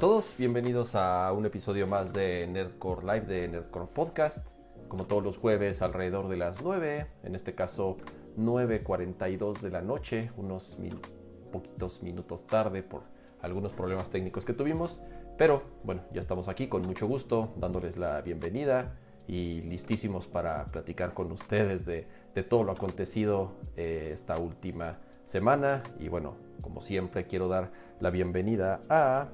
Todos, bienvenidos a un episodio más de Nerdcore Live de Nerdcore Podcast. Como todos los jueves alrededor de las 9, en este caso 9.42 de la noche, unos mil, poquitos minutos tarde por algunos problemas técnicos que tuvimos. Pero bueno, ya estamos aquí con mucho gusto, dándoles la bienvenida y listísimos para platicar con ustedes de, de todo lo acontecido eh, esta última semana. Y bueno, como siempre, quiero dar la bienvenida a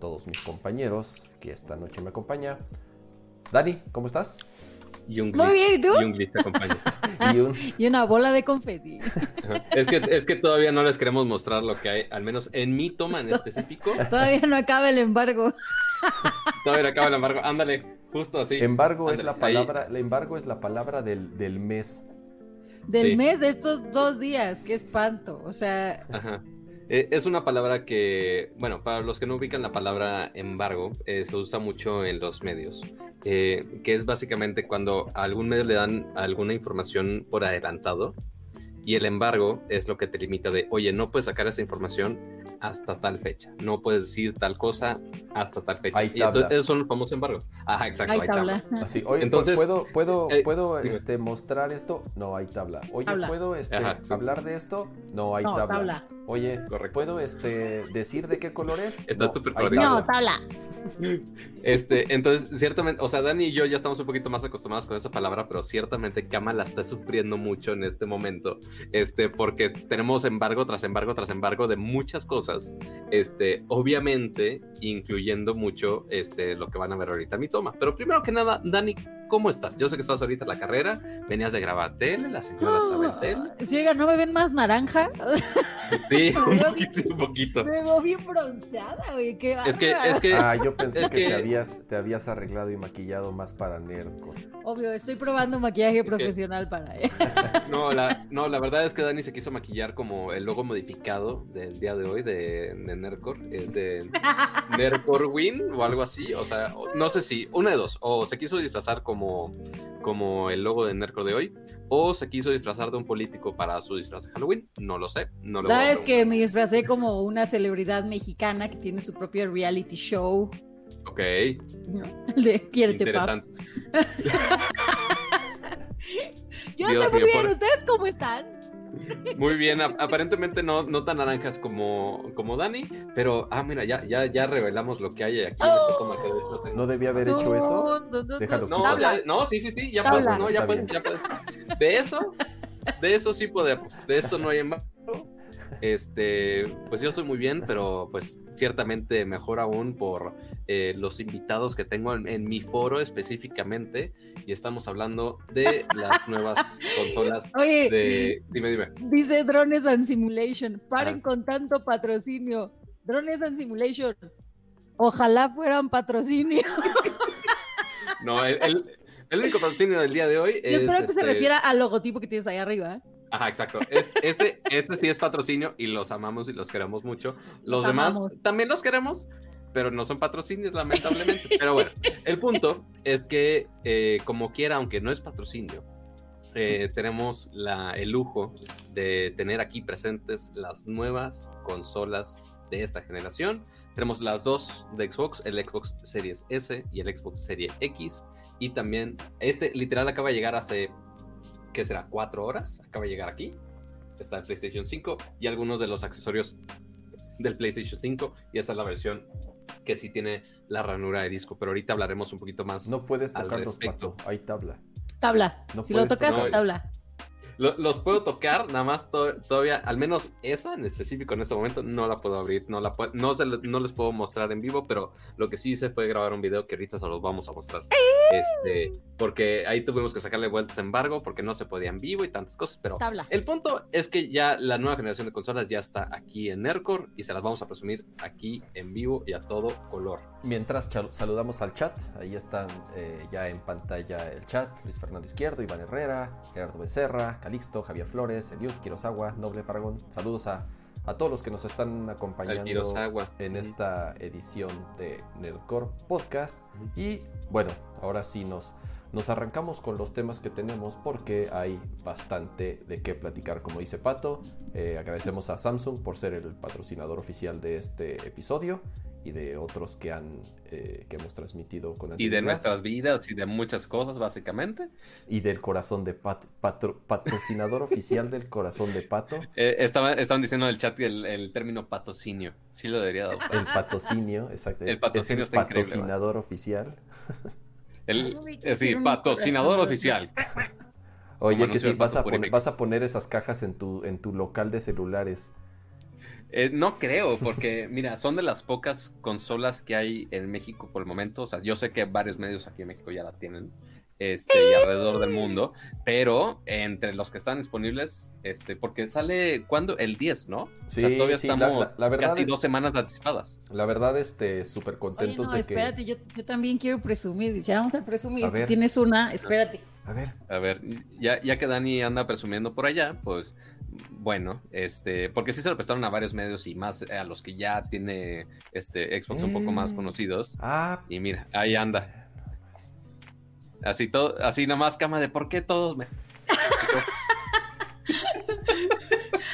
todos mis compañeros que esta noche me acompaña. Dani, ¿cómo estás? Y un Muy bien, ¿y tú? Y un glitch te acompaña. y, un... y una bola de confeti. es, que, es que todavía no les queremos mostrar lo que hay, al menos en mi toma en específico. Todavía no acaba el embargo. todavía no acaba el embargo. Ándale, justo así. Embargo Ándale, es la palabra, el embargo es la palabra del, del mes. Del Sí. mes de estos dos días, qué espanto. O sea, Ajá. Eh, Es una palabra que, bueno, para los que no ubican la palabra embargo, eh, se usa mucho en los medios, eh, que es básicamente cuando a algún medio le dan alguna información por adelantado y el embargo es lo que te limita de, oye, no puedes sacar esa información hasta tal fecha, no puedes decir tal cosa hasta tal fecha. Hay y entonces, esos son los famosos embargos. Ajá, exacto, hay hay tabla. tabla. Así, oye, Entonces, ¿puedo, puedo, eh, puedo este, mostrar esto? No hay tabla. Oye, Tabla. ¿puedo este, Ajá, sí. hablar de esto? No hay No, tabla. tabla. Oye, Correcto. ¿puedo este, decir de qué color es? Está no, súper no, tabla. tabla. Este, entonces, ciertamente, o sea, Dani y yo ya estamos un poquito más acostumbrados con esa palabra, pero ciertamente Kama la está sufriendo mucho en este momento, este, porque tenemos embargo tras embargo tras embargo de muchas cosas, este, obviamente, incluyendo mucho, este, lo que van a ver ahorita mi toma. Pero primero que nada, Dani, ¿cómo estás? Yo sé que estás ahorita en la carrera, venías de grabar tele, la señora estaba en tele. Si oigan, ¿no me ven más naranja? Sí, un poquito, sí, un poquito. Me veo bien bronceada, güey. Qué Es que, es que, Ah, yo pensé Es que, te, habías, te habías arreglado y maquillado más para Nerdcore. Obvio, estoy probando maquillaje profesional para ella. No la, no, la verdad es que Dani se quiso maquillar como el logo modificado del día de hoy de, de Nerdcore. Es de Nerdcore Win o algo así. O sea, no sé si, una de dos. O se quiso disfrazar como, como el logo de Nerdcore de hoy. O se quiso disfrazar de un político para su disfraz de Halloween. No lo sé. No lo Sabes que me disfracé como una celebridad mexicana que tiene su propio reality show. Ok, ¿no? De Quiérete, Paps. Yo Dios estoy muy bien, ¿ustedes cómo están? Muy bien, ap- aparentemente no, no tan naranjas como, como Dani, pero ah, mira, ya, ya, ya revelamos lo que hay aquí en esta toma que de hecho tengo. ¿No debía haber hecho eso? No, no, no, Déjalo no. Ya- no, sí, sí, sí, ya puedes, no, ya puedes, ya puedes. De eso, de eso sí podemos. De esto no hay embargo. Este, pues yo estoy muy bien, pero pues ciertamente mejor aún por eh, los invitados que tengo en, en mi foro específicamente. Y estamos hablando de las nuevas consolas Oye, de. Dime, dime. dice Drones and Simulation. Paren Ajá. con tanto patrocinio. Drones and Simulation. Ojalá fueran patrocinio. No, el, el- el único patrocinio del día de hoy Yo es. espero que se este, refiera al logotipo que tienes ahí arriba. ¿eh? Ajá, exacto. Es- este, este sí es patrocinio y los amamos y los queremos mucho. Los, Los demás amamos. también los queremos, pero no son patrocinios, lamentablemente. pero bueno, el punto es que, eh, como quiera, aunque no es patrocinio, eh, tenemos la, el lujo de tener aquí presentes las nuevas consolas de esta generación. Tenemos las dos de Xbox, el Xbox Series S y el Xbox Series X. Y también, este literal acaba de llegar hace ¿qué será? ¿Cuatro horas? Acaba de llegar aquí. Está el PlayStation 5 y algunos de los accesorios del PlayStation 5. Y esa es la versión que sí tiene la ranura de disco. Pero ahorita hablaremos un poquito más. No puedes Al tocarlos, respecto. pato. Hay tabla. Tabla. No si lo tocas, tocar. tabla. Lo- los puedo tocar, nada más to- todavía, al menos esa en específico en este momento, no la puedo abrir. No, la pu- no, se no les puedo mostrar en vivo, pero lo que sí hice fue grabar un video que ahorita se los vamos a mostrar. Este, porque ahí tuvimos que sacarle vueltas a embargo porque no se podía en vivo y tantas cosas, pero Tabla. El punto es que ya la nueva generación de consolas ya está aquí en Nerdcore y se las vamos a presumir aquí en vivo y a todo color. Mientras saludamos al chat, ahí están eh, ya en pantalla el chat. Luis Fernando Izquierdo, Iván Herrera, Gerardo Becerra, Calixto, Javier Flores, Eliud, Kirosawa, Noble Paragón. Saludos a, a todos los que nos están acompañando en esta edición de Nerdcore Podcast. Y bueno, ahora sí nos, nos arrancamos con los temas que tenemos porque hay bastante de qué platicar. Como dice Pato, eh, agradecemos a Samsung por ser el patrocinador oficial de este episodio. Y de otros que han eh, que hemos transmitido con Y de nuestras vidas y de muchas cosas, básicamente. y del corazón de Pat- patro- patrocinador oficial del corazón de pato, Eh, estaba- estaban diciendo en el chat el, el término patrocinio. Sí lo debería adoptar. el patrocinio, exacto. El patrocinio es el patrocinador oficial. El, eh, sí, patrocinador oficial. Oye, Como que si vas a, Pato poner, vas a poner esas cajas en tu, en tu local de celulares. Eh, no creo, porque mira, son de las pocas consolas que hay en México por el momento. O sea, yo sé que varios medios aquí en México ya la tienen. Este, y alrededor del mundo, pero entre los que están disponibles, este, porque sale cuando el 10, ¿no? o sea, Sí, todavía sí, la- estamos la- la verdad casi es- dos semanas anticipadas. La verdad, este, súper Oye, contentos no, de espérate, yo, yo también quiero presumir. Ya vamos a presumir. A Tú ver. tienes una, espérate. que... A ver, A ver, ya, ya que Dani anda presumiendo por allá, pues bueno, este, porque sí se lo prestaron a varios medios y más a los que ya tiene este Xbox un poco más Mm. conocidos. ah, Y mira, ahí anda. Así todo, así nomás cama de por qué todos me.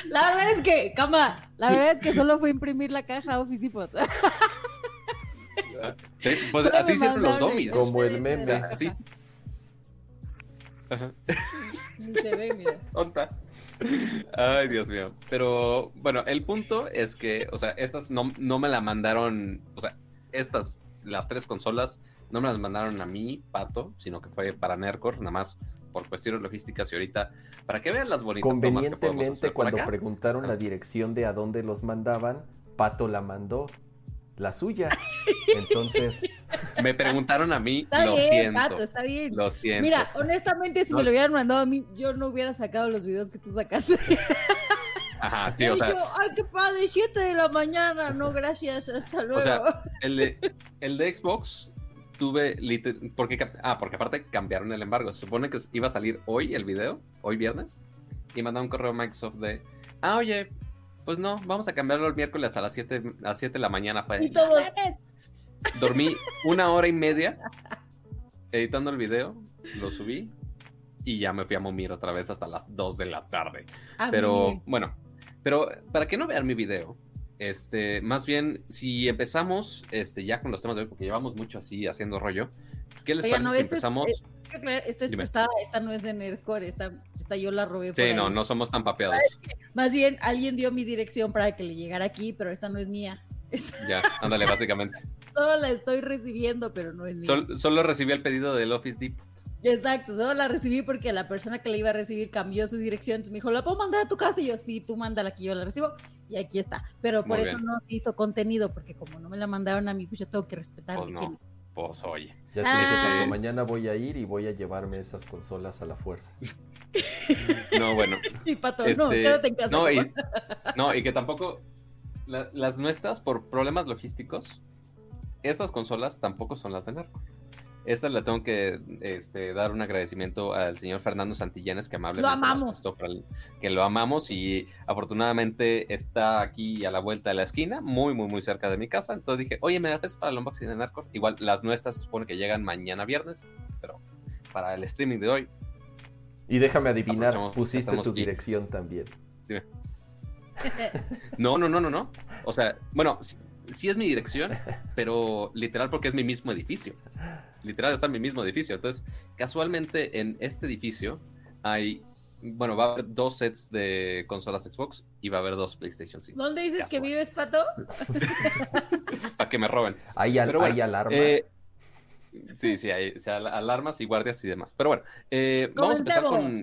La verdad es que, cama, la verdad es que solo fue imprimir la caja Office Depot. Sí, pues Solo así siempre los el Como el meme. Así. Ajá. Ni se ve, mira. Onta. Ay, Dios mío. Pero bueno, el punto es que, o sea, estas no, no me la mandaron, o sea, estas, las tres consolas, no me las mandaron a mí, Pato, sino que fue para Nercor, nada más por cuestiones logísticas y ahorita, para que vean las bonitas tomas que podemos convenientemente hacer cuando preguntaron la dirección de a dónde los mandaban, Pato la mandó, la suya. Entonces, Me preguntaron a mí, Está lo bien, siento. Pato, está bien. Lo siento. Mira, honestamente, si No. me lo hubieran mandado a mí, yo no hubiera sacado los videos que tú sacaste. Ajá, sí, Y o sea, yo, ay, qué padre, 7 de la mañana. No, gracias, hasta luego. sea, el de, el de Xbox tuve liter- porque ah, porque aparte cambiaron el embargo. Se supone que iba a salir hoy el video, hoy viernes, y mandaron un correo a Microsoft de, ah, oye, pues no, vamos a cambiarlo el miércoles a las 7, a las 7 de la mañana. Fue, y todo. dormí una hora y media editando el video, lo subí y ya me fui a momir otra vez hasta las 2 de la tarde. Ah, Pero bueno, pero para que no vean mi video, este, más bien, si empezamos este, ya con los temas de hoy, porque llevamos mucho así haciendo rollo, ¿qué les Oiga, parece no, si este es- empezamos? eh, Quiero aclarar, Esta, es, Dime. esta, esta no es de Nerdcore, esta, esta yo la robé. Sí, ahí. no, no somos tan papeados. Más bien, alguien dio mi dirección para que le llegara aquí, pero esta no es mía. Ya, ándale, básicamente. solo la estoy recibiendo, pero no es mía. Sol- solo recibí el pedido del Office Depot. Exacto, solo la recibí porque la persona que la iba a recibir cambió su dirección. Entonces me dijo, ¿la puedo mandar a tu casa? Y yo, sí, tú mándala que yo la recibo. Y aquí está. Pero por Muy eso bien. no hizo contenido, porque como no me la mandaron a mí, pues yo tengo que respetar. Pues no. Pues oye. ya te Ah. dije, mañana voy a ir y voy a llevarme esas consolas a la fuerza. No, bueno. Y pato, no, Este, quédate en casa. No, y, papá. no, y que tampoco. la- las nuestras, por problemas logísticos, estas consolas tampoco son las de Narco. Esta le tengo que este, dar un agradecimiento al señor Fernando Santillanes, que amablemente Lo amamos. que lo amamos y afortunadamente está aquí a la vuelta de la esquina, muy, muy, muy cerca de mi casa. Entonces dije, oye, me la prestas para el unboxing de Narco. Igual las nuestras se supone que llegan mañana viernes, pero para el streaming de hoy, Y déjame adivinar, pusiste tu aquí. dirección también. No, no, no, no, no. O sea, bueno, sí, sí es mi dirección, pero literal porque es mi mismo edificio. Literal está en mi mismo edificio. Entonces, casualmente en este edificio hay, bueno, va a haber dos sets de consolas Xbox y va a haber dos PlayStation 5. ¿Dónde dices que vives, pato? Para que me roben. Hay, al- bueno, hay alarma. Eh, sí, sí, hay o sea, al- alarmas y guardias y demás. Pero bueno, eh, vamos a empezar con...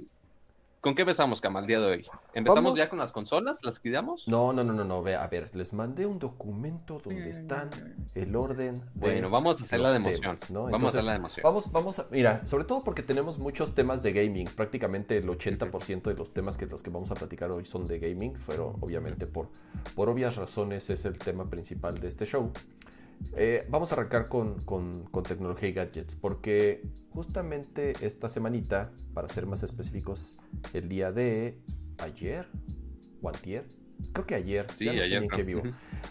¿Con qué empezamos, Cama, el día de hoy? ¿Empezamos Vamos- ya con las consolas? ¿Las quitamos? No, no, no, no, no. Ve, a ver, les mandé un documento donde están el orden de. Bueno, vamos a hacer la de los emoción. temas, ¿no? Vamos a hacer la de emoción. Vamos, vamos a, mira, sobre todo porque tenemos muchos temas de gaming. Prácticamente el 80% de los temas que los que vamos a platicar hoy son de gaming, pero obviamente por, por obvias razones es el tema principal de este show. Eh, vamos a arrancar con, con- con tecnología y gadgets, porque justamente esta semanita, para ser más específicos, el día de ayer o antier, creo que ayer, Sí, ya no sé ni en vivo.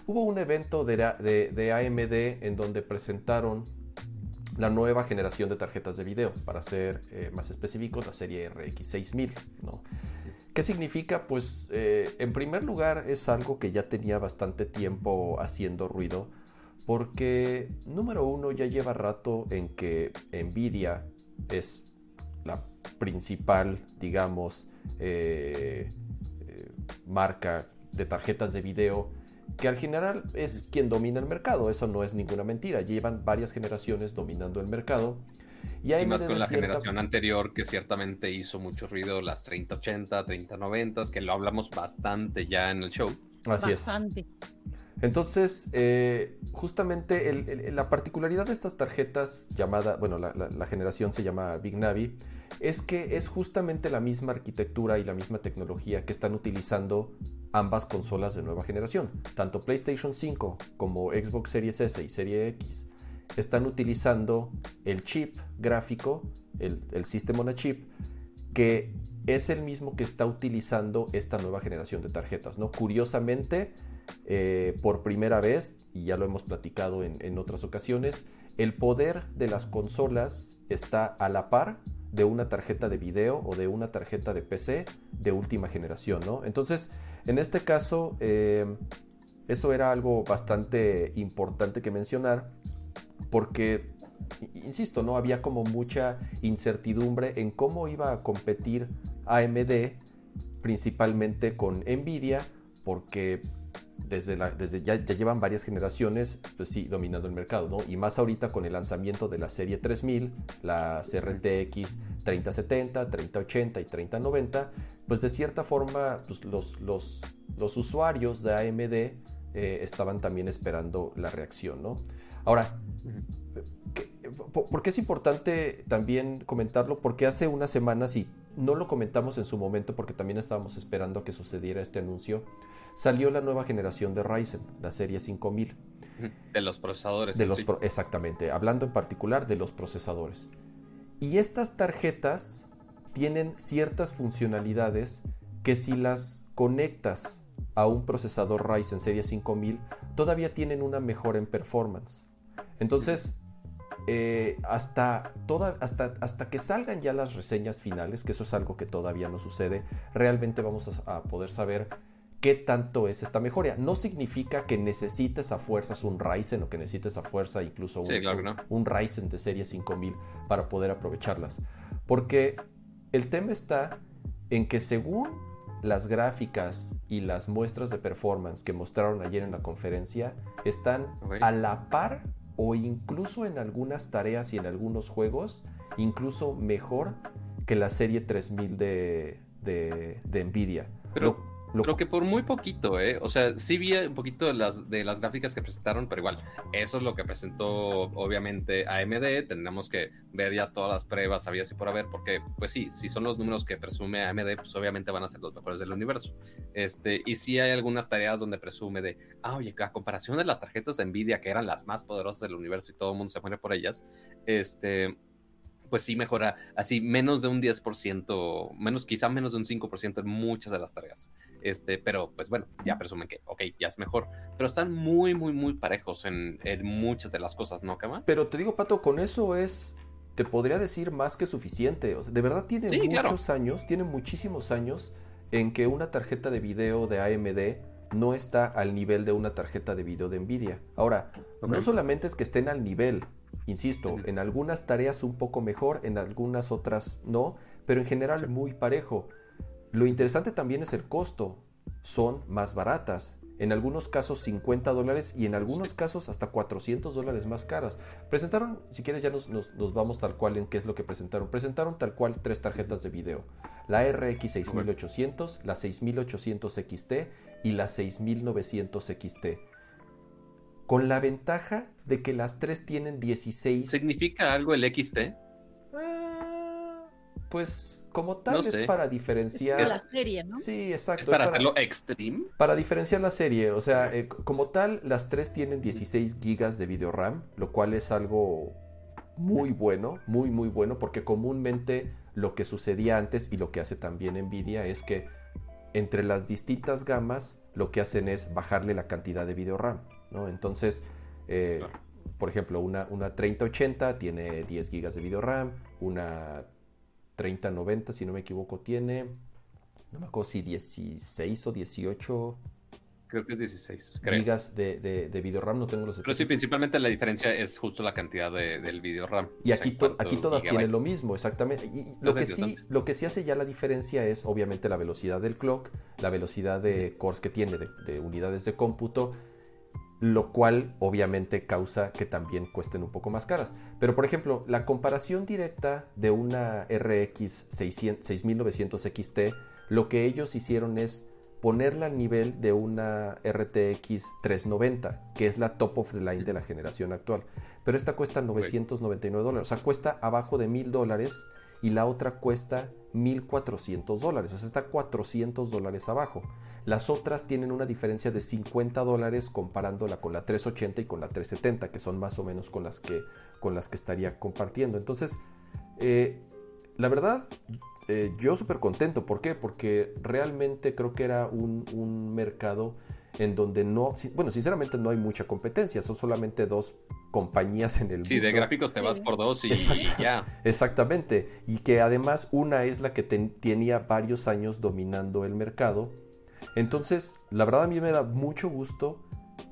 Hubo un evento de, la- de- de AMD en donde presentaron la nueva generación de tarjetas de video, para ser eh, más específicos, la serie RX 6000. ¿no? ¿Qué significa? Pues eh, en primer lugar es algo que ya tenía bastante tiempo haciendo ruido, Porque, número uno, ya lleva rato en que Nvidia es la principal, digamos, eh, eh, marca de tarjetas de video que al general es quien domina el mercado. Eso no es ninguna mentira. Llevan varias generaciones dominando el mercado. Y, hay más con la generación anterior que ciertamente hizo mucho ruido, las 3080, 3090, que lo hablamos bastante ya en el show. Así bastante. Entonces, eh, justamente la particularidad de estas tarjetas llamada, bueno, la, generación se llama Big Navi, es que es justamente la misma arquitectura y la misma tecnología que están utilizando ambas consolas de nueva generación. Tanto PlayStation 5 como Xbox Series S y Serie X están utilizando el chip gráfico, el, el System on a Chip, que es el mismo que está utilizando esta nueva generación de tarjetas. ¿no? Curiosamente, eh, por primera vez, y ya lo hemos platicado en, en otras ocasiones, el poder de las consolas está a la par de una tarjeta de video o de una tarjeta de PC de última generación, ¿no? Entonces, en este caso, eh, eso era algo bastante importante que mencionar, porque, insisto, ¿no? Había como mucha incertidumbre en cómo iba a competir AMD, principalmente con Nvidia, porque desde, la, desde ya, ya, llevan varias generaciones, pues sí, dominando el mercado, ¿no? Y más ahorita con el lanzamiento de la serie 3000, la RTX 3070, 3080 y 3090, pues de cierta forma pues los, los, los usuarios de AMD eh, estaban también esperando la reacción, ¿no? Ahora, ¿por qué es importante también comentarlo? Porque hace unas semanas, y no lo comentamos en su momento porque también estábamos esperando que sucediera este anuncio, salió la nueva generación de Ryzen, la serie 5000. De los procesadores. De los exactamente, hablando en particular de los procesadores. Y estas tarjetas tienen ciertas funcionalidades que si las conectas a un procesador Ryzen serie 5000, todavía tienen una mejora en performance. Entonces, eh, hasta, toda, hasta, hasta que salgan ya las reseñas finales, que eso es algo que todavía no sucede, realmente vamos a poder saber qué tanto es esta mejoría. No significa que necesites a fuerzas un Ryzen o que necesites a fuerza incluso un, Ryzen de serie 5000 para poder aprovecharlas. Porque el tema está en que según las gráficas y las muestras de performance que mostraron ayer en la conferencia están a la par o incluso en algunas tareas y en algunos juegos, incluso mejor que la serie 3000 de, de, Nvidia. Pero, Creo que por muy poquito, ¿eh? O sea, sí vi un poquito de las, de las gráficas que presentaron, pero igual, eso es lo que presentó obviamente AMD. Tendremos que ver ya todas las pruebas, sabía si por haber, porque, pues sí, si son los números que presume AMD, pues obviamente van a ser los mejores del universo. Este, y sí hay algunas tareas donde presume de, ah, oye, a comparación de las tarjetas de Nvidia, que eran las más poderosas del universo y todo el mundo se muere por ellas, este pues sí mejora así menos de un 10%, menos, quizá menos de un 5% en muchas de las tareas. Este, pero pues bueno, ya presumen que, ok, ya es mejor. Pero están muy, muy, muy parejos en, muchas de las cosas, ¿no, Kama? Pero te digo, Pato, con eso es, te podría decir más que suficiente. O sea, de verdad tiene muchos años, tiene muchísimos años en que una tarjeta de video de AMD no está al nivel de una tarjeta de video de Nvidia. Ahora, no solamente es que estén al nivel, Insisto, en algunas tareas un poco mejor, en algunas otras no, pero en general muy parejo. Lo interesante también es el costo. Son más baratas. En algunos casos 50 dólares y en algunos casos hasta 400 dólares más caras. Presentaron, si quieres ya nos, nos, vamos tal cual en qué es lo que presentaron. Presentaron tal cual tres tarjetas de video. La RX 6800, la 6800 XT y la 6900 XT con la ventaja de que las tres tienen 16. ¿Significa algo el XT? Ah, pues como tal es para diferenciar. Es la serie, ¿no? Sí, exacto. ¿Es para, hacerlo extreme. Para diferenciar la serie, o sea, eh, como tal, las tres tienen 16 gigas de video RAM, lo cual es algo muy bueno, muy, muy bueno, porque comúnmente lo que sucedía antes y lo que hace también Nvidia es que entre las distintas gamas lo que hacen es bajarle la cantidad de video RAM. Entonces, eh, por ejemplo, una, una 3080 tiene 10 GB de video RAM, una 3090, si no me equivoco, tiene, no me acuerdo si 16 o 18. creo que es 16 gigas de, de, video RAM, no tengo los Pero sí, principalmente la diferencia es justo la cantidad de, del video RAM. Y aquí, aquí todas tienen lo mismo, exactamente. Y, lo, que sí, lo que sí hace ya la diferencia es obviamente la velocidad del clock, la velocidad de cores que tiene, de, unidades de cómputo, lo cual obviamente causa que también cuesten un poco más caras. Pero por ejemplo, la comparación directa de una RX 6900 XT, lo que ellos hicieron es ponerla al nivel de una RTX 390, que es la top of the line de la generación actual. Pero esta cuesta 999 dólares, o sea, cuesta abajo de 1000 dólares y la otra cuesta 1400 dólares, o sea, está 400 dólares abajo. Las otras tienen una diferencia de 50 dólares comparándola con la 380 y con la 370, que son más o menos con las que, con las que estaría compartiendo. Entonces, eh, la verdad, eh, yo súper contento. ¿Por qué? Porque realmente creo que era un, mercado en donde no, bueno, sinceramente no hay mucha competencia, son solamente dos compañías en el sí, de gráficos te vas por dos y, ya. Exactamente, y que además una es la que tenía varios años dominando el mercado. Entonces, la verdad a mí me da mucho gusto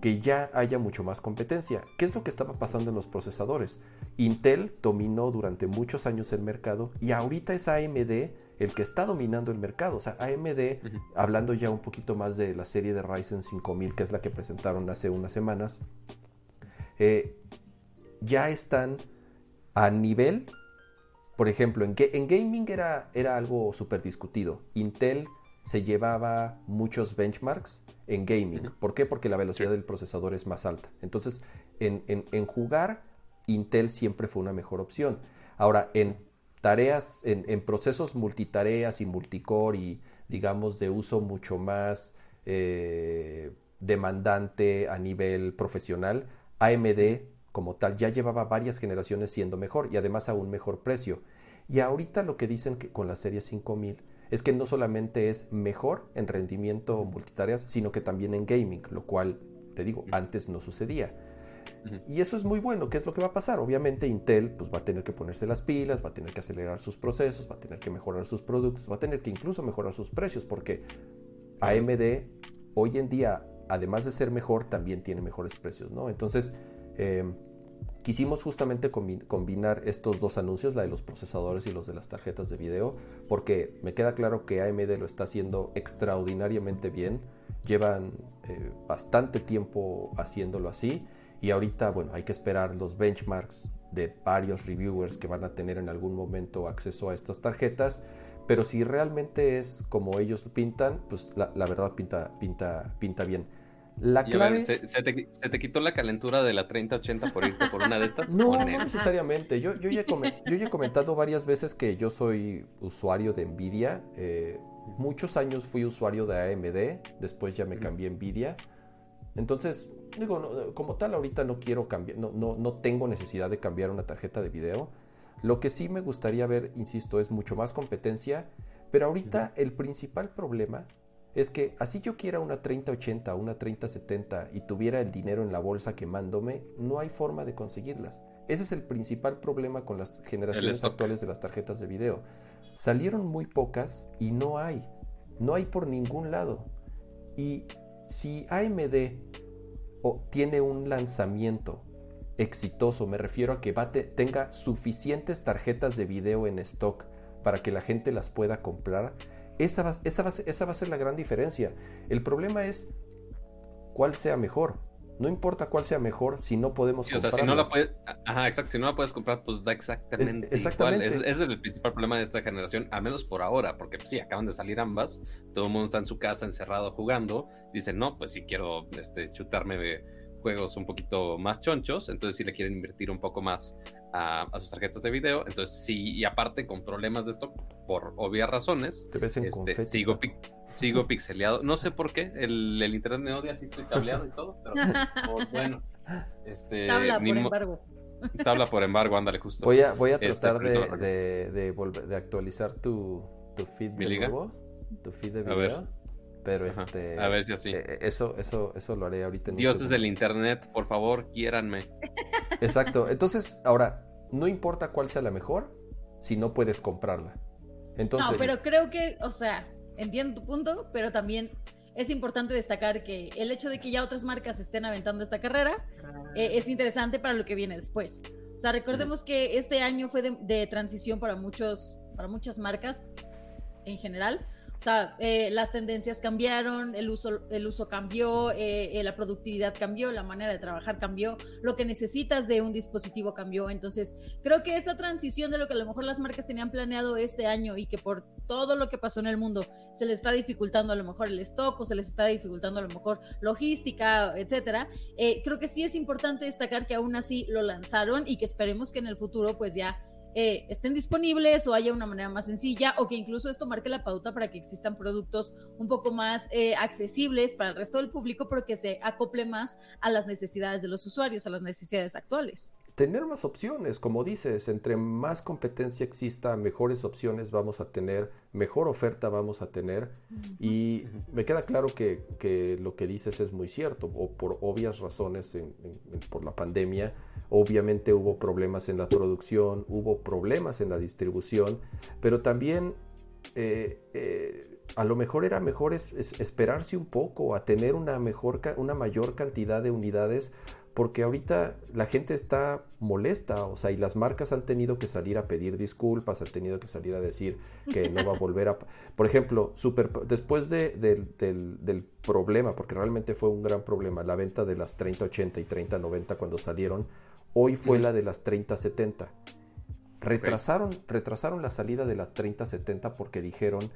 que ya haya mucho más competencia. ¿Qué es lo que estaba pasando en los procesadores? Intel dominó durante muchos años el mercado y ahorita es AMD el que está dominando el mercado. O sea, AMD, hablando ya un poquito más de la serie de Ryzen 5000, que es la que presentaron hace unas semanas, eh, ya están a nivel, por ejemplo, en, en gaming era, era algo súper discutido. Intel se llevaba muchos benchmarks en gaming. ¿Por qué? Porque la velocidad del procesador es más alta. Entonces, en, jugar, Intel siempre fue una mejor opción. Ahora, en tareas, en, procesos multitareas y multicore y, digamos, de uso mucho más eh, demandante a nivel profesional, AMD como tal ya llevaba varias generaciones siendo mejor y además a un mejor precio. Y ahorita lo que dicen que con la serie 5000 es que no solamente es mejor en rendimiento multitareas, sino que también en gaming, lo cual, te digo, antes no sucedía. Y eso es muy bueno. ¿Qué es lo que va a pasar? Obviamente Intel pues, va a tener que ponerse las pilas, va a tener que acelerar sus procesos, va a tener que mejorar sus productos, va a tener que incluso mejorar sus precios, porque AMD hoy en día, además de ser mejor, también tiene mejores precios, ¿no? Entonces, eh, Quisimos justamente combinar estos dos anuncios, la de los procesadores y los de las tarjetas de video, porque me queda claro que AMD lo está haciendo extraordinariamente bien. Llevan eh, bastante tiempo haciéndolo así y ahorita, bueno, hay que esperar los benchmarks de varios reviewers que van a tener en algún momento acceso a estas tarjetas. Pero si realmente es como ellos pintan, pues la, la verdad pinta, pinta, pinta bien. La clave... ¿se, te, quitó la calentura de la 3080 por irte por una de estas? No, no necesariamente. Yo, yo, ya he comentado varias veces que yo soy usuario de Nvidia. Eh, muchos años fui usuario de AMD, después ya me cambié a Nvidia. Entonces, digo, como tal, ahorita no quiero cambiar, no, no, no tengo necesidad de cambiar una tarjeta de video. Lo que sí me gustaría ver, insisto, es mucho más competencia. Pero ahorita el principal problema es que así yo quiera una 3080 o una 3070 y tuviera el dinero en la bolsa quemándome, no hay forma de conseguirlas. Ese es el principal problema con las generaciones actuales de las tarjetas de video. Salieron muy pocas y no hay. No hay por ningún lado. Y si AMD tiene un lanzamiento exitoso, me refiero a que tenga suficientes tarjetas de video en stock para que la gente las pueda comprar, esa va, esa, va, a ser la gran diferencia. El problema es cuál sea mejor. No importa cuál sea mejor si no podemos sí, O sea, si no la puedes, ajá, exacto, si no la puedes comprar, pues da exactamente, exactamente. igual. Ese, es el principal problema de esta generación, al menos por ahora, porque pues, sí, acaban de salir ambas, todo el mundo está en su casa encerrado jugando, dicen, no, pues si quiero este, chutarme juegos un poquito más chonchos, entonces si le quieren invertir un poco más a, sus tarjetas de video, entonces sí, y aparte con problemas de esto, por obvias razones, este, sigo, sigo pixeleado, no sé por qué, el, internet me odia, sí estoy tableado y todo, pero pues, bueno, este... Tabla por embargo. Tabla por embargo, ándale justo. Voy a, voy a este, tratar de, de, de, actualizar tu, tu feed de nuevo, tu feed de video. Pero este. A ver si así. Eh, eso, eso, eso lo haré ahorita. En Dioses del internet, por favor, quiéranme. Exacto. Entonces, ahora, no importa cuál sea la mejor, si no puedes comprarla. Entonces. No, pero creo que, o sea, entiendo tu punto, pero también es importante destacar que el hecho de que ya otras marcas estén aventando esta carrera eh, es interesante para lo que viene después. O sea, recordemos que este año fue de, de transición para, muchos, para muchas marcas en general. O sea, eh, las tendencias cambiaron, el uso, el uso cambió, eh, eh, la productividad cambió, la manera de trabajar cambió, lo que necesitas de un dispositivo cambió. Entonces, creo que esta transición de lo que a lo mejor las marcas tenían planeado este año y que por todo lo que pasó en el mundo se les está dificultando a lo mejor el stock o se les está dificultando a lo mejor logística, etcétera, creo que sí es importante destacar que aún así lo lanzaron y que esperemos que en el futuro pues ya eh, estén disponibles o haya una manera más sencilla o que incluso esto marque la pauta para que existan productos un poco más eh, accesibles para el resto del público, pero que se acople más a las necesidades de los usuarios, a las necesidades actuales tener más opciones, como dices, entre más competencia exista, mejores opciones vamos a tener, mejor oferta vamos a tener. Y me queda claro que, lo que dices es muy cierto, o por obvias razones por la pandemia, obviamente hubo problemas en la producción, hubo problemas en la distribución, pero también... Eh, eh, a lo mejor era mejor esperarse un poco a tener una mejor una mayor cantidad de unidades porque ahorita la gente está molesta, o sea, y las marcas han tenido que salir a pedir disculpas, han tenido que salir a decir que no va a volver a... Por ejemplo, super, después de, del, problema, porque realmente fue un gran problema, la venta de las 3080 y 3090 cuando salieron, hoy fue la de las 3070. Retrasaron, retrasaron la salida de la 3070 porque dijeron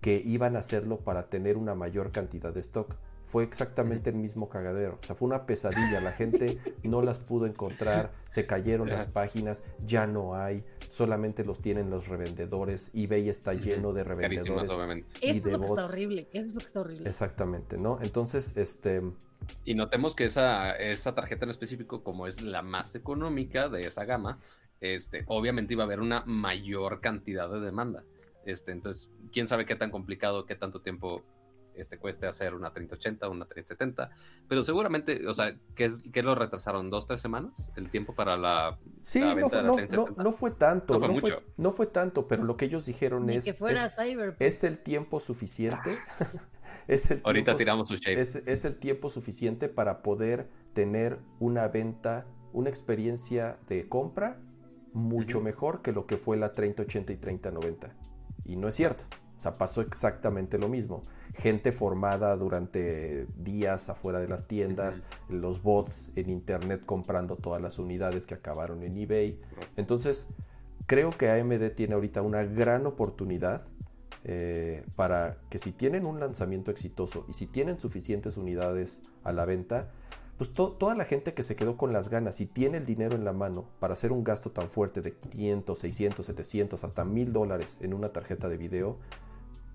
que iban a hacerlo para tener una mayor cantidad de stock fue exactamente el mismo cagadero. O sea, fue una pesadilla. La gente no las pudo encontrar, se cayeron las páginas, ya no hay, solamente los tienen los revendedores. eBay está lleno de revendedores. Y Eso es lo que está horrible. Eso es lo que está horrible. Exactamente, ¿no? Entonces, este. Y notemos que esa, esa tarjeta en específico, como es la más económica de esa gama, este, obviamente iba a haber una mayor cantidad de demanda. Este, entonces, quién sabe qué tan complicado, qué tanto tiempo este, cueste hacer una 3080, una 3070, pero seguramente, o sea, ¿qué, qué lo retrasaron? ¿Dos, tres semanas? ¿El tiempo para la, sí, no, fue, no, fue tanto, no fue, no fue, tanto, pero lo que ellos dijeron es, es, el tiempo suficiente. es el Ahorita tiramos su shape. Es, es el tiempo suficiente para poder tener una venta, una experiencia de compra mucho mejor que lo que fue la 3080 y 3090. Y no es cierto. O sea, pasó exactamente lo mismo gente formada durante días afuera de las tiendas, los bots en internet comprando todas las unidades que acabaron en eBay. Entonces, creo que AMD tiene ahorita una gran oportunidad eh, para que si tienen un lanzamiento exitoso y si tienen suficientes unidades a la venta, pues toda la gente que se quedó con las ganas y tiene el dinero en la mano para hacer un gasto tan fuerte de 500, 600, 700, hasta 1000 dólares en una tarjeta de video,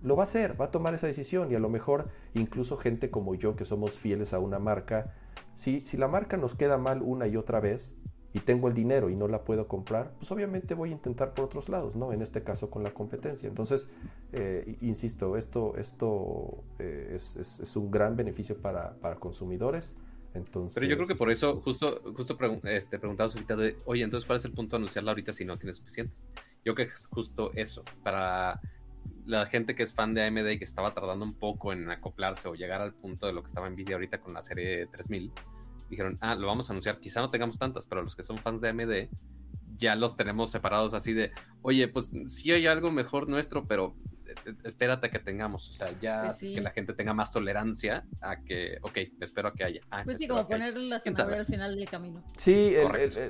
lo va a hacer, va a tomar esa decisión y a lo mejor incluso gente como yo que somos fieles a una marca, si, si la marca nos queda mal una y otra vez y tengo el dinero y no la puedo comprar, pues obviamente voy a intentar por otros lados, ¿no? En este caso con la competencia. Entonces, eh, insisto, esto, esto eh, es, un gran beneficio para, consumidores. Entonces... Pero yo creo que por eso, justo, justo este, preguntamos ahorita de, oye, entonces, ¿cuál es el punto de anunciarla ahorita si no tienes suficientes? Yo creo que es justo eso, para la gente que es fan de AMD y que estaba tardando un poco en acoplarse o llegar al punto de lo que estaba Nvidia ahorita con la serie 3000, dijeron, ah, lo vamos a anunciar, quizá no tengamos tantas, pero los que son fans de AMD ya los tenemos separados así de, oye, pues sí hay algo mejor nuestro, pero espérate a que tengamos, o sea, ya pues que la gente tenga más tolerancia a que, ok, espero a que haya. Ah, pues sí, como poner la al final del camino. Sí,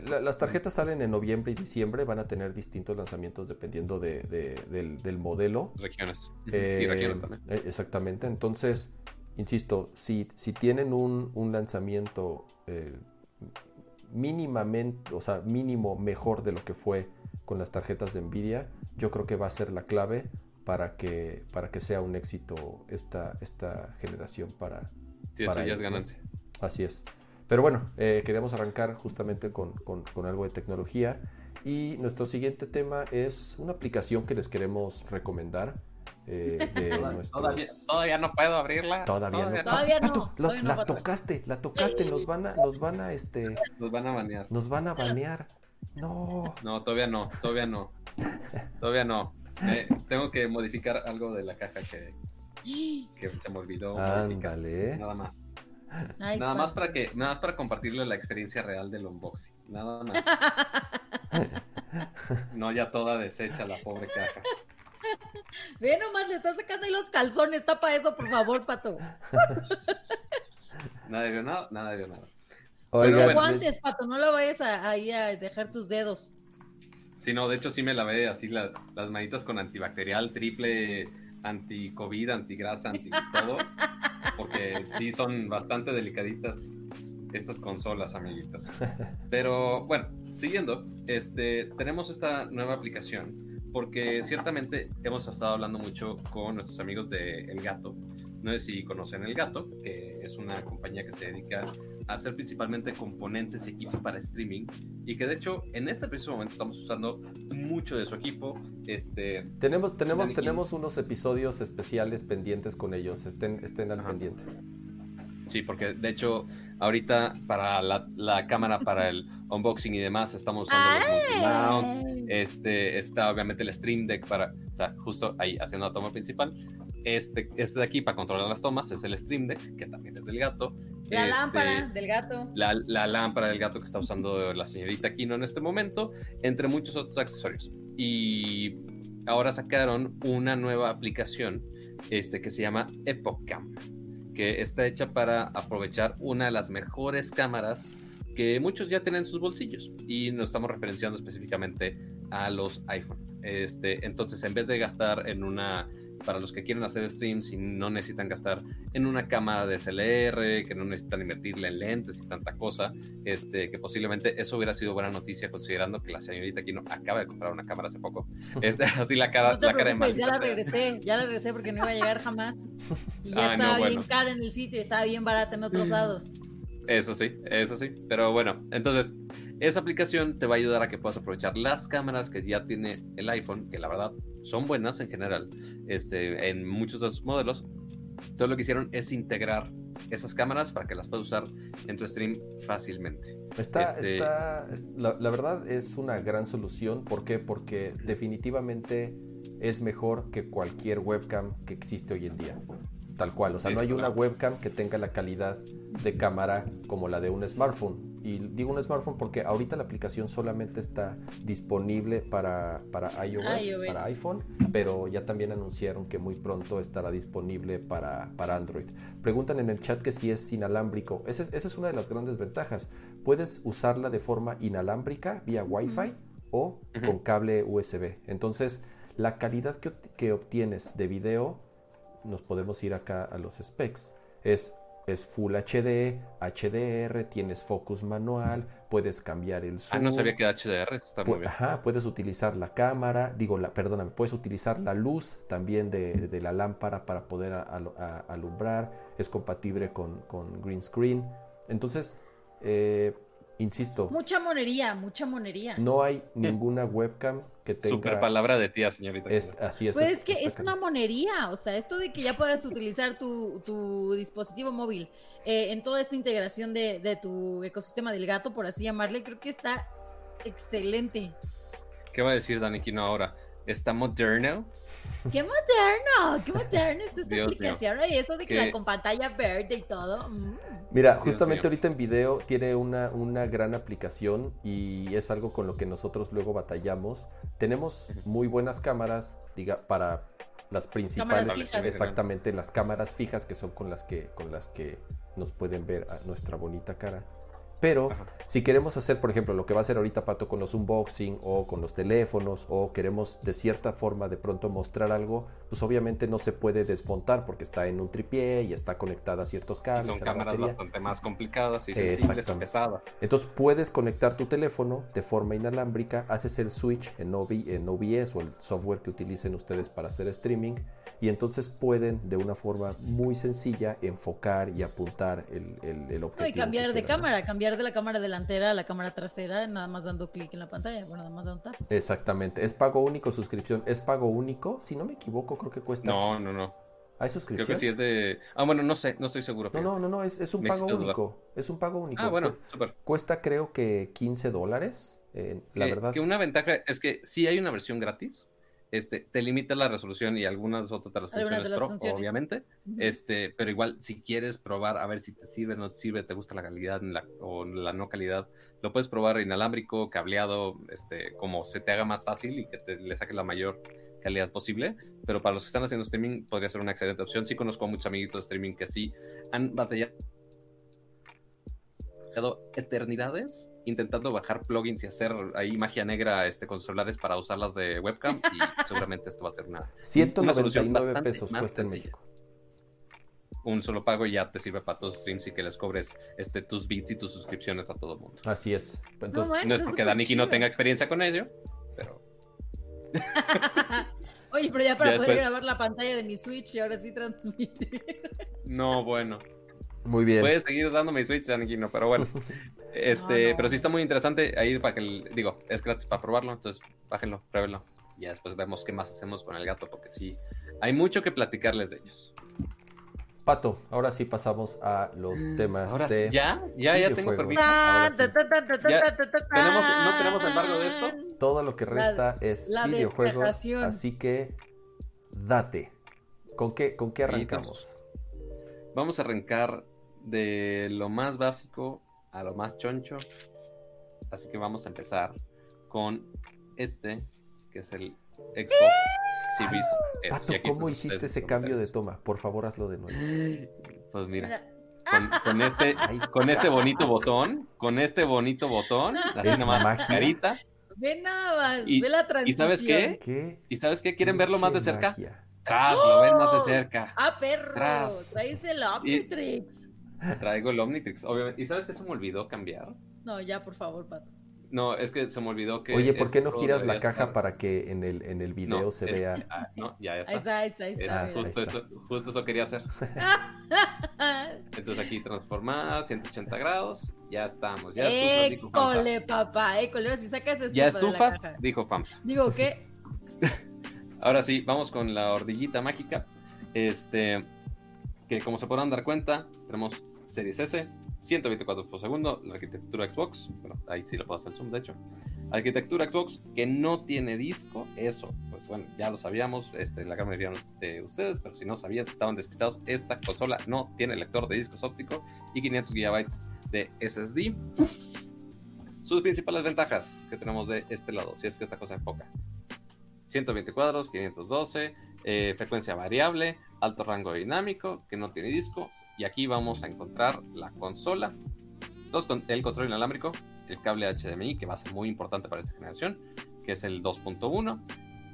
las tarjetas salen en noviembre y diciembre, van a tener distintos lanzamientos dependiendo de, del, modelo. Regiones. y regiones también. Eh, exactamente, entonces, insisto, si, si tienen un, un lanzamiento eh, mínimamente, o sea, mínimo mejor de lo que fue con las tarjetas de Nvidia, yo creo que va a ser la clave para que, para que sea un éxito esta, esta generación para... Sí, eso ya es ganancia. Así es. Pero bueno, eh, queremos arrancar justamente con, algo de tecnología y nuestro siguiente tema es una aplicación que les queremos recomendar. Eh, todavía, no puedo abrirla. Todavía, no. Todavía no. la tocaste, la tocaste, nos van a, nos van a, este, nos van a banear. Nos van a banear. No. No, todavía no, todavía no. Todavía no tengo que modificar algo de la caja que, que se me olvidó. Ándale. Nada más. nada más para que, nada más para compartirle la experiencia real del unboxing. Nada más. no ya toda deshecha la pobre caja. Ve nomás, le estás sacando ahí los calzones, tapa eso, por favor, pato. Nada vio nada, nada vio nada. Oiga, no guantes, pato, no lo vayas a, ahí a dejar tus dedos. Sí, no, de hecho sí me lavé así las manitas con antibacterial, triple anti-COVID, anti-grasa, anti-todo. Porque sí son bastante delicaditas estas consolas, amiguitos. Pero bueno, siguiendo, este, tenemos esta nueva aplicación porque ciertamente hemos estado hablando mucho con nuestros amigos de El Gato. No sé si conocen El Gato, que es una compañía que se dedica hacer principalmente componentes y equipo para streaming y que de hecho en este preciso momento estamos usando mucho de su equipo. Este, tenemos tenemos, tenemos unos episodios especiales pendientes con ellos, estén, estén al pendiente. Sí, porque de hecho ahorita para la, la cámara para el unboxing y demás, estamos usando los Este, está obviamente el Stream Deck para, o sea, justo ahí haciendo la toma principal. Este, este de aquí para controlar las tomas es el Stream Deck, que también es del gato. La este, lámpara del gato. La, la, lámpara del gato que está usando la señorita Kino en este momento, entre muchos otros accesorios. Y ahora sacaron una nueva aplicación este, que se llama EpochCam, que está hecha para aprovechar una de las mejores cámaras que muchos ya tienen en sus bolsillos y nos estamos referenciando específicamente a los iPhone. Este, entonces, en vez de gastar en una, para los que quieren hacer streams y no necesitan gastar en una cámara de SLR, que no necesitan invertirle en lentes y tanta cosa, este, que posiblemente eso hubiera sido buena noticia considerando que la señorita aquí no acaba de comprar una cámara hace poco. Este, así la cara, la cara de Ya la regresé, ya la regresé porque no iba a llegar jamás. Y ya estaba bien cara en el sitio, estaba bien barata en otros lados. Eso sí, eso sí. Pero bueno, entonces, esa aplicación te va a ayudar a que puedas aprovechar las cámaras que ya tiene el iPhone, que la verdad son buenas en general, este, en muchos de sus modelos. Todo lo que hicieron es integrar esas cámaras para que las puedas usar en tu stream fácilmente. Está, este, está, la, la, verdad es una gran solución. ¿Por qué? Porque definitivamente es mejor que cualquier webcam que existe hoy en día. Tal cual, o sea, no hay una webcam que tenga la calidad de cámara como la de un smartphone. Y digo un smartphone porque ahorita la aplicación solamente está disponible para, para iOS, para iPhone, pero ya también anunciaron que muy pronto estará disponible para, para Android. Preguntan en el chat que si es inalámbrico. Esa es, una de las grandes ventajas. Puedes usarla de forma inalámbrica vía Wi-Fi o con cable USB. Entonces, la calidad que, que obtienes de video nos podemos ir acá a los specs. Es, es Full HD, HDR, tienes focus manual, puedes cambiar el zoom. Ah, no sabía que HDR está muy bien. Ajá, puedes utilizar la cámara, digo, la, perdóname, puedes utilizar la luz también de, la lámpara para poder alumbrar. Es compatible con, con green screen. Entonces, eh, Insisto. Mucha monería, mucha monería. No hay ninguna webcam que tenga. Super palabra de tía, señorita. así es. Pues es que es una monería. O sea, esto de que ya puedas utilizar tu, dispositivo móvil eh, en toda esta integración de, tu ecosistema del gato, por así llamarle, creo que está excelente. ¿Qué va a decir Daniquino ahora? ¿Está moderno? ¡Qué moderno! ¡Qué moderno está esta aplicación! Y eso de que la con pantalla verde y todo. Mm. Mira, justamente ahorita en video tiene una, una gran aplicación y es algo con lo que nosotros luego batallamos. Tenemos muy buenas cámaras, diga, para las principales, exactamente las cámaras fijas que son con las que con las que nos pueden ver a nuestra bonita cara. Pero si queremos hacer, por ejemplo, lo que va a hacer ahorita Pato con los unboxing o con los teléfonos o queremos de cierta forma de pronto mostrar algo, pues obviamente no se puede desmontar porque está en un tripié y está conectada a ciertos cables. son cámaras bastante más complicadas y sensibles pesadas. Entonces puedes conectar tu teléfono de forma inalámbrica, haces el switch en, en OBS o el software que utilicen ustedes para hacer streaming y entonces pueden de una forma muy sencilla enfocar y apuntar el, el, objetivo. y cambiar de cámara, cambiar de la cámara delantera a la cámara trasera, nada más dando clic en la pantalla, bueno, nada más dando Exactamente, es pago único suscripción, es pago único, si no me equivoco, creo que cuesta. No, no, no. ¿Hay suscripción? Creo que sí es de. Ah, bueno, no sé, no estoy seguro. No, no, no, no, es, un pago único. Es un pago único. Ah, bueno, súper. Cuesta creo que 15 dólares. Eh, la verdad. Que una ventaja es que sí hay una versión gratis, este, te limita la resolución y algunas otras funciones de las pro, funciones. obviamente. Este, pero igual, si quieres probar a ver si te sirve, no te sirve, te gusta la calidad la- o la no calidad, lo puedes probar inalámbrico, cableado, este, como se te haga más fácil y que te, le saque la mayor calidad posible. Pero para los que están haciendo streaming, podría ser una excelente opción. Sí conozco a muchos amiguitos de streaming que sí han batallado eternidades intentando bajar plugins y hacer ahí magia negra este, con celulares para usarlas de webcam y seguramente esto va a ser una, Una solución 199 bastante pesos más cuesta en. México. un solo pago y ya te sirve para tus streams y que les cobres este, tus bits y tus suscripciones a todo el mundo. Así es. Entonces, No, bueno. No es porque Daniki no tenga experiencia con ello, pero Oye, pero ya para Ya poder después- grabar la pantalla de mi Switch y ahora sí transmitir. no, bueno. Muy bien. Puedes seguir dando mi Switch, Daniki, no, pero bueno. Este, No, no. pero sí está muy interesante ahí para que, el- digo, es gratis para probarlo, entonces bájenlo, pruébenlo. Y ya después vemos qué más hacemos con el gato, porque sí, hay mucho que platicarles de ellos. Pato, ahora sí pasamos a los temas Ahora sí, de ya, ya, ya tengo permiso. Ahora sí. ¿Tenemos- no tenemos embargo de esto? Todo lo que resta es la videojuegos, así que date. ¿Con qué, con qué arrancamos? Vamos a arrancar de lo más básico a lo más choncho. Así que vamos a empezar con este, que es el Xbox Series S. Pato, Y ¿cómo hiciste ese cambio de toma? Por favor, hazlo de nuevo. Pues mira, con, con este, Ay, con este bonito botón, con este bonito botón, así Es nomás magia. carita. Ve nada más, Y- ve la ¿Y transición. sabes qué? ¿Qué? ¿Y sabes qué? ¿Quieren verlo más de cerca? magia. Tras, lo ven más de cerca. Ah, perro, Tras. traes el Omnitrix. Traigo el Omnitrix, obviamente. ¿Y sabes qué se me olvidó cambiar? No, ya, por favor, Pato. No, es que se me olvidó que. Oye, ¿por qué no giras la caja estar- para que en el, en el video No, se es- vea? ah, no, ya, ya está. Ahí está, ahí está, ahí Es está. Ah, justo, ahí está. eso, justo eso quería hacer. Entonces aquí transformar 180 grados. Ya estamos. Ya estufas, dijo Famsa. École, papá, école. Ahora si sacas estufa Ya de la estufas, caja. dijo FAMSA. Digo, ¿qué? Ahora sí, vamos con la ordillita mágica. Este, que como se podrán dar cuenta, tenemos Series S, 124 por segundo, la arquitectura Xbox, bueno, ahí sí lo puedo hacer zoom, de hecho. Arquitectura Xbox que no tiene disco, eso, pues bueno, ya lo sabíamos, este, la gran mayoría de ustedes, pero si no sabían, si estaban despistados, esta consola no tiene lector de discos óptico y 500 GB de SSD. Sus principales ventajas que tenemos de este lado, si es que esta cosa enfoca. 120 cuadros, 512, eh, frecuencia variable, alto rango dinámico, que no tiene disco. Y aquí vamos a encontrar la consola, los con- el control inalámbrico, el cable HDMI, que va a ser muy importante para esta generación, que es el 2.1,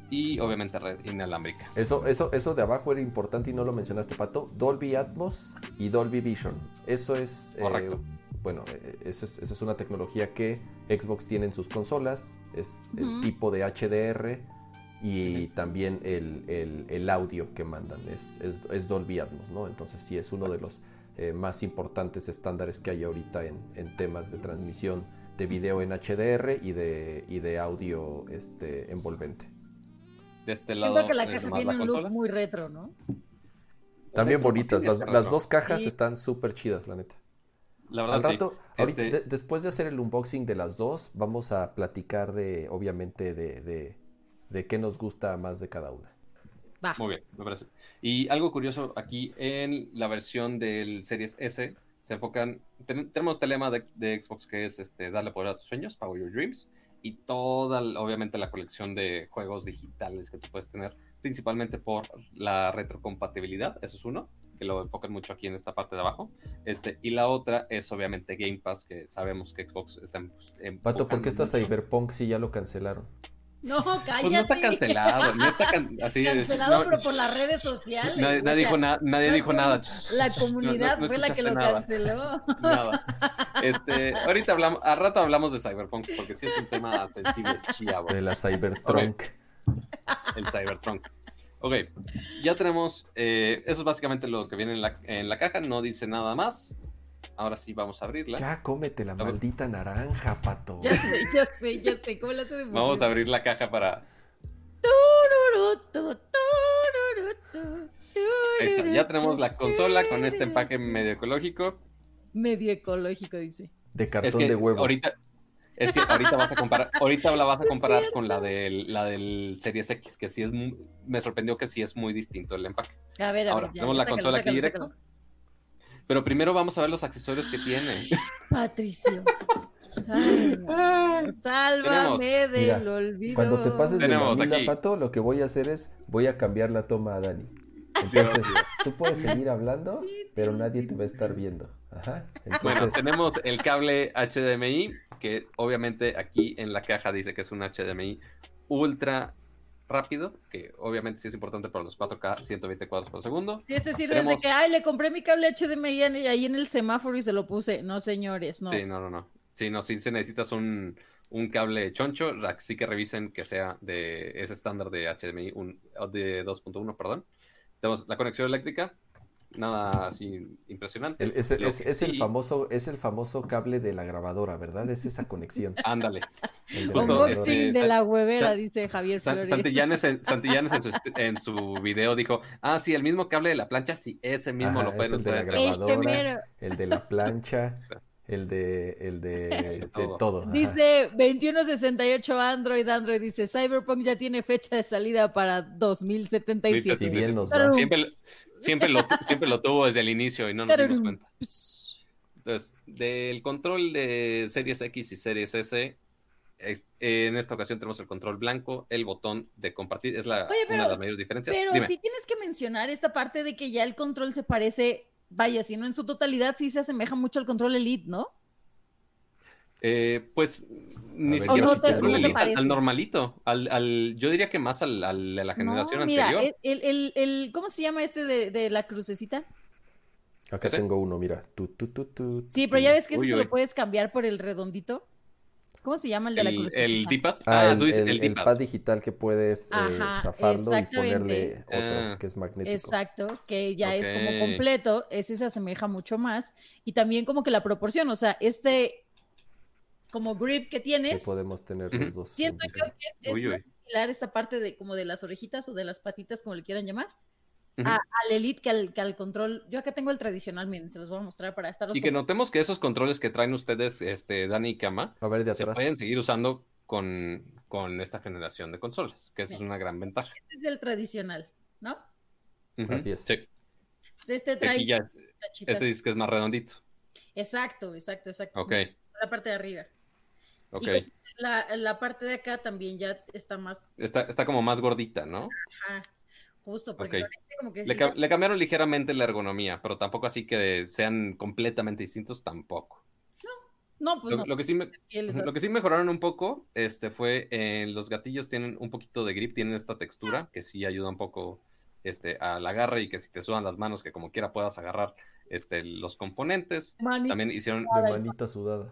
y obviamente red inalámbrica. Eso, eso, eso de abajo era importante y no lo mencionaste, Pato. Dolby Atmos y Dolby Vision. Eso es. eh, Correcto. bueno, eh, eso es, eso es una tecnología que Xbox tiene en sus consolas. Es el tipo de HDR y también el, el- el audio que mandan. Es, es- es Dolby Atmos, ¿no? Entonces, sí, es uno de los eh, más importantes estándares que hay ahorita en, en temas de transmisión de video en HDR y de, y de audio este, envolvente. De este Siento lado que la caja tiene la un look muy retro, ¿no? También Retro, bonitas, las, retro. las dos cajas Sí. están súper chidas, la neta. La verdad, Al sí. rato, ahorita, Este- de- después de hacer el unboxing de las dos, vamos a platicar de, obviamente, de, de, de qué nos gusta más de cada una. Va. Muy bien, me parece. Y algo curioso aquí en la versión del Series S se enfocan. ten- tenemos este lema de, de Xbox que es este darle poder a tus sueños, Power Your Dreams. Y toda, obviamente, la colección de juegos digitales que tú puedes tener, principalmente por la retrocompatibilidad, eso es uno, que lo enfocan mucho aquí en esta parte de abajo. Este, y la otra es obviamente Game Pass, que sabemos que Xbox está en. en- Pato, ¿por qué mucho. Cyberpunk si ya lo cancelaron? No, cállate. Pues no está cancelado, no está can- así, Cancelado, no- pero por las redes sociales. Nadie, dijo, na- nadie no dijo nada. La No, no- comunidad no fue la que lo nada. canceló. Nada. Este, ahorita hablamos, a rato hablamos de Cyberpunk, porque sí es un tema sensible, chiavo, De la Cybertrunk. el Cyberpunk. Ok, ya tenemos, eh, eso es básicamente lo que viene en la, en la caja, no dice nada más. Ahora sí vamos a abrirla. Ya cómete la maldita naranja, Pato. Ya sé, ya sé, ya sé. ¿Cómo le hace de Vamos a abrir la caja para... Ahí está, ya tenemos la consola con este empaque medio ecológico. Medio ecológico, dice. De Es cartón que de huevo. ahorita, Es que ahorita vas a comparar, ahorita la vas a comparar con la del, la del Series X, que sí es muy- me sorprendió que sí es muy distinto el empaque. A ver, a Ahora, ver. ya, tenemos la sácalo, consola aquí sácalo, directo. Pero primero vamos a ver los accesorios que tiene. Patricio. Ay, sálvame del Mira, olvido. Cuando te pases de Tenemos mamila, aquí. Pato, lo que voy a hacer es, voy a cambiar la toma a Dani. Entonces, tú puedes seguir hablando, pero nadie te va a estar viendo. Ajá. Bueno, Entonces, tenemos el cable HDMI, que obviamente aquí en la caja dice que es un HDMI ultra rápido, que obviamente sí es importante para los 4K 120 cuadros por segundo. Si este sirve es de que, ay, le compré mi cable HDMI ahí en el semáforo y se lo puse. No, señores, no. Sí, no, no, no. Sí, no, sí se necesitas un, un cable choncho, así que revisen que sea de ese estándar de HDMI, un, de 2.1, perdón. Tenemos la conexión eléctrica, nada así impresionante. el- es, el famoso, es el famoso cable de la grabadora, ¿verdad? Es esa conexión. Ándale. el de grabadora. Unboxing este, de la huevera, San- dice Javier San-. Santillanes, en, Santillanes en, su, est- en su video dijo, ah, sí, el mismo cable de la plancha, sí, ese mismo Ajá, lo pueden el de la Este grabadora, el de la plancha, el de, el de, de todo. todo. Dice 2168 Android, Android dice Cyberpunk ya tiene fecha de salida para 2077. Si bien nos va. Siempre, lo- siempre, lo, siempre lo tuvo desde el inicio y no nos dimos cuenta. Entonces, del control de Series X y Series S, es- en esta ocasión tenemos el control blanco, el botón de compartir, es la, Oye, pero- una de las mayores diferencias. Pero Dime. sí tienes que mencionar esta parte de que ya el control se parece, vaya, si no en su totalidad, sí se asemeja mucho al control Elite, ¿no? Eh, pues ni ver, siquiera ¿o no al te- control no te Elite, al- parece? al, normalito, al, al- yo diría que más al, al de la generación no, mira, anterior. el, el, el- ¿cómo se llama este de, de la crucecita? Acá tengo uno, mira. Tu, tu, tu, tu, Sí, pero tu. ya ves que ese Uy, se uy. lo puedes cambiar por el redondito. ¿Cómo se llama el de la crucecita? el D-pad. Ah, Ah, el, tú dices el- el el pad digital que puedes eh, Ajá, zafarlo y ponerle otro Ah. que es magnético. Exacto, que ya es como completo, ese se asemeja mucho más. Y también como que la proporción, o sea, este como grip que Que tienes, podemos tener los dos. siento yo que es, es uy. similar esta parte de como de las orejitas o de las patitas, como le quieran llamar, A- al Elite que al, que al control. Yo acá tengo el tradicional, miren, se los voy a mostrar para estarlos Y que notemos que esos controles que traen ustedes, este, Dani y Kama, A ver, de se pueden seguir usando con, con esta generación de consolas, que esa es una gran ventaja. Este es el tradicional, ¿no? Así es. Sí, Pues este aquí trae ya es- este disco es más redondito. Exacto, exacto, exacto. Ok, La parte de arriba. ok. La, la parte de acá también ya está más Está, está como más gordita, ¿no? Ajá, justo, porque Ok. con este como que Le, sí ca- le cambiaron ligeramente la ergonomía, pero tampoco así que sean completamente distintos tampoco. No, pues Lo, no. lo que sí me- Lo que sí mejoraron un poco, este, fue en los gatillos tienen un poquito de grip, tienen esta textura que sí ayuda un poco, este, al agarre y que si te sudan las manos, que como quiera puedas agarrar, este, los componentes. Mani- También hicieron, De manita sudada.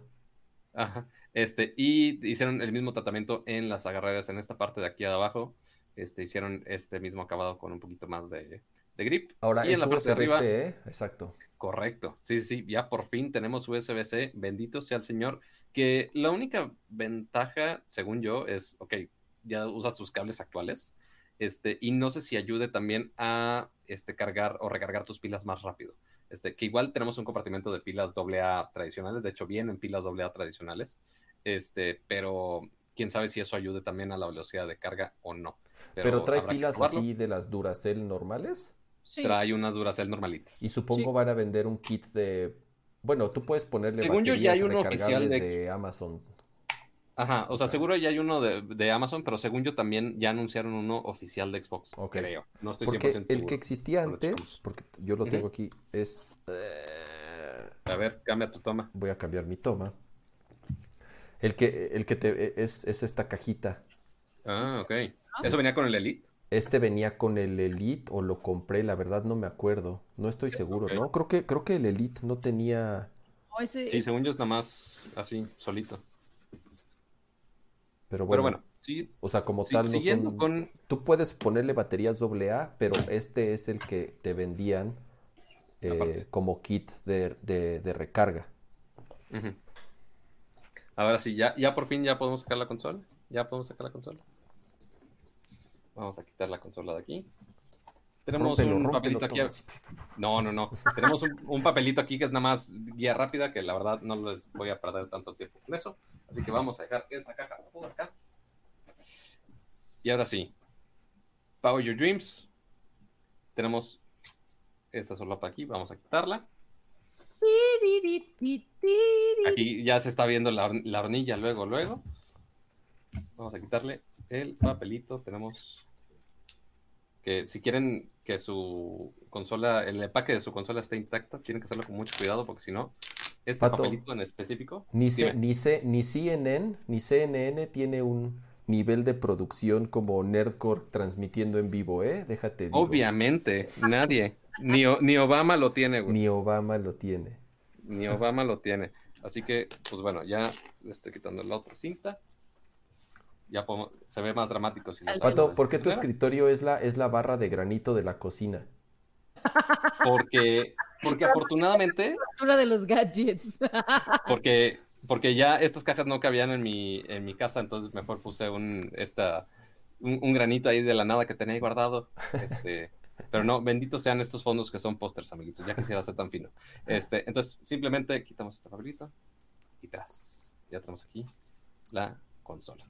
ajá, este, y hicieron el mismo tratamiento en las agarraderas en esta parte de aquí abajo, este, hicieron este mismo acabado con un poquito más de, de grip. Ahora y en es la parte de arriba, ¿eh? Exacto. Correcto, sí, sí, sí, ya por fin tenemos USB-C, bendito sea el Señor, que la única ventaja, según yo, es, ok, ya usas tus cables actuales, este, y no sé si ayude también a este, cargar o recargar tus pilas más rápido. Este, que igual tenemos un compartimento de pilas AA tradicionales, de hecho vienen pilas AA tradicionales, este, pero quién sabe si eso ayude también a la velocidad de carga o no. Pero, trae pilas así de las Duracell normales. Sí. Trae unas Duracell normalitas. Y supongo Sí. van a vender un kit de. Bueno, tú puedes ponerle Según yo, ya baterías hay uno oficial recargables de- de... Amazon. Ajá, o sea, seguro ya hay uno de, de Amazon, pero según yo también ya anunciaron uno oficial de Xbox, Ok. creo. No estoy Porque 100% el seguro. que existía antes, porque yo lo tengo aquí, es. eh, A ver, cambia tu toma. voy a cambiar mi toma. El que, el que te es, es esta cajita. Ah, ok. ¿Eso venía con el Elite? Este venía con el Elite o lo compré, la verdad no me acuerdo. No estoy seguro. ¿no? Creo que, creo que el Elite no tenía. Ese- Sí, según yo es nada más así, solito. Pero Pero bueno, bueno, sí, o sea, como sí, tal no siguiendo son. con... Tú puedes ponerle baterías AA, pero este es el que te vendían eh, como kit de, de- de recarga. Ahora sí, ya, ya por fin ya podemos sacar la consola. Ya podemos sacar la consola. Vamos a quitar la consola de aquí. Tenemos Rómpelo, un rómpelo papelito aquí. todo. No, no, no. Tenemos un, un papelito aquí que es nada más guía rápida, que la verdad no les voy a perder tanto tiempo con eso. Así que vamos a dejar esta caja por acá. Y ahora sí, Power Your Dreams. Tenemos esta solapa aquí, vamos a quitarla. Aquí ya se está viendo la, la hornilla luego, luego. Vamos a quitarle el papelito. Tenemos que si quieren que su consola, el empaque de su consola esté intacta, tienen que hacerlo con mucho cuidado porque si no, este Pato, papelito en específico. Ni, ni, ni CNN ni CNN tiene un nivel de producción como Nerdcore transmitiendo en vivo, ¿eh? Déjate. digo. Obviamente, nadie. Ni, ni Obama lo tiene, güey. Ni Obama lo tiene. Ni Obama lo tiene. Así que, pues bueno, ya le estoy quitando la otra cinta. Ya podemos- se ve más dramático si Pato, ¿por qué tu manera. escritorio es la, es la barra de granito de la cocina? Porque, porque afortunadamente, Una de los gadgets. porque, porque ya estas cajas no cabían en mi, en mi casa, entonces mejor puse un, esta, un, un granito ahí de la nada que tenía ahí guardado. Este, pero no, benditos sean estos fondos que son pósters, amiguitos. Ya quisiera ser tan fino. Este, entonces, simplemente quitamos este papelito y tras. Ya tenemos aquí la consola.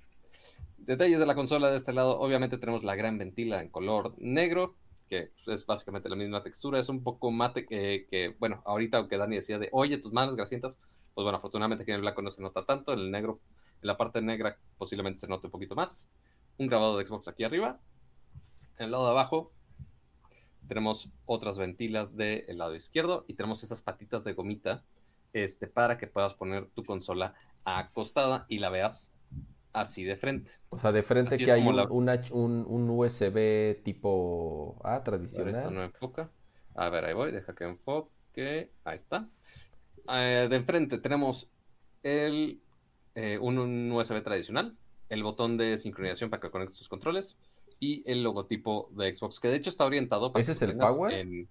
Detalles de la consola de este lado, obviamente tenemos la gran ventila en color negro, que es básicamente la misma textura, es un poco mate que, que, bueno, ahorita aunque Dani decía de, oye, tus manos grasientas, pues bueno, afortunadamente aquí en el blanco no se nota tanto, en el negro, en la parte negra posiblemente se note un poquito más. Un grabado de Xbox aquí arriba. En el lado de abajo tenemos otras ventilas del lado izquierdo y tenemos estas patitas de gomita este, para que puedas poner tu consola acostada y la veas así de frente. O sea, de frente Así que hay un, la- un- un USB tipo A A ver, esto tradicional. no enfoca. A ver, ahí voy, deja que enfoque. Ahí está. Eh, de enfrente tenemos el, eh, un, un USB tradicional, el botón de sincronización para que conectes tus controles y el logotipo de Xbox, que de hecho está orientado para ¿Ese que es el Power? en-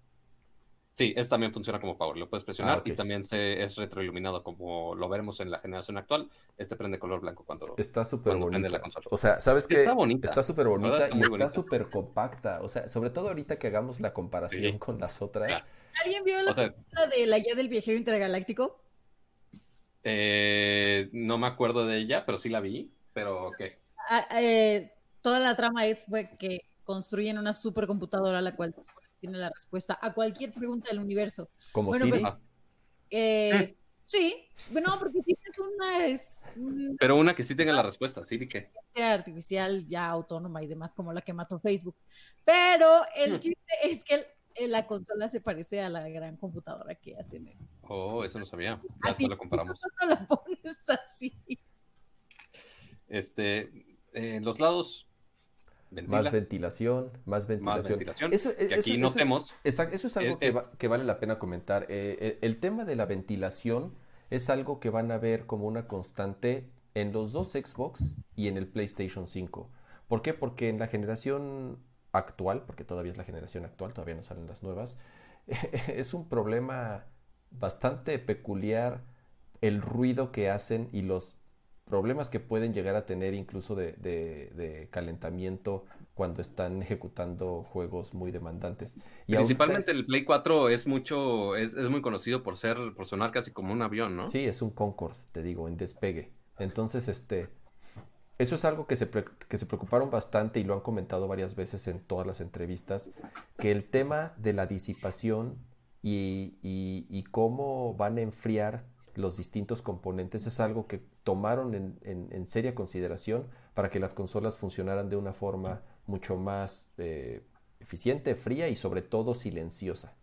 Sí, este también funciona como Power, lo puedes presionar Ah, y también se, es retroiluminado como lo veremos en la generación actual. Este prende color blanco cuando lo... Está súper bonita. la consola. O sea, ¿sabes qué? Está bonita. Está súper bonita está y está súper compacta. O sea, sobre todo ahorita que hagamos la comparación Sí. con las otras. ¿Alguien vio la O sea, de la guía del viajero intergaláctico? eh, no me acuerdo de ella, pero sí la vi. Pero, ¿qué? Ah, eh, toda la trama es fue que construyen una supercomputadora la cual se que tiene la respuesta a cualquier pregunta del universo. Como Bueno, Siri. pues- Eh, Sí, bueno, porque sí es una es una Pero una que sí tenga la respuesta, ¿sí? ¿De qué? artificial ya autónoma y demás, como la que mató Facebook. Pero el Hmm. chiste es que el- eh, la consola se parece a la gran computadora que hacen. en- Oh, eso no sabía. Ya Así, lo comparamos. cuando la pones así. Este, eh, los lados, ventila, Más ventilación, más más ventilación. ventilación. Eso, que aquí eso- notemos, eso es algo Es- que, es- va- que vale la pena comentar. Eh, eh, el tema de la ventilación es algo que van a ver como una constante en los dos Xbox y en el PlayStation 5. ¿Por qué? Porque en la generación actual, porque todavía es la generación actual, todavía no salen las nuevas, es un problema bastante peculiar el ruido que hacen y los problemas que pueden llegar a tener incluso de, de- de calentamiento cuando están ejecutando juegos muy demandantes. Y principalmente es- el Play 4 es mucho, es, es muy conocido por ser, por sonar casi como un avión, ¿no? Sí, es un Concorde, te digo, en despegue. Entonces, este, eso es algo que se, pre- que se preocuparon bastante y lo han comentado varias veces en todas las entrevistas, que el tema de la disipación y, y- y cómo van a enfriar los distintos componentes es algo que tomaron en, en- seria consideración para que las consolas funcionaran de una forma mucho más eh, eficiente, fría y sobre todo silenciosa.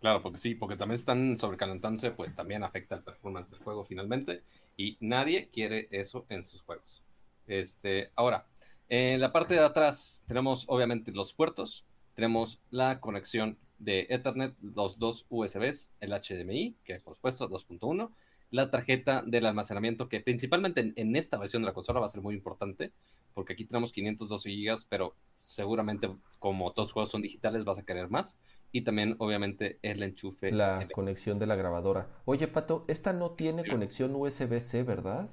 Claro, porque sí, porque también están sobrecalentándose, pues también afecta el performance del juego finalmente. Y nadie quiere eso en sus juegos. Este, ahora, en la parte de atrás tenemos obviamente los puertos, tenemos la conexión de Ethernet, los dos USBs, el HDMI, que por supuesto 2.1, la tarjeta del almacenamiento, que principalmente en, en esta versión de la consola va a ser muy importante, porque aquí tenemos 512 GB, pero seguramente como todos los juegos son digitales vas a querer más. Y también, obviamente, el enchufe. La el- conexión de la grabadora. Oye, Pato, esta no tiene Sí. conexión USB-C, ¿verdad?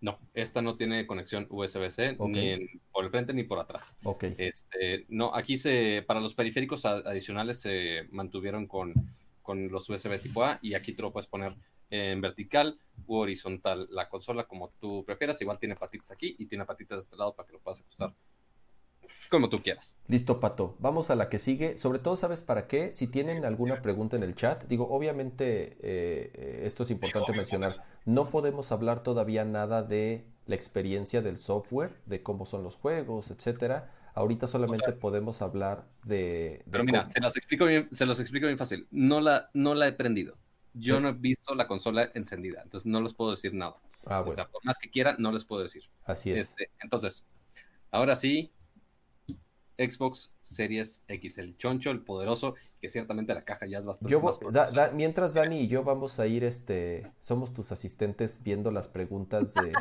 No, esta no tiene conexión USB-C ni en- por el frente ni por atrás. Ok. Este, no, aquí se, para los periféricos adicionales se mantuvieron con, con los USB tipo A y aquí tú lo puedes poner en vertical u horizontal. La consola, como tú prefieras, igual tiene patitas aquí y tiene patitas de este lado para que lo puedas ajustar como tú quieras. Listo, Pato. Vamos a la que sigue. Sobre todo, ¿sabes para qué? Si tienen alguna pregunta en el chat, digo, obviamente, eh, eh, esto es importante mencionar. No podemos hablar todavía nada de la experiencia del software, de cómo son los juegos, etcétera. Ahorita solamente podemos hablar de. pero mira, se los explico bien, se los explico bien fácil. No la, no la he prendido. Yo no he visto la consola encendida, entonces no les puedo decir nada. Ah, bueno. O sea, por más que quiera, no les puedo decir. Así es. Este, entonces, ahora sí, Xbox Series X, el choncho, el poderoso, que ciertamente la caja ya es bastante. Yo, mientras Dani y yo vamos a ir, este, somos tus asistentes viendo las preguntas de,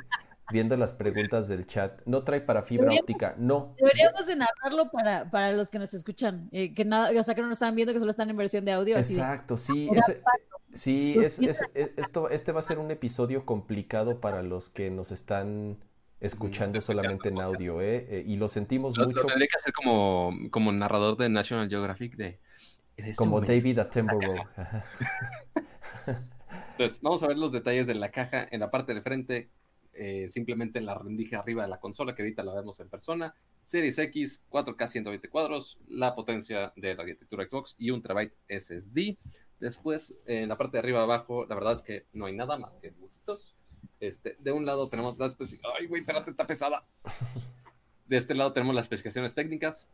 viendo las preguntas del chat. No trae para fibra óptica, no. Deberíamos de narrarlo para, para los que nos escuchan, eh, que nada, o sea, que no nos están viendo, que solo están en versión de audio. Exacto, sí. sí, es, esto, este va a ser un episodio complicado para los que nos están escuchando solamente en audio, ¿eh? ¿eh? y lo sentimos mucho. Lo tendría que hacer como, como narrador de National Geographic de... Como David Attenborough. Entonces, vamos a ver los detalles de la caja en la parte de frente, eh, simplemente en la rendija arriba de la consola, que ahorita la vemos en persona. Series X, 4K 120 cuadros, la potencia de la arquitectura Xbox y un terabyte SSD. Después, en la parte de arriba abajo, la verdad es que no hay nada más que dibujitos este, de un lado tenemos las Ay, güey, espérate, está pesada. De este lado tenemos las especificaciones técnicas.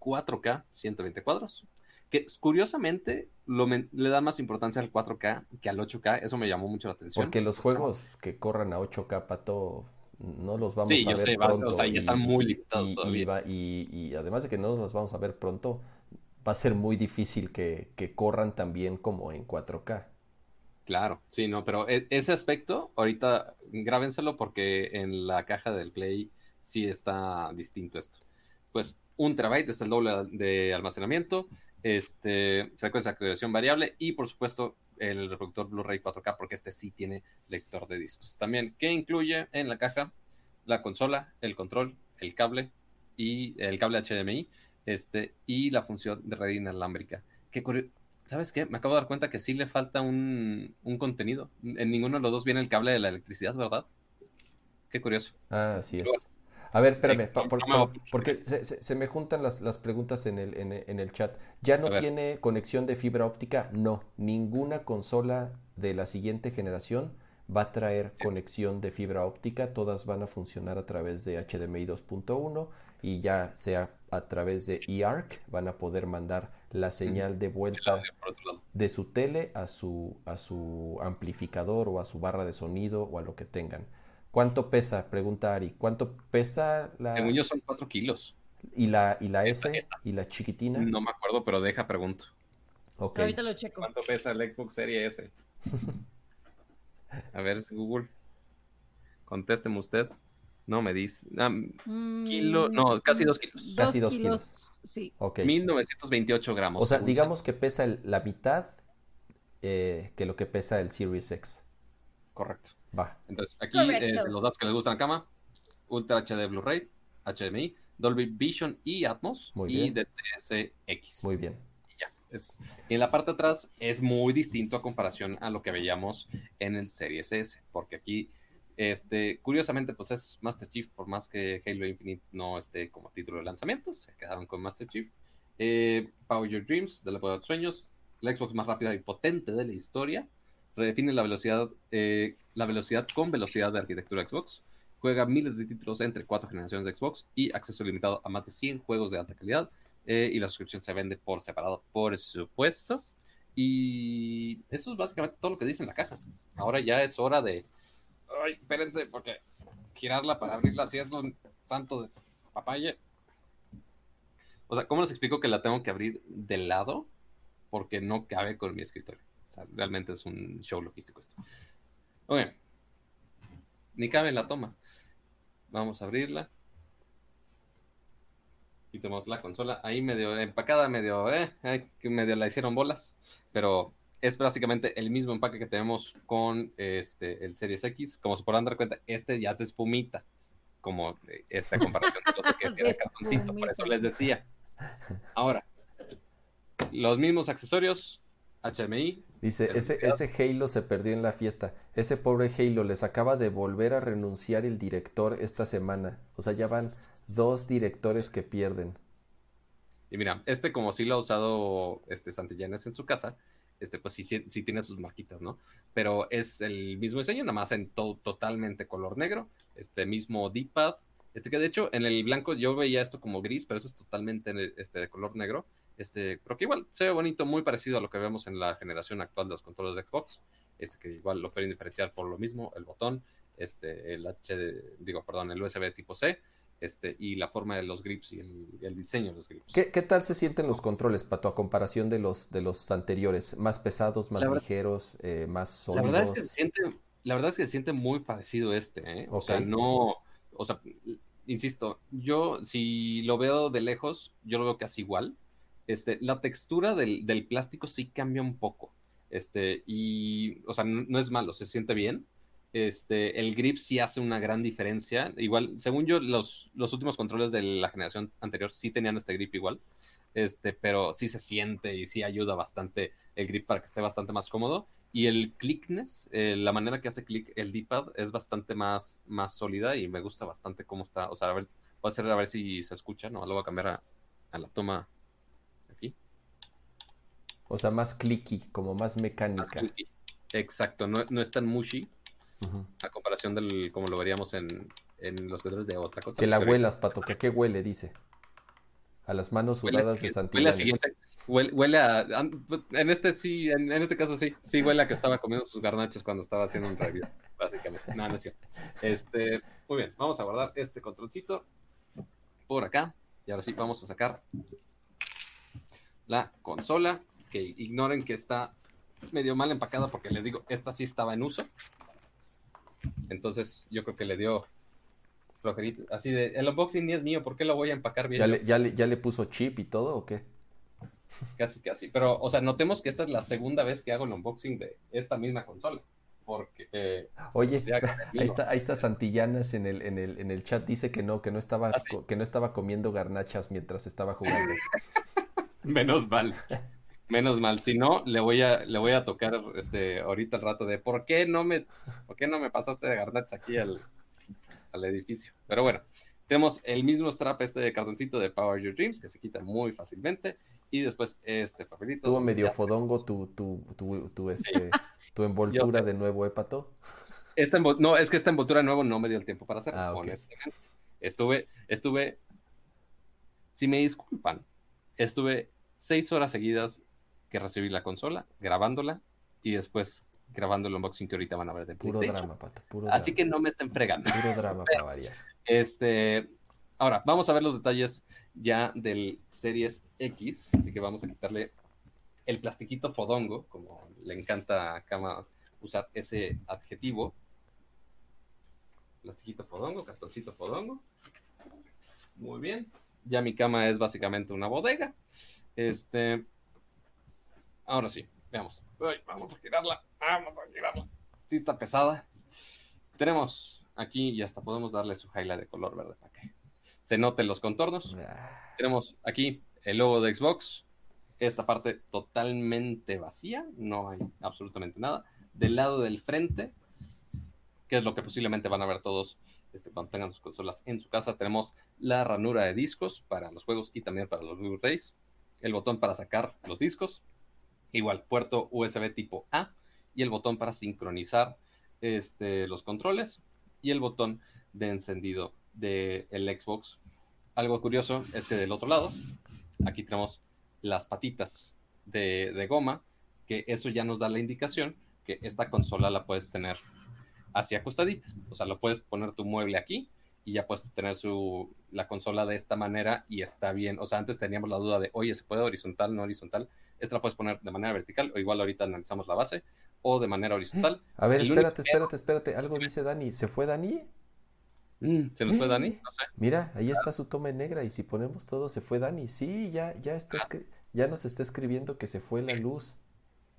4K, 120 cuadros. Que curiosamente le da más importancia al 4K que al 8K. Eso me llamó mucho la atención. Porque los juegos que corran a 8K, pato, no los vamos a ver pronto. o sea, ya están muy limitados todavía. Y, además de que no los vamos a ver pronto, va a ser muy difícil que, que corran también como en 4K. Claro, sí, no, pero e, ese aspecto, ahorita grábenselo porque en la caja del Play sí está distinto esto. Pues un terabyte es el doble de almacenamiento, este, frecuencia de activación variable y por supuesto el reproductor Blu-ray 4K porque este sí tiene lector de discos. También, ¿qué incluye en la caja? La consola, el control, el cable y el cable HDMI este, y la función de red inalámbrica. Qué ¿Sabes qué? Me acabo de dar cuenta que sí le falta un, contenido. En ninguno de los dos viene el cable de la electricidad, ¿verdad? Qué curioso. Ah, así es. A ver, espérame, eh, porque se, me juntan las, preguntas en el, en, el chat. ¿Ya no tiene conexión de fibra óptica? No, ninguna consola de la siguiente generación va a traer conexión de fibra óptica. Todas van a funcionar a través de HDMI 2.1 y ya sea a través de eARC van a poder mandar la señal de vuelta de su tele a su, a su amplificador o a su barra de sonido o a lo que tengan. ¿Cuánto pesa? Pregunta Ari. ¿Cuánto pesa la...? Según yo son 4 kilos. ¿Y la, y la S? ¿Y la chiquitina? No me acuerdo, pero deja pregunto. Ahorita lo checo. ¿Cuánto pesa el Xbox Series S? a ver, Google. Contésteme usted. No me dice. Ah, kilo, no, casi dos kilos. casi dos kilos. Sí. 1928 gramos. O sea, digamos que pesa la mitad eh, que lo que pesa el Series X. Correcto. Va. Entonces, aquí eh, los datos que les gustan a cama: Ultra HD Blu-ray, HDMI, Dolby Vision y Atmos muy y DTSX. Muy bien. Y ya. en la parte de atrás es muy distinto a comparación a lo que veíamos en el Series S, porque aquí este, curiosamente, pues es Master Chief, por más que Halo Infinite no esté como título de lanzamiento, se quedaron con Master Chief. Eh, Power Your Dreams, de la Poder de Sueños, la Xbox más rápida y potente de la historia, redefine la velocidad, eh, la velocidad con velocidad de arquitectura Xbox, juega miles de títulos entre cuatro generaciones de Xbox y acceso limitado a más de 100 juegos de alta calidad, eh, y la suscripción se vende por separado, por supuesto. Y eso es básicamente todo lo que dice en la caja. Ahora ya es hora de Ay, espérense, porque girarla para abrirla así es un santo de papaya. O sea, ¿cómo les explico que la tengo que abrir de lado? Porque no cabe con mi escritorio. O sea, realmente es un show logístico esto. Ok. Ni cabe en la toma. Vamos a abrirla. Quitemos la consola. Ahí medio empacada, medio, eh, medio la hicieron bolas. Pero es básicamente el mismo empaque que tenemos con este, el Series X. Como se podrán dar cuenta, este ya se espumita, como esta comparación de otro que tiene cartoncito, por eso les decía. Ahora, los mismos accesorios, HMI, Dice, ese, ese Halo se perdió en la fiesta. Ese pobre Halo les acaba de volver a renunciar el director esta semana. O sea, ya van dos directores que pierden. Y mira, este como sí lo ha usado este Santillanes en su casa, este pues sí, sí, tiene sus marquitas, ¿no? Pero es el mismo diseño, nada más en totalmente color negro, este mismo D-pad, este que de hecho en el blanco yo veía esto como gris, pero eso es totalmente este, de color negro. Este, pero que igual se ve bonito, muy parecido a lo que vemos en la generación actual de los controles de Xbox. Este que igual lo pueden diferenciar por lo mismo, el botón, este, el HD, digo, perdón, el USB tipo C, este, y la forma de los grips y el, diseño de los grips. ¿Qué, tal se sienten los controles, Pato, a comparación de los, de los anteriores? ¿Más pesados, más ligeros, eh, más sólidos? La verdad, es que se siente, la verdad es que se siente muy parecido este, ¿eh? O sea, no, o sea, insisto, yo si lo veo de lejos, yo lo veo casi igual. Este, la textura del, plástico sí cambia un poco. Este, y, o sea, no, es malo, se siente bien. Este, el grip sí hace una gran diferencia. Igual, según yo, los, últimos controles de la generación anterior sí tenían este grip igual. Este, pero sí se siente y sí ayuda bastante el grip para que esté bastante más cómodo. Y el clickness, eh, la manera que hace click el D-pad es bastante más, más sólida y me gusta bastante cómo está. O sea, a ver, a ver si se escucha, ¿no? Lo voy a cambiar a, la toma. O sea, más clicky, como más mecánica. Exacto, no, no, es tan mushy a comparación del como lo veríamos en, en los controles de otra cosa. Que la huelas, Pato, que qué huele, dice. A las manos sudadas de Santiago. Huele, a. En este sí, en, este caso sí. Sí, huele a que estaba comiendo sus garnachas cuando estaba haciendo un review, básicamente. No, no es cierto. Este, muy bien, vamos a guardar este controlcito por acá. Y ahora sí, vamos a sacar la consola. Que ignoren que está medio mal empacada porque les digo, esta sí estaba en uso. Entonces, yo creo que le dio Así de, el unboxing ni es mío, ¿por qué lo voy a empacar bien? ¿Ya le, ya le, ya le puso chip y todo o qué? Casi, casi. Pero, o sea, notemos que esta es la segunda vez que hago el unboxing de esta misma consola. Porque. Eh, Oye, pues, ahí está, ahí está Santillanas en el, en el, en el chat. Dice que no, que no estaba, ah, que no estaba comiendo garnachas mientras estaba jugando. Menos mal. Menos mal. Si no, le voy a, le voy a tocar este ahorita el rato de por qué no me, por qué no me pasaste de garnachas aquí al, al edificio. Pero bueno, tenemos el mismo strap este de cartoncito de Power Your Dreams que se quita muy fácilmente. Y después este papelito. Tuvo medio fodongo tu, tu, tu, tu, este, tu envoltura de nuevo, Epato. Esta no, es que esta envoltura de nuevo no me dio el tiempo para hacerlo, ah, Estuve, estuve, si me disculpan, estuve seis horas seguidas que recibí la consola, grabándola y después grabando el unboxing que ahorita van a ver de Puro drama, Pato, puro Así que no me estén fregando. Puro drama para variar. Este, ahora, vamos a ver los detalles ya del Series X, así que vamos a quitarle el plastiquito fodongo, como le encanta a Kama usar ese adjetivo. Plastiquito fodongo, cartoncito fodongo. Muy bien. Ya mi cama es básicamente una bodega. Este. Ahora sí, veamos. vamos a girarla. Vamos a girarla. Sí está pesada. Tenemos aquí y hasta podemos darle su highlight de color verde para que se noten los contornos. Ah. Tenemos aquí el logo de Xbox. Esta parte totalmente vacía, no hay absolutamente nada. Del lado del frente, que es lo que posiblemente van a ver todos este, cuando tengan sus consolas en su casa, tenemos la ranura de discos para los juegos y también para los Blu-rays. El botón para sacar los discos. Igual, puerto USB tipo A. Y el botón para sincronizar este, los controles y el botón de encendido del Xbox. Algo curioso es que del otro lado, aquí tenemos las patitas de, goma, que eso ya nos da la indicación que esta consola la puedes tener hacia acostadita. O sea, lo puedes poner tu mueble aquí y ya puedes tener su, la consola de esta manera y está bien. O sea, antes teníamos la duda de, oye, ¿se puede horizontal, no horizontal? Esta la puedes poner de manera vertical o igual ahorita analizamos la base o de manera horizontal. A ver, espérate, espérate, espérate. Algo dice Dani. ¿Se fue Dani? Mm, ¿Se nos fue Dani? No sé. Mira, ahí está su toma en negra y si ponemos todo se fue Dani. Sí, ya, ya está, ya nos está escribiendo que se fue la luz.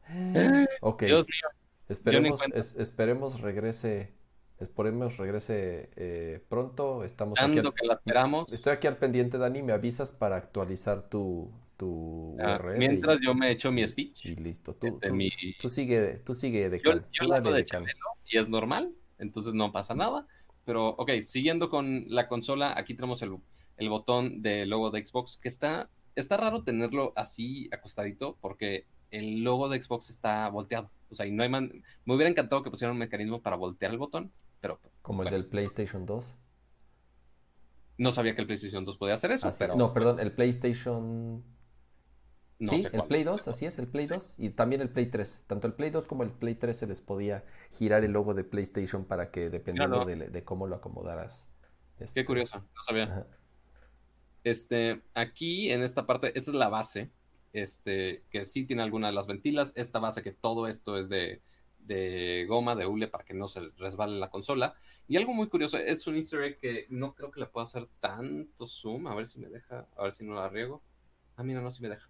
Ok. Dios mío. Esperemos, esperemos regrese, esperemos regrese eh, pronto. Estamos aquí. que la esperamos. Estoy aquí al pendiente, Dani. Me avisas para actualizar tu, tu Ah, URL mientras y, yo me echo mi speech. y listo. Tú, este, tú- mi- tú sigue, tú sigue de Yo, yo hago de. Chabelo y es normal, entonces no pasa nada. Pero, ok, siguiendo con la consola, aquí tenemos el, el botón de logo de Xbox, que está, está raro tenerlo así acostadito, porque el logo de Xbox está volteado. O sea, y no hay man- me hubiera encantado que pusieran un mecanismo para voltear el botón, pero pues, Como el del PlayStation 2. no sabía que el PlayStation 2 podía hacer eso, Así- pero No, perdón, el PlayStation. No sí, sé el. Play 2, así es, el Play 2 y también el Play 3. Tanto el Play 2 como el Play 3 se les podía girar el logo de PlayStation para que dependiendo de, de cómo lo acomodaras. Qué este, curioso, no sabía. ajá. Este, aquí en esta parte, esta es la base, este, que sí tiene alguna de las ventilas. Esta base que todo esto es de, de goma, de hule, para que no se resbale la consola. Y algo muy curioso, es un easter egg que no creo que le pueda hacer tanto zoom. A ver si me deja, a ver si no la riego. Ah, mira, no, si me deja.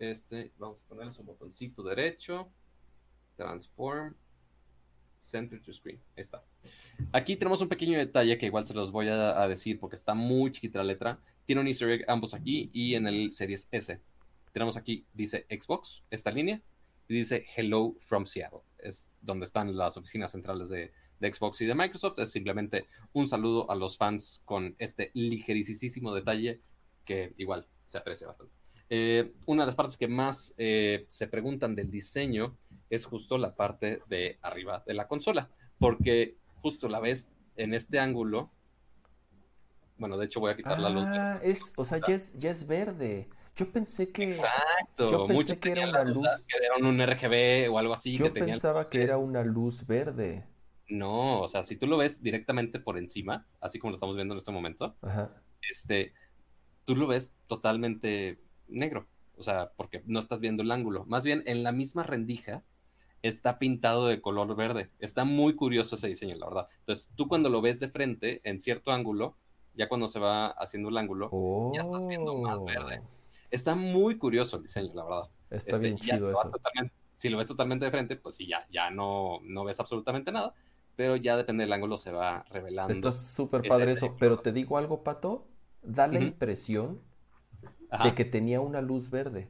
Este, vamos a ponerle su botoncito derecho. Transform. Center to screen. Ahí está. Aquí tenemos un pequeño detalle que igual se los voy a, a decir porque está muy chiquita la letra. Tiene un easter egg ambos aquí y en el Series S. Tenemos aquí, dice Xbox, esta línea, y dice Hello from Seattle. Es donde están las oficinas centrales de, de Xbox y de Microsoft. Es simplemente un saludo a los fans con este ligerísimo detalle que igual se aprecia bastante. Eh, una de las partes que más eh, se preguntan del diseño es justo la parte de arriba de la consola, porque justo la ves en este ángulo. Bueno, de hecho voy a quitar la luz. Ah, es, o sea, ya es, ya es verde. Yo pensé que, Exacto. yo pensé Muchos que era una luz. que era un RGB o algo así. yo que pensaba que era una luz verde. No, o sea, si tú lo ves directamente por encima, así como lo estamos viendo en este momento, Ajá. este, tú lo ves totalmente negro. O sea, porque no estás viendo el ángulo. Más bien, en la misma rendija está pintado de color verde. Está muy curioso ese diseño, la verdad. Entonces, tú cuando lo ves de frente, en cierto ángulo, ya cuando se va haciendo el ángulo, ya estás viendo más verde. Oh, está muy curioso el diseño, la verdad. está Este, bien chido eso. si lo ves totalmente de frente, pues sí, ya, ya no, no ves absolutamente nada, pero ya depende del ángulo se va revelando. Está súper padre eso. Pero te digo algo, Pato. Da la impresión Ajá. de que tenía una luz verde.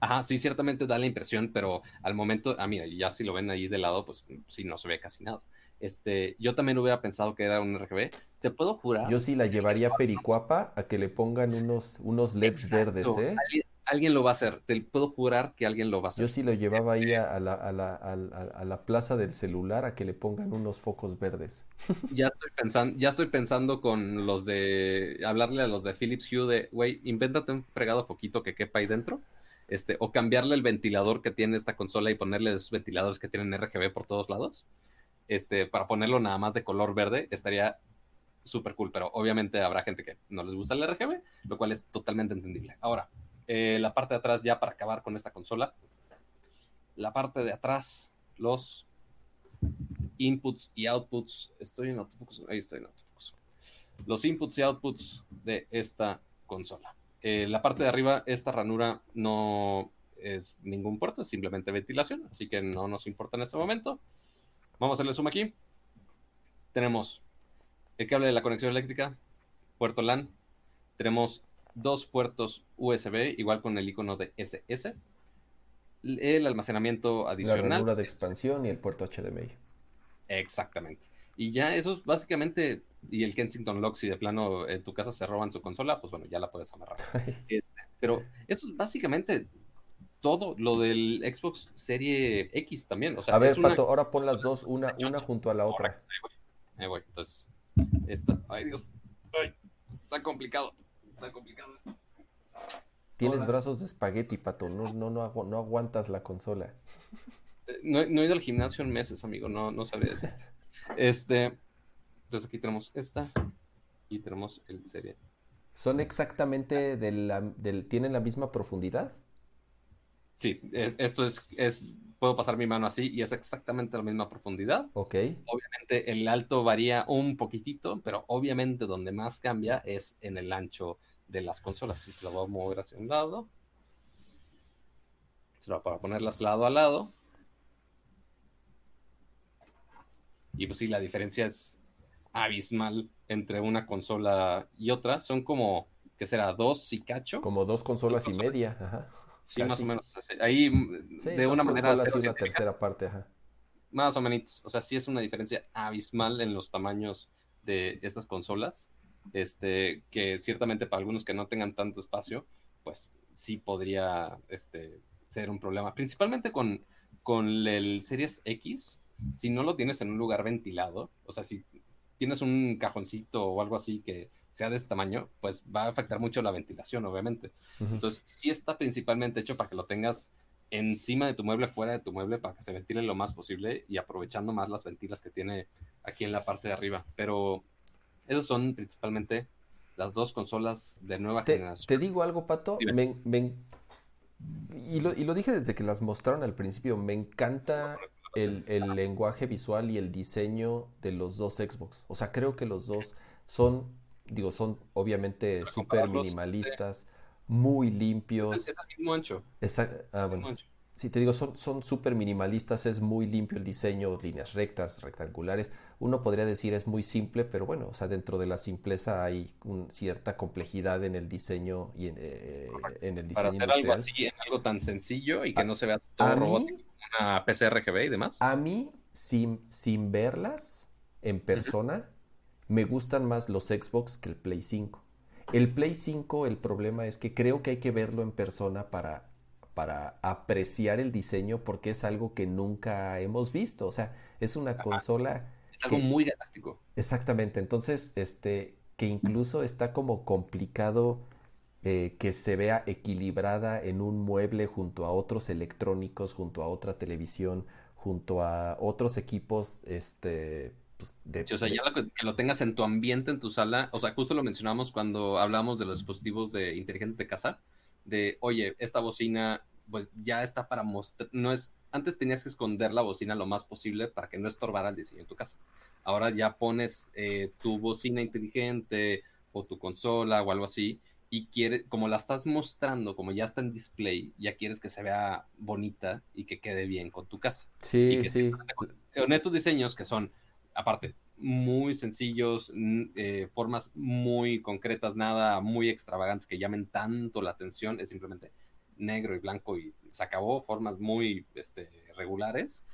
Ajá, sí, ciertamente da la impresión, pero al momento, ah, mira, ya si lo ven ahí de lado, pues sí, no se ve casi nada. Este, yo también hubiera pensado que era un RGB. Te puedo jurar. Yo sí la llevaría a Pericuapa a que le pongan unos, unos LEDs Exacto, verdes, ¿eh? Alguien, lo va a hacer. Te puedo jurar que alguien lo va a hacer. Yo sí lo llevaba ahí a, a la, a la- a la- a la plaza del celular a que le pongan unos focos verdes. Ya estoy pensando, ya estoy pensando con los de hablarle a los de Philips Hue de, güey, invéntate un fregado foquito que quepa ahí dentro. Este, o cambiarle el ventilador que tiene esta consola y ponerle esos ventiladores que tienen RGB por todos lados. Este, para ponerlo nada más de color verde, estaría súper cool, pero obviamente habrá gente que no les gusta el RGB, lo cual es totalmente entendible. Ahora, eh, la parte de atrás, ya para acabar con esta consola, la parte de atrás, los inputs y outputs. Estoy en autofocus. Ahí estoy en autofocus. Los inputs y outputs de esta consola. Eh, la parte de arriba, esta ranura no es ningún puerto, es simplemente ventilación, así que no nos importa en este momento. Vamos a hacerle zoom aquí. Tenemos el cable de la conexión eléctrica, puerto LAN. Tenemos dos puertos USB, igual con el icono de SS. El almacenamiento La adicional. ranura de expansión y el puerto HDMI. Exactamente. Y ya eso es básicamente, y el Kensington Lock, si de plano en tu casa se roban su consola, pues bueno, ya la puedes amarrar. Este, pero eso es básicamente todo lo del Xbox Serie X también. O sea, A ver, una- Pato, ahora pon las dos, una, una junto a la otra. Ahí voy, ahí voy. Entonces, esta, ay Dios, ay, está complicado, está complicado esto. Tienes brazos de espagueti, Pato. No, no, no, agu- no aguantas la consola. Eh, No, no he ido al gimnasio en meses, amigo, no, no sabría decirte. Este, entonces aquí tenemos esta y tenemos el Serie ¿Son exactamente de la- del, tienen la misma profundidad? Sí, es- esto es, es, puedo pasar mi mano así y es exactamente la misma profundidad. Ok. Obviamente el alto varía un poquitito, pero obviamente donde más cambia es en el ancho de las consolas. Si lo voy a mover hacia un lado, será para ponerlas lado a lado. Y pues sí, la diferencia es abismal entre una consola y otra. Son como que será dos y cacho. Como dos consolas y media, ajá. Sí, más o menos. Ahí, de una manera. Sí, una tercera parte, ajá. Más o menos. O sea, sí es una diferencia abismal en los tamaños de estas consolas. Este, que ciertamente para algunos que no tengan tanto espacio, pues sí podría este, ser un problema. Principalmente con, con el Series X, si no lo tienes en un lugar ventilado, o sea, si tienes un cajoncito o algo así que sea de este tamaño, pues va a afectar mucho la ventilación, obviamente. Entonces, sí está principalmente hecho para que lo tengas encima de tu mueble, fuera de tu mueble, para que se ventile lo más posible y aprovechando más las ventilas que tiene aquí en la parte de arriba. Pero esas son principalmente las dos consolas de nueva generación. Te digo algo, Pato. y, lo, y, lo, dije desde que las mostraron al principio. Me encanta el, el, lenguaje visual y el diseño de los dos Xbox. O sea, creo que los dos son, digo, son obviamente súper minimalistas, muy limpios. Es, el mismo ancho. Exacto. Ah, bueno. Sí, te digo, son súper minimalistas, es muy limpio el diseño, líneas rectas, rectangulares. Uno podría decir es muy simple, pero bueno, o sea, dentro de la simpleza hay cierta complejidad en el diseño y en, eh, el diseño Para hacer algo así, algo tan sencillo y que no se vea todo robótico una PC RGB y demás. A mí, sin, sin verlas en persona, me gustan más los Xbox que el Play 5. El Play 5, el problema es que creo que hay que verlo en persona para, para apreciar el diseño porque es algo que nunca hemos visto. O sea, es una consola. Es algo muy galáctico. Exactamente. Entonces, este, que incluso está como complicado eh, que se vea equilibrada en un mueble junto a otros electrónicos, junto a otra televisión, junto a otros equipos, este, pues, de, o sea, ya que, lo tengas en tu ambiente, en tu sala, o sea, justo lo mencionamos cuando hablamos de los dispositivos de inteligentes de casa, de, oye, esta bocina, pues ya está para mostrar, no es, antes tenías que esconder la bocina lo más posible para que no estorbara el diseño de tu casa. Ahora ya pones eh, tu bocina inteligente o tu consola o algo así y quiere, como la estás mostrando, como ya está en display, ya quieres que se vea bonita y que quede bien con tu casa. Sí, sí. Con estos diseños que son, aparte, muy sencillos, eh, formas muy concretas, nada muy extravagantes que llamen tanto la atención, es simplemente negro y blanco y se acabó, formas muy este, regulares.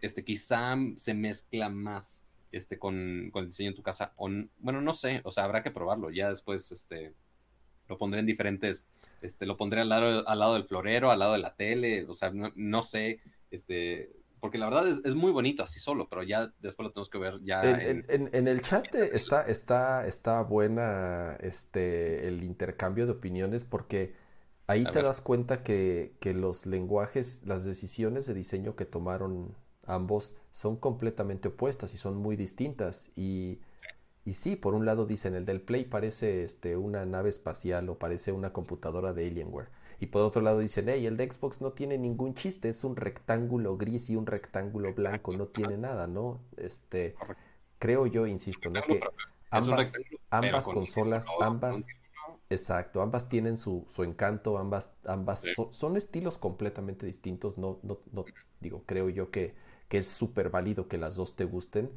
Este, quizá se mezcla más este, con, con el diseño en tu casa. O, bueno, no sé, o sea, habrá que probarlo. Ya después, este, lo pondré en diferentes, este, lo pondré al lado, al lado del florero, al lado de la tele, o sea, no, sé, este, porque la verdad es, muy bonito así solo, pero ya después lo tenemos que ver ya en, en, el chat está, está, está buena este, el intercambio de opiniones porque ahí te das cuenta que, que los lenguajes, las decisiones de diseño que tomaron ambos son completamente opuestas y son muy distintas y y sí, por un lado dicen, el del Play parece este, una nave espacial o parece una computadora de Alienware. Y por otro lado dicen, hey, el de Xbox no tiene ningún chiste, es un rectángulo gris y un rectángulo blanco, no tiene nada, ¿no? Este, creo yo, insisto, ¿no? Que ambas, ambas consolas, ambas, exacto, ambas tienen su, su encanto, ambas, ambas son estilos completamente distintos, no, no, no, digo, creo yo que, que es súper válido que las dos te gusten.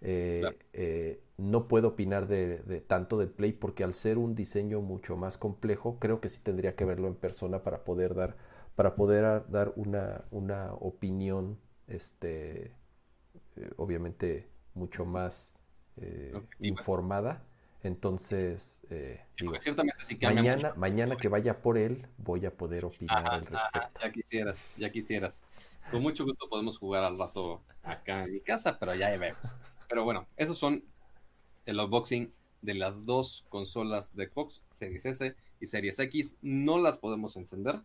Eh, eh, no puedo opinar de, tanto del Play porque al ser un diseño mucho más complejo, creo que sí tendría que verlo en persona para poder dar, para poder dar una, una opinión, este, eh, obviamente mucho más informada. Entonces, digo, mañana, mañana que vaya por él, voy a poder opinar al respecto. ya quisieras, ya quisieras. Con mucho gusto podemos jugar al rato acá en mi casa, pero ya vemos. Pero bueno, esos son el unboxing de las dos consolas de Xbox, Series S y Series X. No las podemos encender.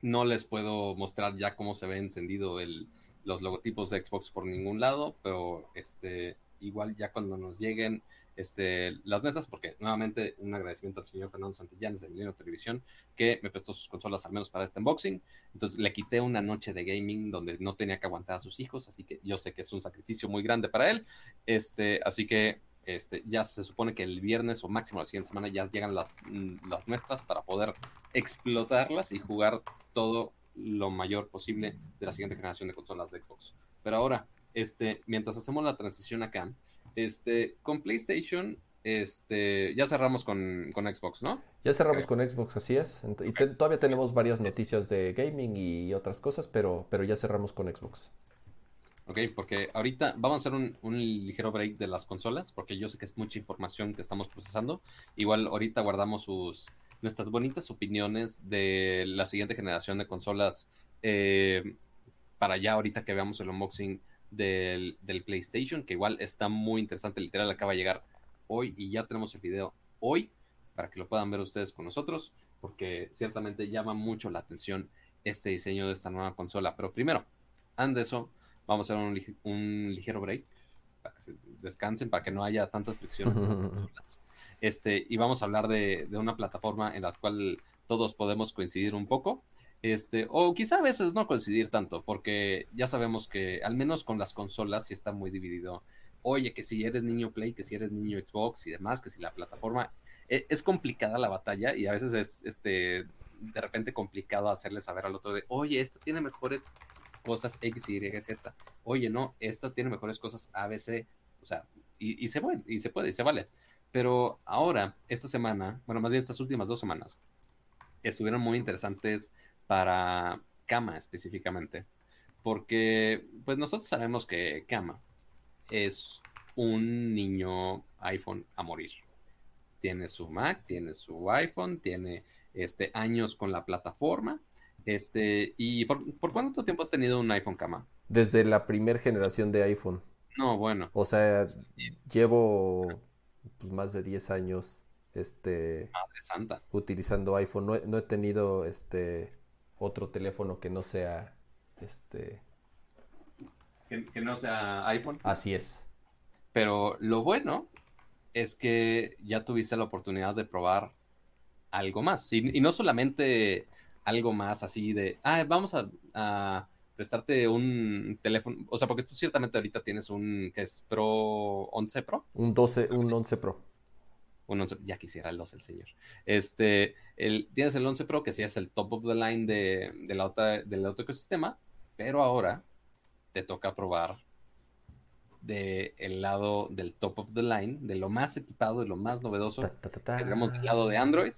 No les puedo mostrar ya cómo se ve encendido el, los logotipos de Xbox por ningún lado, pero este, igual ya cuando nos lleguen este, las mesas, porque nuevamente un agradecimiento al señor Fernando Santillanes de Milenio Televisión, que me prestó sus consolas al menos para este unboxing. Entonces le quité una noche de gaming donde no tenía que aguantar a sus hijos, así que yo sé que es un sacrificio muy grande para él. Este, así que este, ya se supone que el viernes o máximo la siguiente semana ya llegan las, mm, las muestras para poder explotarlas y jugar todo lo mayor posible de la siguiente generación de consolas de Xbox. Pero ahora, este, mientras hacemos la transición acá, este, con PlayStation este, ya cerramos con, Xbox, ¿no? Ya cerramos con Xbox, así es. Y todavía tenemos varias noticias de gaming y otras cosas, pero, pero ya cerramos con Xbox. Ok, porque ahorita vamos a hacer un, ligero break de las consolas, porque yo sé que es mucha información que estamos procesando. Igual ahorita guardamos sus nuestras bonitas opiniones de la siguiente generación de consolas eh, para ya ahorita que veamos el unboxing del, del, PlayStation, que igual está muy interesante, literal acaba de llegar hoy y ya tenemos el video hoy para que lo puedan ver ustedes con nosotros, porque ciertamente llama mucho la atención este diseño de esta nueva consola. Pero primero, antes de eso, vamos a hacer un, ligero break para que se descansen, para que no haya tantas fricciones. este, y vamos a hablar de, una plataforma en la cual todos podemos coincidir un poco. Este, o quizá a veces no coincidir tanto, porque ya sabemos que al menos con las consolas sí está muy dividido. Oye, que si eres niño Play, que si eres niño Xbox y demás, que si la plataforma e, es, complicada la batalla y a veces es este de repente complicado hacerle saber al otro de, oye, esta tiene mejores cosas X, Y, Z. Oye, no, esta tiene mejores cosas A. O sea, y, se puede, y se puede, y se vale. Pero ahora, esta semana, bueno, más bien estas últimas dos semanas, estuvieron muy interesantes para Kama específicamente. Porque, pues nosotros sabemos que Kama es un niño iPhone a morir. Tiene su Mac, tiene su iPhone, tiene este, años con la plataforma este, ¿y por, cuánto tiempo has tenido un iPhone Cama? Desde la primera generación de iPhone. No, bueno. O sea, llevo pues, más de 10 años este Madre santa. utilizando iPhone. No he, tenido este otro teléfono que no sea este que, no sea iPhone. Así es. Pero lo bueno es que ya tuviste la oportunidad de probar algo más. y no solamente algo más así de, ah, vamos a, prestarte un teléfono, o sea, porque tú ciertamente ahorita tienes un, que es Pro 11 Pro. Un 12, un 11 Pro. Un 11, ya quisiera el 12 el señor. Este, el, tienes el 11 Pro, que sí es el top of the line de, de la otra, del otro ecosistema, pero ahora te toca probar del el lado del top of the line, de lo más equipado, de lo más novedoso, digamos del lado de Android,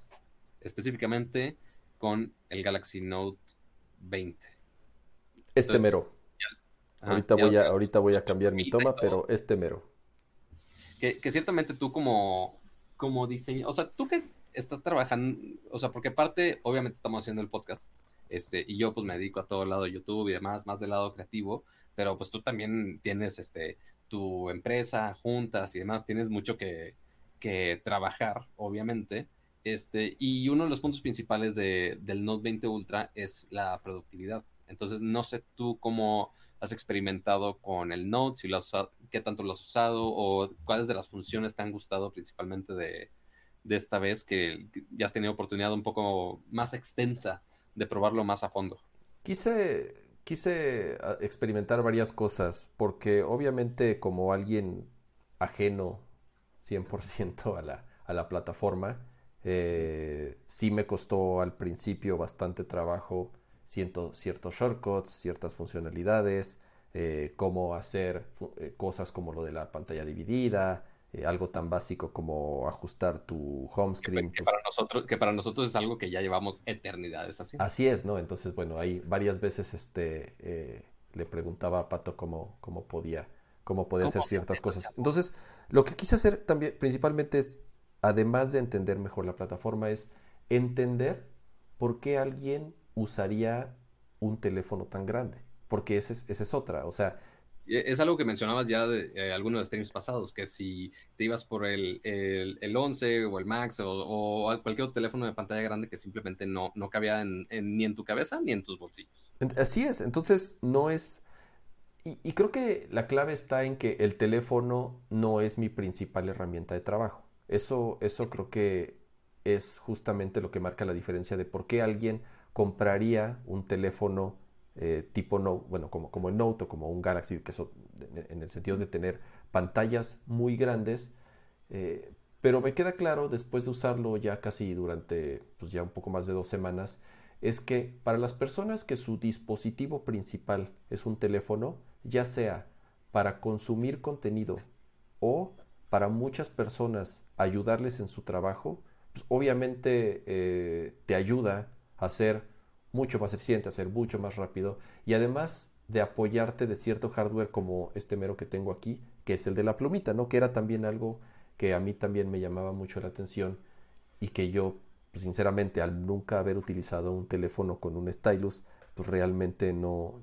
específicamente con el Galaxy Note 20. Este mero. ahorita, voy a, ahorita voy a cambiar mi toma, pero este mero. Que, ciertamente tú como, como diseño, o sea, tú que estás trabajando, o sea, porque aparte, obviamente estamos haciendo el podcast, este, y yo pues me dedico a todo el lado de YouTube y demás, más del lado creativo, pero pues tú también tienes, este, tu empresa, juntas y demás, tienes mucho que, que trabajar, obviamente, este, y uno de los puntos principales de, del Note 20 Ultra es la productividad. Entonces, no sé tú cómo has experimentado con el Note, si lo has, qué tanto lo has usado o cuáles de las funciones te han gustado principalmente de, de esta vez que ya has tenido oportunidad un poco más extensa de probarlo más a fondo. Quise, quise ah, experimentar varias cosas porque obviamente como alguien ajeno 100% a la, a la plataforma, eh, sí me costó al principio bastante trabajo ciertos shortcuts, ciertas funcionalidades, eh, cómo hacer eh, cosas como lo de la pantalla dividida, algo tan básico como ajustar tu home screen. Que, para nosotros, que para nosotros es algo que ya llevamos eternidades así. Así es, ¿no? Entonces, bueno, ahí varias veces este, le preguntaba a Pato cómo, cómo podía, cómo podía hacer ciertas cosas. Entonces, lo que quise hacer también principalmente es además de entender mejor la plataforma, es entender por qué alguien usaría un teléfono tan grande. Porque esa es, es otra. O sea, es algo que mencionabas ya de eh, algunos de streams pasados, que si te ibas por el, el, 11 o el Max o, cualquier otro teléfono de pantalla grande que simplemente no, no cabía ni en tu cabeza ni en tus bolsillos. Así es, entonces no es... Y, y creo que la clave está en que el teléfono no es mi principal herramienta de trabajo. Eso, eso creo que es justamente lo que marca la diferencia de por qué alguien compraría un teléfono eh, tipo Note, bueno, como, como el Note o como un Galaxy, que son en el sentido de tener pantallas muy grandes, eh, pero me queda claro después de usarlo ya casi durante pues ya un poco más de dos semanas, es que para las personas que su dispositivo principal es un teléfono, ya sea para consumir contenido o para muchas personas ayudarles en su trabajo, pues obviamente eh, te ayuda a ser mucho más eficiente, a ser mucho más rápido y además de apoyarte de cierto hardware como este mero que tengo aquí, que es el de la plumita, ¿no? Que era también algo que a mí también me llamaba mucho la atención y que yo, pues, sinceramente, al nunca haber utilizado un teléfono con un stylus, pues realmente no,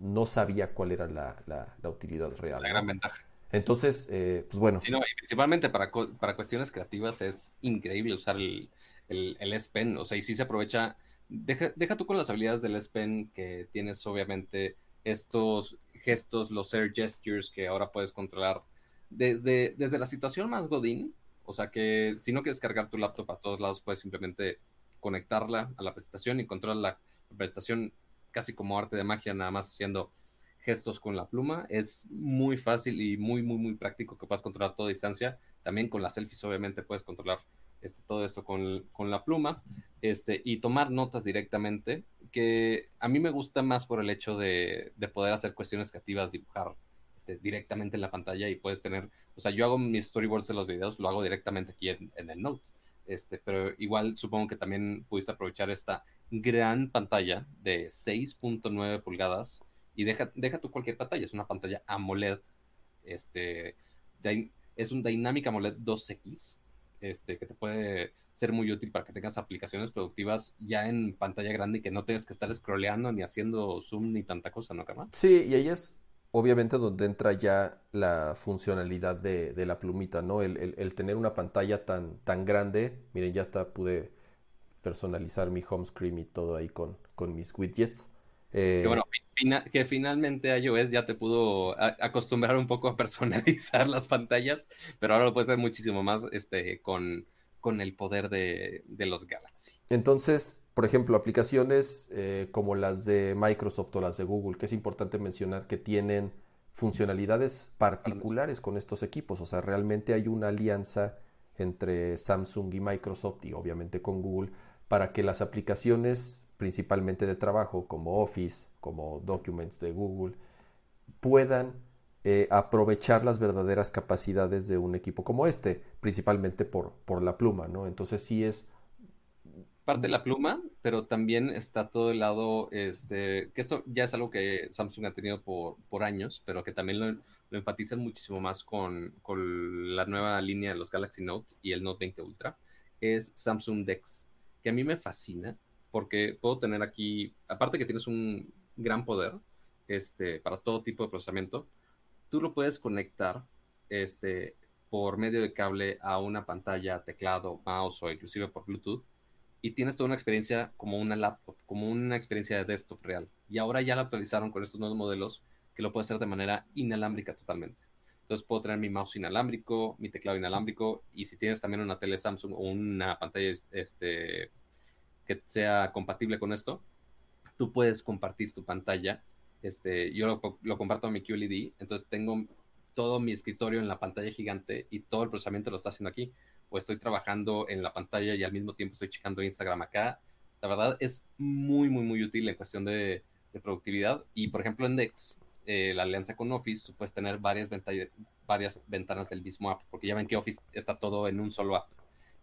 no sabía cuál era la, la, utilidad real. La gran ventaja. Entonces, eh, pues bueno. Sí, no, y principalmente para, para cuestiones creativas es increíble usar el, el, el S Pen, o sea, y sí se aprovecha. Deja, deja tú con las habilidades del S Pen que tienes, obviamente, estos gestos, los air gestures que ahora puedes controlar desde, desde la situación más godín, o sea que si no quieres cargar tu laptop a todos lados, puedes simplemente conectarla a la presentación y controlar la presentación casi como arte de magia, nada más haciendo gestos con la pluma. Es muy fácil y muy, muy, muy práctico que puedas controlar toda distancia. También con las selfies, obviamente, puedes controlar este, todo esto con, con, la pluma este, y tomar notas directamente, que a mí me gusta más por el hecho de, de poder hacer cuestiones creativas, dibujar este, directamente en la pantalla y puedes tener, o sea, yo hago mis storyboards de los videos, lo hago directamente aquí en, el Note, este, pero igual supongo que también pudiste aprovechar esta gran pantalla de 6.9 pulgadas y deja, deja tú cualquier pantalla, es una pantalla AMOLED, este, es un Dynamic AMOLED 2X, este, que te puede ser muy útil para que tengas aplicaciones productivas ya en pantalla grande y que no tengas que estar scrolleando ni haciendo zoom ni tanta cosa, ¿no, Carmen? Sí, y ahí es obviamente donde entra ya la funcionalidad de, la plumita, ¿no? El, tener una pantalla tan, tan grande, miren, ya hasta pude personalizar mi home screen y todo ahí con, con mis widgets. Eh, que bueno, que finalmente iOS ya te pudo acostumbrar un poco a personalizar las pantallas, pero ahora lo puedes hacer muchísimo más este, con, con el poder de, los Galaxy. Entonces, por ejemplo, aplicaciones eh, como las de Microsoft o las de Google, que es importante mencionar que tienen funcionalidades particulares con estos equipos. O sea, realmente hay una alianza entre Samsung y Microsoft y obviamente con Google para que las aplicaciones principalmente de trabajo como Office, como Documents de Google, puedan eh, aprovechar las verdaderas capacidades de un equipo como este, principalmente por, por la pluma, ¿no? Entonces sí es... Parte de la pluma, pero también está todo el lado, este, que esto ya es algo que Samsung ha tenido por, por años, pero que también lo, lo enfatizan muchísimo más con, con, la nueva línea de los Galaxy Note y el Note 20 Ultra, es Samsung Dex, que a mí me fascina porque puedo tener aquí, aparte que tienes un gran poder este, para todo tipo de procesamiento, tú lo puedes conectar este, por medio de cable a una pantalla, teclado, mouse o inclusive por Bluetooth y tienes toda una experiencia como una laptop, como una experiencia de desktop real. Y ahora ya la actualizaron con estos nuevos modelos que lo puedes hacer de manera inalámbrica totalmente. Entonces puedo tener mi mouse inalámbrico, mi teclado inalámbrico y si tienes también una tele Samsung o una pantalla este, que sea compatible con esto, tú puedes compartir tu pantalla este, yo lo, comparto a mi QLED, entonces tengo todo mi escritorio en la pantalla gigante y todo el procesamiento lo está haciendo aquí. O estoy trabajando en la pantalla y al mismo tiempo estoy checando Instagram acá. La verdad es muy, muy, muy útil en cuestión de, productividad. Y por ejemplo en Dex, eh, la alianza con Office, tú puedes tener varias, varias ventanas del mismo app, porque ya ven que Office está todo en un solo app.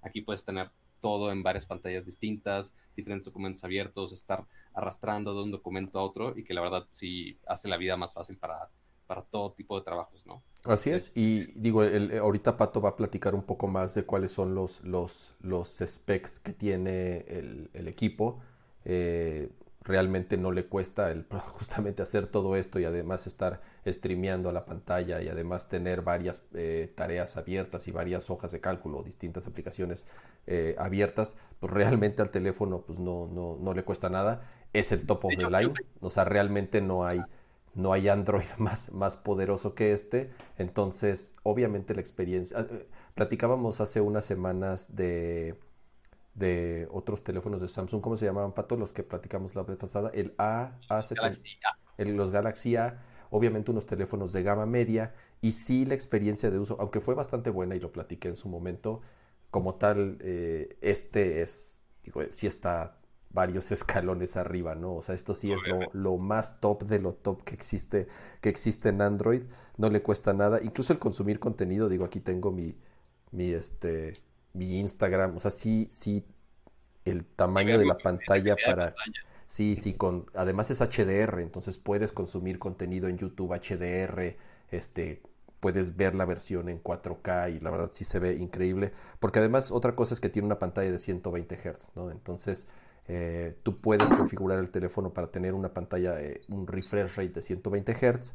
Aquí puedes tener todo en varias pantallas distintas, diferentes documentos abiertos, estar arrastrando de un documento a otro y que la verdad sí hace la vida más fácil para, para todo tipo de trabajos, ¿no? Así es, y digo, el, ahorita Pato va a platicar un poco más de cuáles son los, los, los specs que tiene el, el equipo. Eh, realmente no le cuesta el justamente hacer todo esto y además estar streameando a la pantalla y además tener varias eh, tareas abiertas y varias hojas de cálculo, distintas aplicaciones eh, abiertas, pues realmente al teléfono pues no, no, no le cuesta nada. Es el top of the line, o sea, realmente no hay, no hay Android más, más poderoso que este. Entonces, obviamente la experiencia... Eh, platicábamos hace unas semanas de de otros teléfonos de Samsung, ¿cómo se llamaban, Pato? Los que platicamos la vez pasada, el A, a, El, los Galaxy A, obviamente unos teléfonos de gama media, y sí la experiencia de uso, aunque fue bastante buena y lo platiqué en su momento, como tal, eh, este es, digo, sí está varios escalones arriba, ¿no? O sea, esto sí es lo, lo, más top de lo top que existe, que existe en Android. No le cuesta nada. Incluso el consumir contenido, digo, aquí tengo mi, mi, este, mi Instagram. O sea, sí, sí, el tamaño de la pantalla para... Sí, sí, con, además es HDR, entonces puedes consumir contenido en YouTube HDR, este, puedes ver la versión en 4K y la verdad sí se ve increíble, porque además otra cosa es que tiene una pantalla de 120 Hz, ¿no? Entonces eh, tú puedes configurar el teléfono para tener una pantalla, un refresh rate de 120 Hz,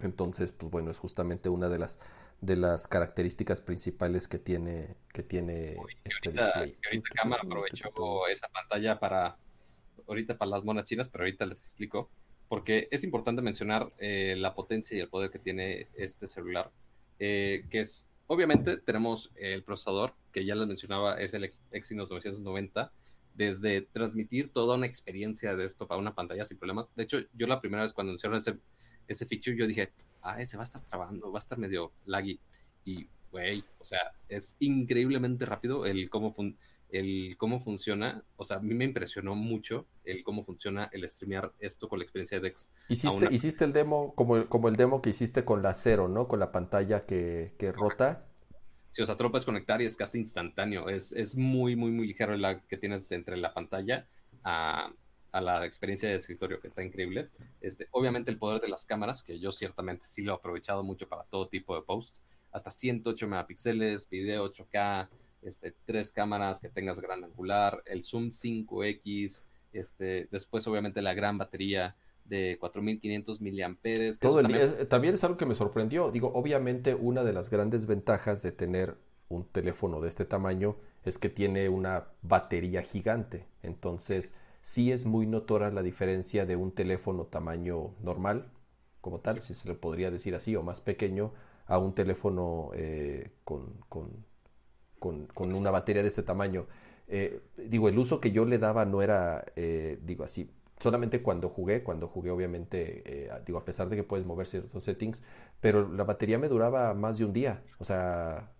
entonces pues bueno, es justamente una de las de las características principales que tiene que tiene este display. ahorita cámara aprovechó esa pantalla para ahorita para las monas chinas, pero ahorita les explico, porque es importante mencionar eh, la potencia y el poder que tiene este celular, eh, que es, obviamente tenemos el procesador, que ya les mencionaba, es el Exynos 990, desde transmitir toda una experiencia de esto para una pantalla sin problemas. De hecho, yo la primera vez cuando anunciaron ese, ese feature, yo dije, ah, ese va a estar trabando, va a estar medio laggy. Y, güey, o sea, es increíblemente rápido el cómo funciona el cómo funciona, o sea, a mí me impresionó mucho el cómo funciona el streamear esto con la experiencia de Dex. Hiciste, hiciste el demo como el, como el demo que hiciste con la cero, ¿no? Con la pantalla que, que rota. Sí, o sea, puedes conectar y es casi instantáneo. Es, es muy, muy, muy ligero la que tienes entre la pantalla a, a, la experiencia de escritorio, que está increíble. Este, obviamente el poder de las cámaras, que yo ciertamente sí lo he aprovechado mucho para todo tipo de posts. Hasta 108 megapíxeles, video 8K, este, tres cámaras que tengas gran angular, el zoom 5X, este, después obviamente la gran batería de 4500 miliamperes. Todo el también... también es algo que me sorprendió. Digo, obviamente una de las grandes ventajas de tener un teléfono de este tamaño es que tiene una batería gigante. Entonces, sí es muy notora la diferencia de un teléfono tamaño normal, como tal, si se le podría decir así, o más pequeño, a un teléfono eh, con, con con, una batería de este tamaño. Eh, digo, el uso que yo le daba no era, eh, digo así, solamente cuando jugué, cuando jugué obviamente, eh, digo, a pesar de que puedes mover ciertos settings, pero la batería me duraba más de un día. O sea,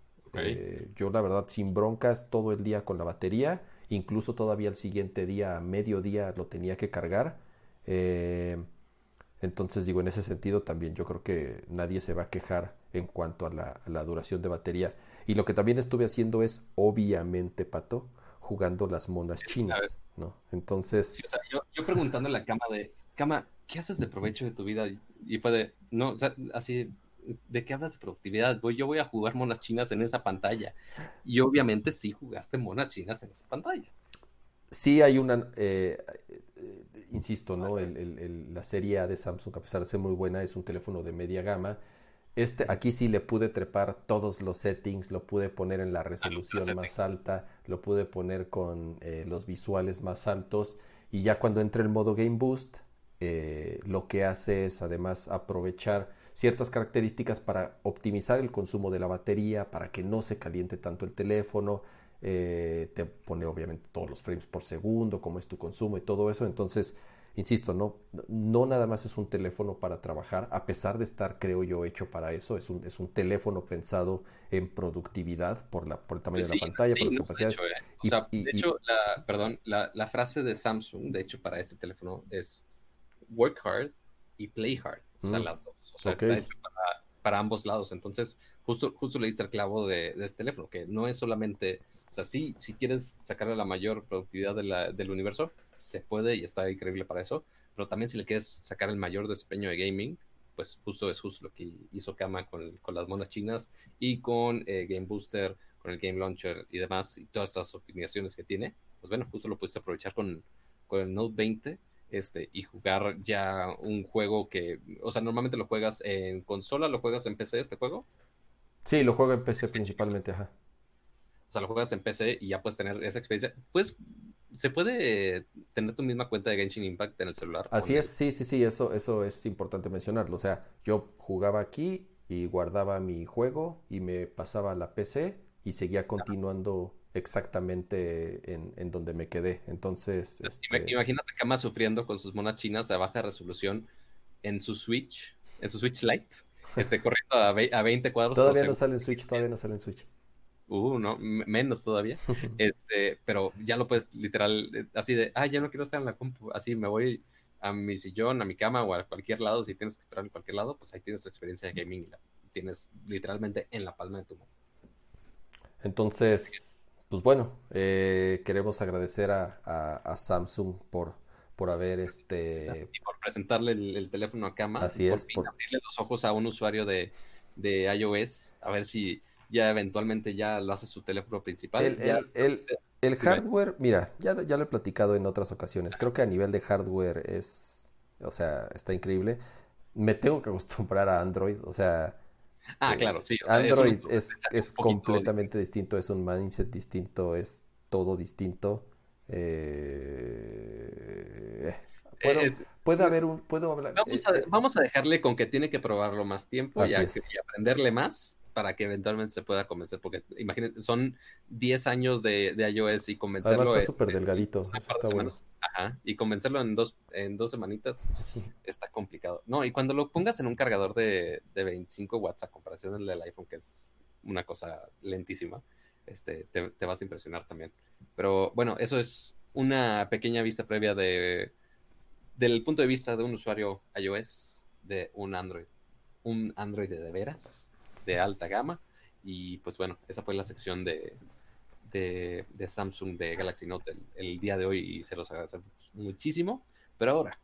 yo la verdad sin broncas todo el día con la batería, incluso todavía el siguiente día, mediodía, lo tenía que cargar. entonces digo, en ese sentido también yo creo que nadie se va a quejar en cuanto a la duración de batería. Y lo que también estuve haciendo es, obviamente, Pato, jugando las monas chinas, ¿no? Entonces... o sea, yo, yo preguntando en la cama de, cama, ¿qué haces de provecho de tu vida? Y fue de, no, o sea, así, ¿de qué hablas de productividad? Voy, yo voy a jugar monas chinas en esa pantalla. Y obviamente sí jugaste monas chinas en esa pantalla. Sí hay una, eh, eh, insisto, ¿no? El, el, la serie A de Samsung, a pesar de ser muy buena, es un teléfono de media gama este, aquí sí le pude trepar todos los settings, lo pude poner en la resolución más alta, lo pude poner con eh, los visuales más altos y ya cuando entra el modo Game Boost, lo que hace es además aprovechar ciertas características para optimizar el consumo de la batería, para que no se caliente tanto el teléfono, eh, te pone obviamente todos los frames por segundo, cómo es tu consumo y todo eso, entonces insisto, no, no nada más es un teléfono para trabajar, a pesar de estar, creo yo, hecho para eso, es un, es un teléfono pensado en productividad por, la, por el tamaño de la pantalla, por las capacidades. De hecho, la, perdón, la, la, frase de Samsung, de hecho, para este teléfono es work hard y play hard, o sea, mm. las dos. O sea, está hecho para, para, ambos lados. Entonces, justo, justo le diste el clavo de, de, este teléfono, que no es solamente, o sea, sí, si quieres sacarle la mayor productividad de la, del universo, se puede y está increíble para eso, pero también si le quieres sacar el mayor desempeño de gaming, pues justo es justo lo que hizo Kama con, con las monas chinas y con eh, Game Booster, con el Game Launcher y demás, y todas estas optimizaciones que tiene, pues bueno, justo lo pudiste aprovechar con, con el Note 20 este, y jugar ya un juego que, o sea, normalmente lo juegas en consola, lo juegas en PC este juego. Sí, lo juego en PC principalmente, ajá. O sea, lo juegas en PC y ya puedes tener esa experiencia. Puedes ¿Se puede tener tu misma cuenta de Genshin Impact en el celular? Así es, sí, sí, sí, eso, eso es importante mencionarlo. O sea, yo jugaba aquí y guardaba mi juego y me pasaba a la PC y seguía continuando exactamente en, en, donde me quedé. Entonces. Este... Imagínate Kama sufriendo con sus monas chinas a baja resolución en su Switch, en su Switch Lite, este, corriendo a, 20 cuadros. Todavía no sale en Switch, todavía no sale en Switch. Uh, no, menos todavía. este, pero ya lo puedes literal, eh, así de, ah, ya no quiero estar en la compu, así me voy a mi sillón, a mi cama o a cualquier lado, si tienes que esperar en cualquier lado, pues ahí tienes tu experiencia de gaming y la tienes literalmente en la palma de tu mano. Entonces, pues bueno, eh, queremos agradecer a, Samsung por, por haber este... Y por presentarle el, teléfono a cama. Así es. Por abrirle los ojos a un usuario de, de iOS, a ver si ya eventualmente ya lo hace su teléfono principal. El, hardware, mira, ya, ya lo he platicado en otras ocasiones. Creo que a nivel de hardware es, o sea, está increíble. Me tengo que acostumbrar a Android, o sea... Ah, eh, claro, sí. Android es, es, completamente distinto. es un mindset distinto, es todo distinto. Eh, puede haber un, puedo hablar. Vamos a, eh, vamos a, dejarle con que tiene que probarlo más tiempo y, y aprenderle más para que eventualmente se pueda convencer, porque imagínense, son 10 años de, de iOS y convencerlo... Además está súper delgadito, está bueno. Ajá, y convencerlo en dos, en dos semanitas está complicado. No, y cuando lo pongas en un cargador de, de 25 watts a comparación del iPhone, que es una cosa lentísima, este, te, te vas a impresionar también. Pero bueno, eso es una pequeña vista previa de del punto de vista de un usuario iOS de un Android. Un Android de veras de alta gama. Y pues bueno, esa fue la sección de, de, Samsung de Galaxy Note el, día de hoy y se los agradecemos muchísimo. Pero ahora,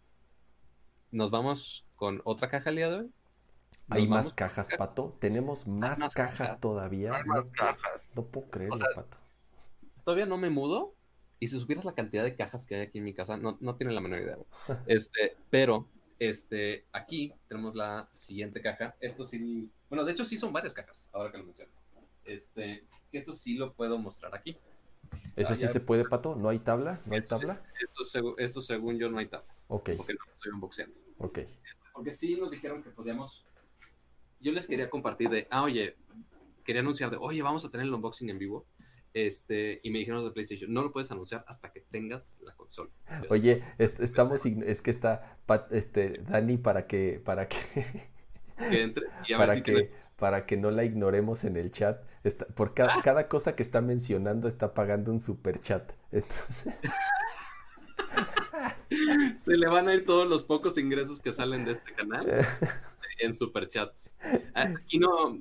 nos vamos con otra caja el día de hoy. ¿Hay más cajas, Pato? ¿Tenemos más, cajas, todavía? más no, cajas. No puedo creerlo, Pato. Todavía no me mudo. Y si supieras la cantidad de cajas que hay aquí en mi casa, no, no tienen la menor idea. Este, pero este, aquí tenemos la siguiente caja. Esto sí, bueno, de hecho sí son varias cajas, ahora que lo mencionas. Este, esto sí lo puedo mostrar aquí. ¿Eso sí se puede, Pato? ¿No hay tabla? ¿No hay tabla? esto, según yo no hay tabla. Ok. Porque no estoy unboxeando. Ok. Porque sí nos dijeron que podíamos... Yo les quería compartir de, ah, oye, quería anunciar de, oye, vamos a tener el unboxing en vivo. Este, y me dijeron de PlayStation, no lo puedes anunciar hasta que tengas la consola. Oye, estamos, es que está este, Dani para que, para que, para que, para que no la ignoremos en el chat. Está, por cada, ah. cada cosa que está mencionando está pagando un super chat. Se le van a ir todos los pocos ingresos que salen de este canal en superchats. Aquí no,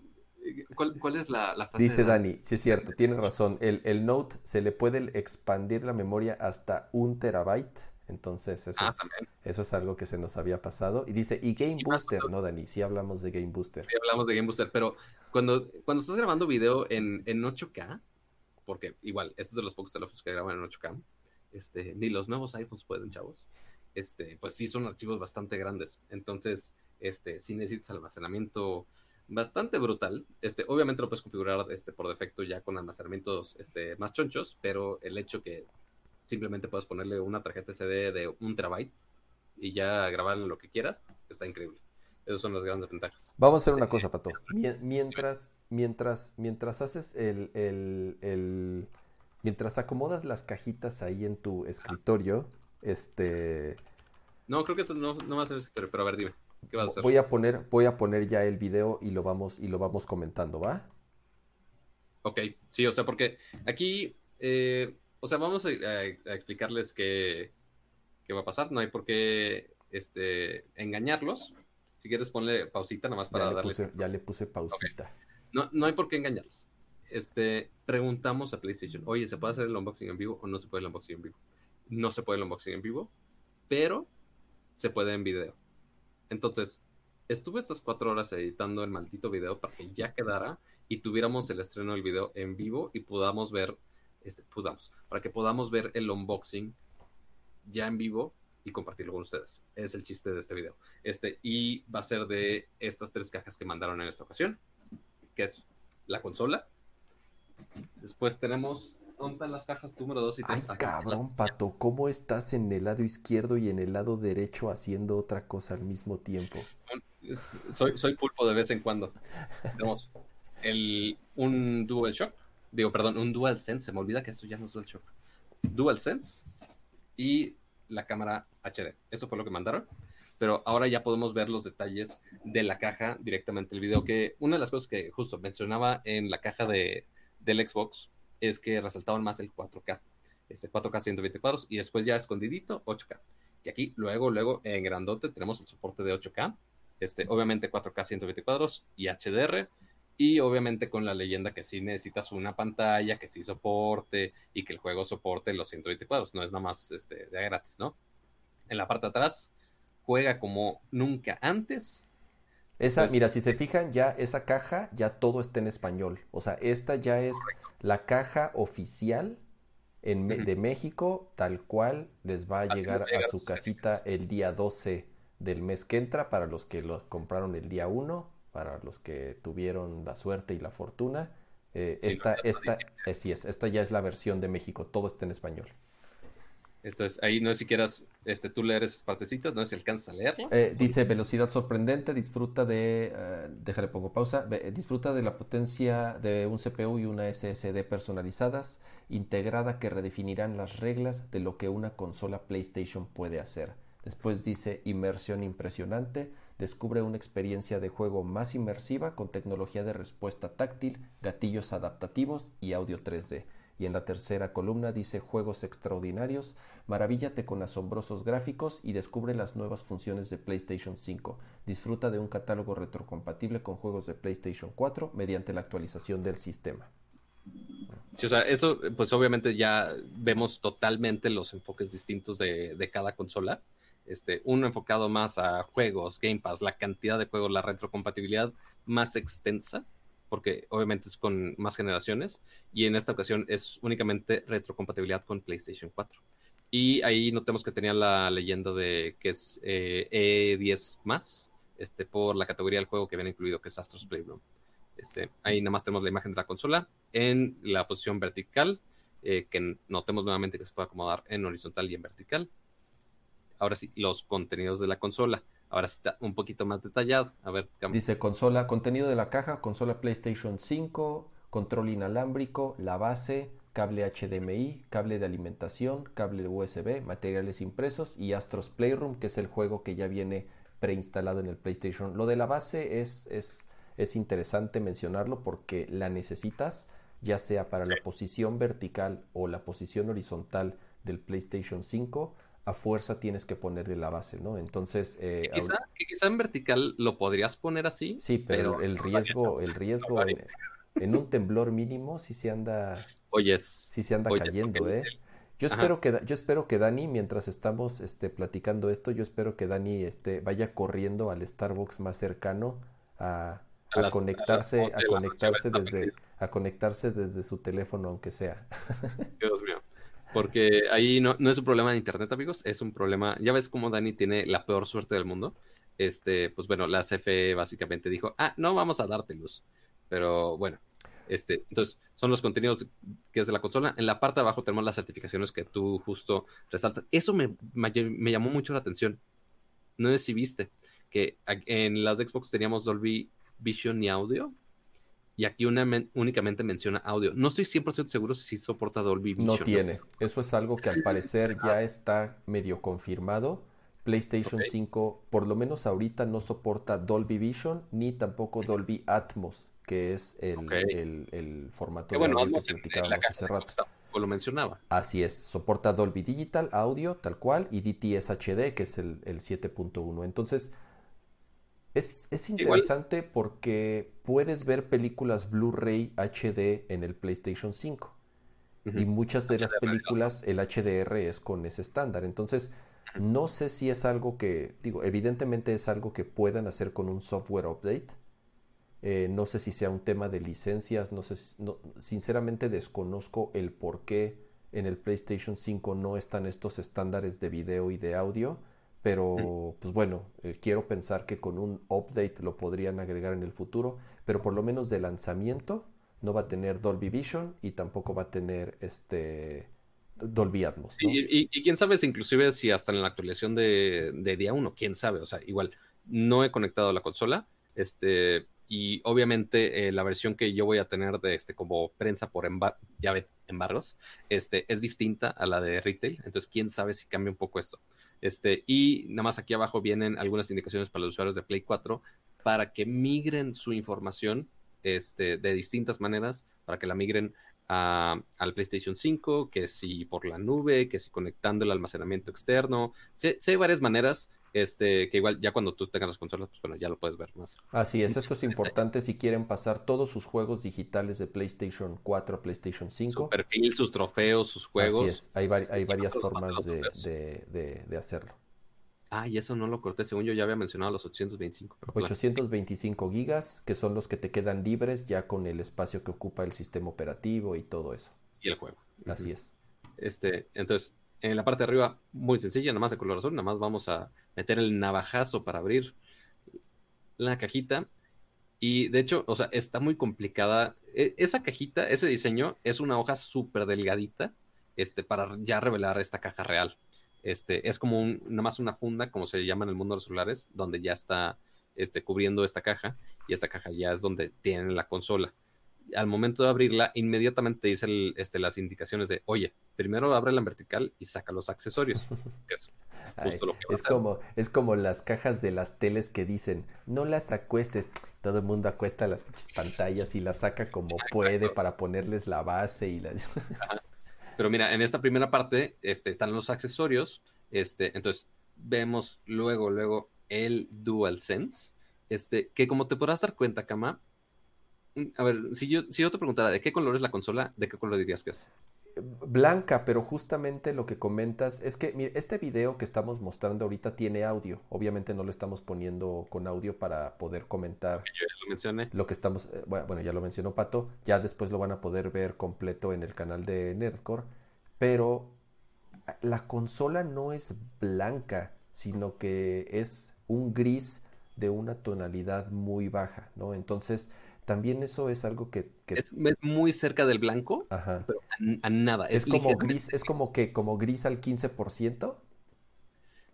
¿Cuál, es la, frase? Dice Dani? sí es cierto, tiene razón. El, el, Note se le puede expandir la memoria hasta un terabyte. Entonces, eso, ah, es, eso es algo que se nos había pasado. Y dice, y Game Booster, ¿no, Dani? Sí hablamos de Game Booster. Sí hablamos de Game Booster, pero cuando, cuando estás grabando video en, en 8K, porque igual, estos de los pocos teléfonos que graban en 8K, este, ni los nuevos iPhones pueden, chavos. Este, pues sí son archivos bastante grandes. Entonces, este, sí necesitas almacenamiento bastante brutal. Este, obviamente lo puedes configurar este, por defecto ya con almacenamientos este, más chonchos, pero el hecho que simplemente puedas ponerle una tarjeta SD de un terabyte y ya grabar lo que quieras, está increíble. Esas son las grandes ventajas. Vamos a hacer una cosa, Pato. Mientras, mientras, mientras haces el, el, el, mientras acomodas las cajitas ahí en tu escritorio, este... No, creo que eso no, no va a ser escritorio, pero a ver, dime. Voy a poner, voy a poner ya el video y lo vamos, y lo vamos comentando, ¿va? Ok, sí, o sea, porque aquí, eh, o sea, vamos a, explicarles qué, qué, va a pasar. No hay por qué este, engañarlos. Si quieres, ponle pausita nada más para ya darle. ya le puse pausita. No, no hay por qué engañarlos. Este, preguntamos a PlayStation, oye, ¿se puede hacer el unboxing en vivo o no se puede el unboxing en vivo? No se puede el unboxing en vivo, pero se puede en video. Entonces, estuve estas cuatro horas editando el maldito video para que ya quedara y tuviéramos el estreno del video en vivo y podamos ver, este, podamos, para que podamos ver el unboxing ya en vivo y compartirlo con ustedes. Es el chiste de este video. Este, y va a ser de estas tres cajas que mandaron en esta ocasión, que es la consola. Después tenemos ¿Dónde las cajas número 2 y 3? Ay, cabrón, Pato, ¿cómo estás en el lado izquierdo y en el lado derecho haciendo otra cosa al mismo tiempo? Soy, soy pulpo de vez en cuando. Tenemos el, un Dual Shock, digo, perdón, un Dual Sense, se me olvida que esto ya no es Dual Shock. Dual Sense y la cámara HD. Eso fue lo que mandaron. Pero ahora ya podemos ver los detalles de la caja directamente el video. Que una de las cosas que justo mencionaba en la caja de, del Xbox es que resaltaban más el 4K, este 4K 120 cuadros y después ya escondidito 8K. Y aquí luego, luego en grandote tenemos el soporte de 8K, este, obviamente 4K 120 cuadros y HDR y obviamente con la leyenda que sí necesitas una pantalla que sí soporte y que el juego soporte los 120 cuadros, no es nada más este, de gratis, ¿no? En la parte de atrás juega como nunca antes. Esa, pues mira, si se fijan, ya esa caja ya todo está en español. O sea, esta ya es la caja oficial en, de México, tal cual les va a llegar a su casita el día 12 del mes que entra para los que lo compraron el día 1 para los que tuvieron la suerte y la fortuna. Eh, esta, esta, así es, esta ya es la versión de México, todo está en español. Esto es, ahí no es si quieras este, tú leer esas partecitas, no es si alcanzas a leerlas. Eh, dice velocidad sorprendente, disfruta de, uh, déjale pongo pausa, disfruta de la potencia de un CPU y una SSD personalizadas, integrada que redefinirán las reglas de lo que una consola PlayStation puede hacer. Después dice inmersión impresionante, descubre una experiencia de juego más inmersiva con tecnología de respuesta táctil, gatillos adaptativos y audio 3D. Y en la tercera columna dice juegos extraordinarios, maravíllate con asombrosos gráficos y descubre las nuevas funciones de PlayStation 5. Disfruta de un catálogo retrocompatible con juegos de PlayStation 4 mediante la actualización del sistema. Sí, o sea, eso pues obviamente ya vemos totalmente los enfoques distintos de, de cada consola este, uno enfocado más a juegos, Game Pass, la cantidad de juegos, la retrocompatibilidad más extensa, porque obviamente es con más generaciones, y en esta ocasión es únicamente retrocompatibilidad con PlayStation 4. Y ahí notemos que tenía la leyenda de que es E10 eh, e más, este, por la categoría del juego que viene incluido, que es Astros Playroom. Este, ahí nada más tenemos la imagen de la consola en la posición vertical, eh, que notemos nuevamente que se puede acomodar en horizontal y en vertical ahora sí, los contenidos de la consola. Ahora sí está un poquito más detallado. A ver, dice consola, contenido de la caja, consola PlayStation 5, control inalámbrico, la base, cable HDMI, cable de alimentación, cable USB, materiales impresos y Astros Playroom, que es el juego que ya viene preinstalado en el PlayStation. Lo de la base es, es, es interesante mencionarlo porque la necesitas ya sea para la posición vertical o la posición horizontal del PlayStation 5 a fuerza tienes que ponerle la base, ¿no? Entonces... Eh, quizá, en vertical lo podrías poner así. Sí, pero, el riesgo, el riesgo en, un temblor mínimo sí se anda... Oyes. Sí se anda cayendo, ¿eh? Yo espero, que, yo espero que Dani, mientras estamos este, platicando esto, yo espero que Dani este, vaya corriendo al Starbucks más cercano a, conectarse, a, conectarse desde, a conectarse desde su teléfono, aunque sea. Dios mío. Porque ahí no, no, es un problema de internet, amigos, es un problema. Ya ves cómo Dani tiene la peor suerte del mundo. Este, pues bueno, la CFE básicamente dijo, ah, no vamos a darte luz. Pero bueno, este, entonces son los contenidos que es de la consola. En la parte de abajo tenemos las certificaciones que tú justo resaltas. Eso me, me llamó mucho la atención. No sé si viste que en las Xbox teníamos Dolby Vision y audio y aquí únicamente menciona audio. No estoy 100% seguro si soporta Dolby Vision. No tiene. Eso es algo que al parecer ya está medio confirmado. PlayStation 5, por lo menos ahorita, no soporta Dolby Vision ni tampoco Dolby Atmos, que es el, formato de audio que platicábamos hace rato. lo mencionaba. Así es, soporta Dolby Digital, audio, tal cual, y DTS HD, que es el, el 7.1. Entonces, es, interesante porque puedes ver películas Blu-ray HD en el PlayStation 5. Y muchas de las películas, el HDR es con ese estándar. Entonces, no sé si es algo que, digo, evidentemente es algo que puedan hacer con un software update. Eh, no sé si sea un tema de licencias, no sé, sinceramente desconozco el por qué en el PlayStation 5 no están estos estándares de video y de audio pero pues bueno, eh, quiero pensar que con un update lo podrían agregar en el futuro, pero por lo menos de lanzamiento no va a tener Dolby Vision y tampoco va a tener este Dolby Atmos. y, quién sabe si inclusive si hasta en la actualización de, día 1, quién sabe, o sea, igual no he conectado la consola, este, y obviamente eh, la versión que yo voy a tener de este como prensa por ya embargos, este, es distinta a la de retail, entonces quién sabe si cambia un poco esto. Este, y nada más aquí abajo vienen algunas indicaciones para los usuarios de Play 4 para que migren su información este, de distintas maneras para que la migren a, al PlayStation 5, que si por la nube, que si conectando el almacenamiento externo. Sí, sí hay varias maneras este, que igual ya cuando tú tengas las consolas, pues bueno, ya lo puedes ver más. Así es, esto es importante si quieren pasar todos sus juegos digitales de PlayStation 4 a PlayStation 5. Su perfil, sus trofeos, sus juegos. Así es, hay, hay varias formas de, de, de, hacerlo. Ah, y eso no lo corté, según yo ya había mencionado los 825. 825 gigas, que son los que te quedan libres ya con el espacio que ocupa el sistema operativo y todo eso. Y el juego. Así es. Este, entonces, en la parte de arriba, muy sencilla, nada más de color azul, nada más vamos a meter el navajazo para abrir la cajita. Y de hecho, o sea, está muy complicada. E, esa cajita, ese diseño, es una hoja súper delgadita este, para ya revelar esta caja real. Este, es como un, nada más una funda, como se llama en el mundo de los celulares, donde ya está este, cubriendo esta caja y esta caja ya es donde tienen la consola al momento de abrirla, inmediatamente te dice este, las indicaciones de, oye, primero ábrela en vertical y saca los accesorios. Es, justo lo que es como, es como las cajas de las teles que dicen, no las acuestes. Todo el mundo acuesta las pantallas y las saca como puede para ponerles la base y las... Pero mira, en esta primera parte este, están los accesorios. Este, entonces, vemos luego, luego el DualSense. Este, que como te podrás dar cuenta, Kama, a ver, si yo, si yo te preguntara de qué color es la consola, ¿de qué color dirías que es? Blanca, pero justamente lo que comentas es que mire, este video que estamos mostrando ahorita tiene audio. Obviamente no lo estamos poniendo con audio para poder comentar. Yo ya lo mencioné. Lo que estamos, eh, bueno, ya lo mencionó Pato. Ya después lo van a poder ver completo en el canal de Nerdcore. Pero la consola no es blanca, sino que es un gris de una tonalidad muy baja, ¿no? Entonces, también eso es algo que... Es, muy cerca del blanco, pero a, nada. Es, como gris, es como que como gris al 15%.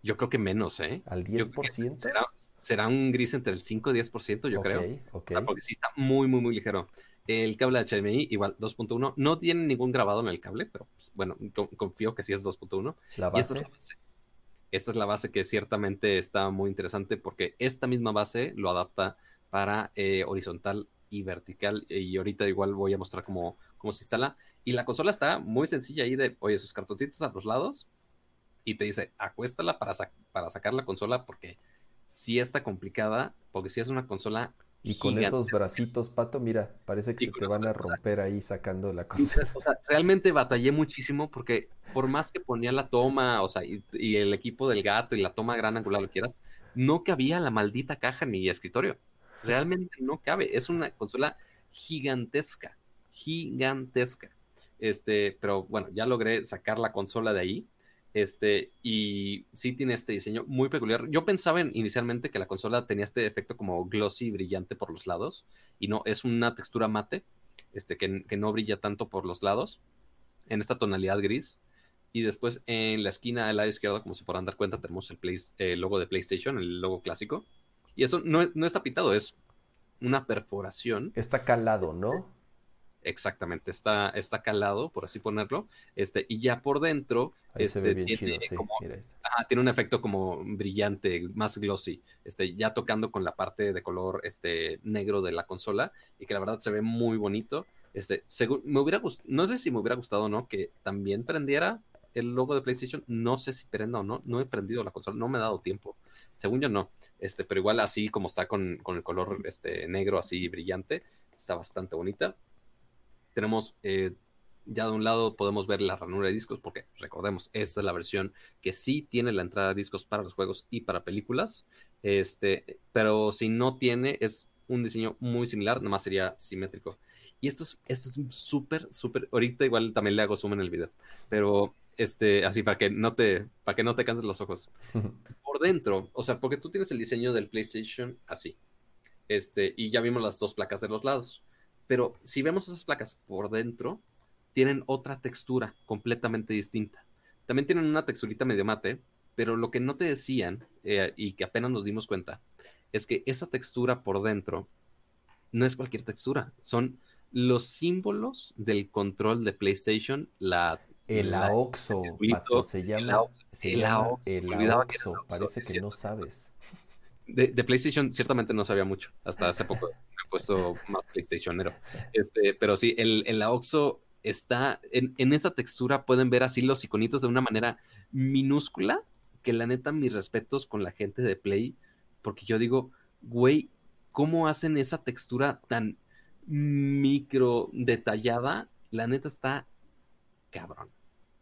Yo creo que menos, ¿eh? ¿Al 10%? Será, será, un gris entre el 5 y 10%, yo creo. Ok, porque sí está muy, muy, muy ligero. El cable HDMI, igual 2.1. No tiene ningún grabado en el cable, pero pues, bueno, confío que sí es 2.1. La base. Esta es la base que ciertamente está muy interesante porque esta misma base lo adapta para eh, horizontal y vertical. Y ahorita igual voy a mostrar cómo, cómo se instala. Y la consola está muy sencilla ahí de, oye, sus cartoncitos a los lados. Y te dice, acuéstala para, para sacar la consola porque si está complicada, porque si es una consola y con esos bracitos, Pato, mira, parece que se te van a romper ahí sacando la consola. O sea, realmente batallé muchísimo porque por más que ponía la toma, o sea, y, y, el equipo del gato y la toma gran angular, lo quieras, no cabía la maldita caja en mi escritorio. Realmente no cabe. Es una consola gigantesca, gigantesca. Este, pero bueno, ya logré sacar la consola de ahí. Este, y sí tiene este diseño muy peculiar. Yo pensaba inicialmente que la consola tenía este efecto como glossy, brillante por los lados, y no, es una textura mate, este, que, no brilla tanto por los lados, en esta tonalidad gris. Y después en la esquina del lado izquierdo, como se podrán dar cuenta, tenemos el, logo de PlayStation, el logo clásico. Y eso no, no está pintado, es una perforación. Está calado, ¿no? Exactamente, está, está calado, por así ponerlo. Este, y ya por dentro, este, tiene, tiene un efecto como brillante, más glossy, este, ya tocando con la parte de color este, negro de la consola, y que la verdad se ve muy bonito. Este, me hubiera no sé si me hubiera gustado o no que también prendiera el logo de PlayStation. No sé si prenda o no, no he prendido la consola, no me ha dado tiempo. Según yo no. Este, pero igual así como está con, el color este, negro así brillante, está bastante bonita. Tenemos eh, ya de un lado podemos ver la ranura de discos, porque recordemos, esta es la versión que sí tiene la entrada de discos para los juegos y para películas. Este, pero si no tiene, es un diseño muy similar, nada más sería simétrico. Y esto es esto es súper, súper. Ahorita igual también le hago zoom en el video, pero este, así para que no te, para que no te canses los ojos. Por dentro, o sea, porque tú tienes el diseño del PlayStation así, este, y ya vimos las dos placas de los lados. Pero si vemos esas placas por dentro, tienen otra textura completamente distinta. También tienen una texturita medio mate, pero lo que no te decían eh, y que apenas nos dimos cuenta es que esa textura por dentro no es cualquier textura, son los símbolos del control de PlayStation, la el AOXO, Pato, se llama, el llama el AOXO, parece que no sabes. de, PlayStation ciertamente no sabía mucho. Hasta hace poco me he puesto más PlayStationero. Este, pero sí, el, el AOXO está en, en esa textura. Pueden ver así los iconitos de una manera minúscula. Que la neta, mis respetos con la gente de Play. Porque yo digo, güey, ¿cómo hacen esa textura tan micro detallada? La neta está cabrón.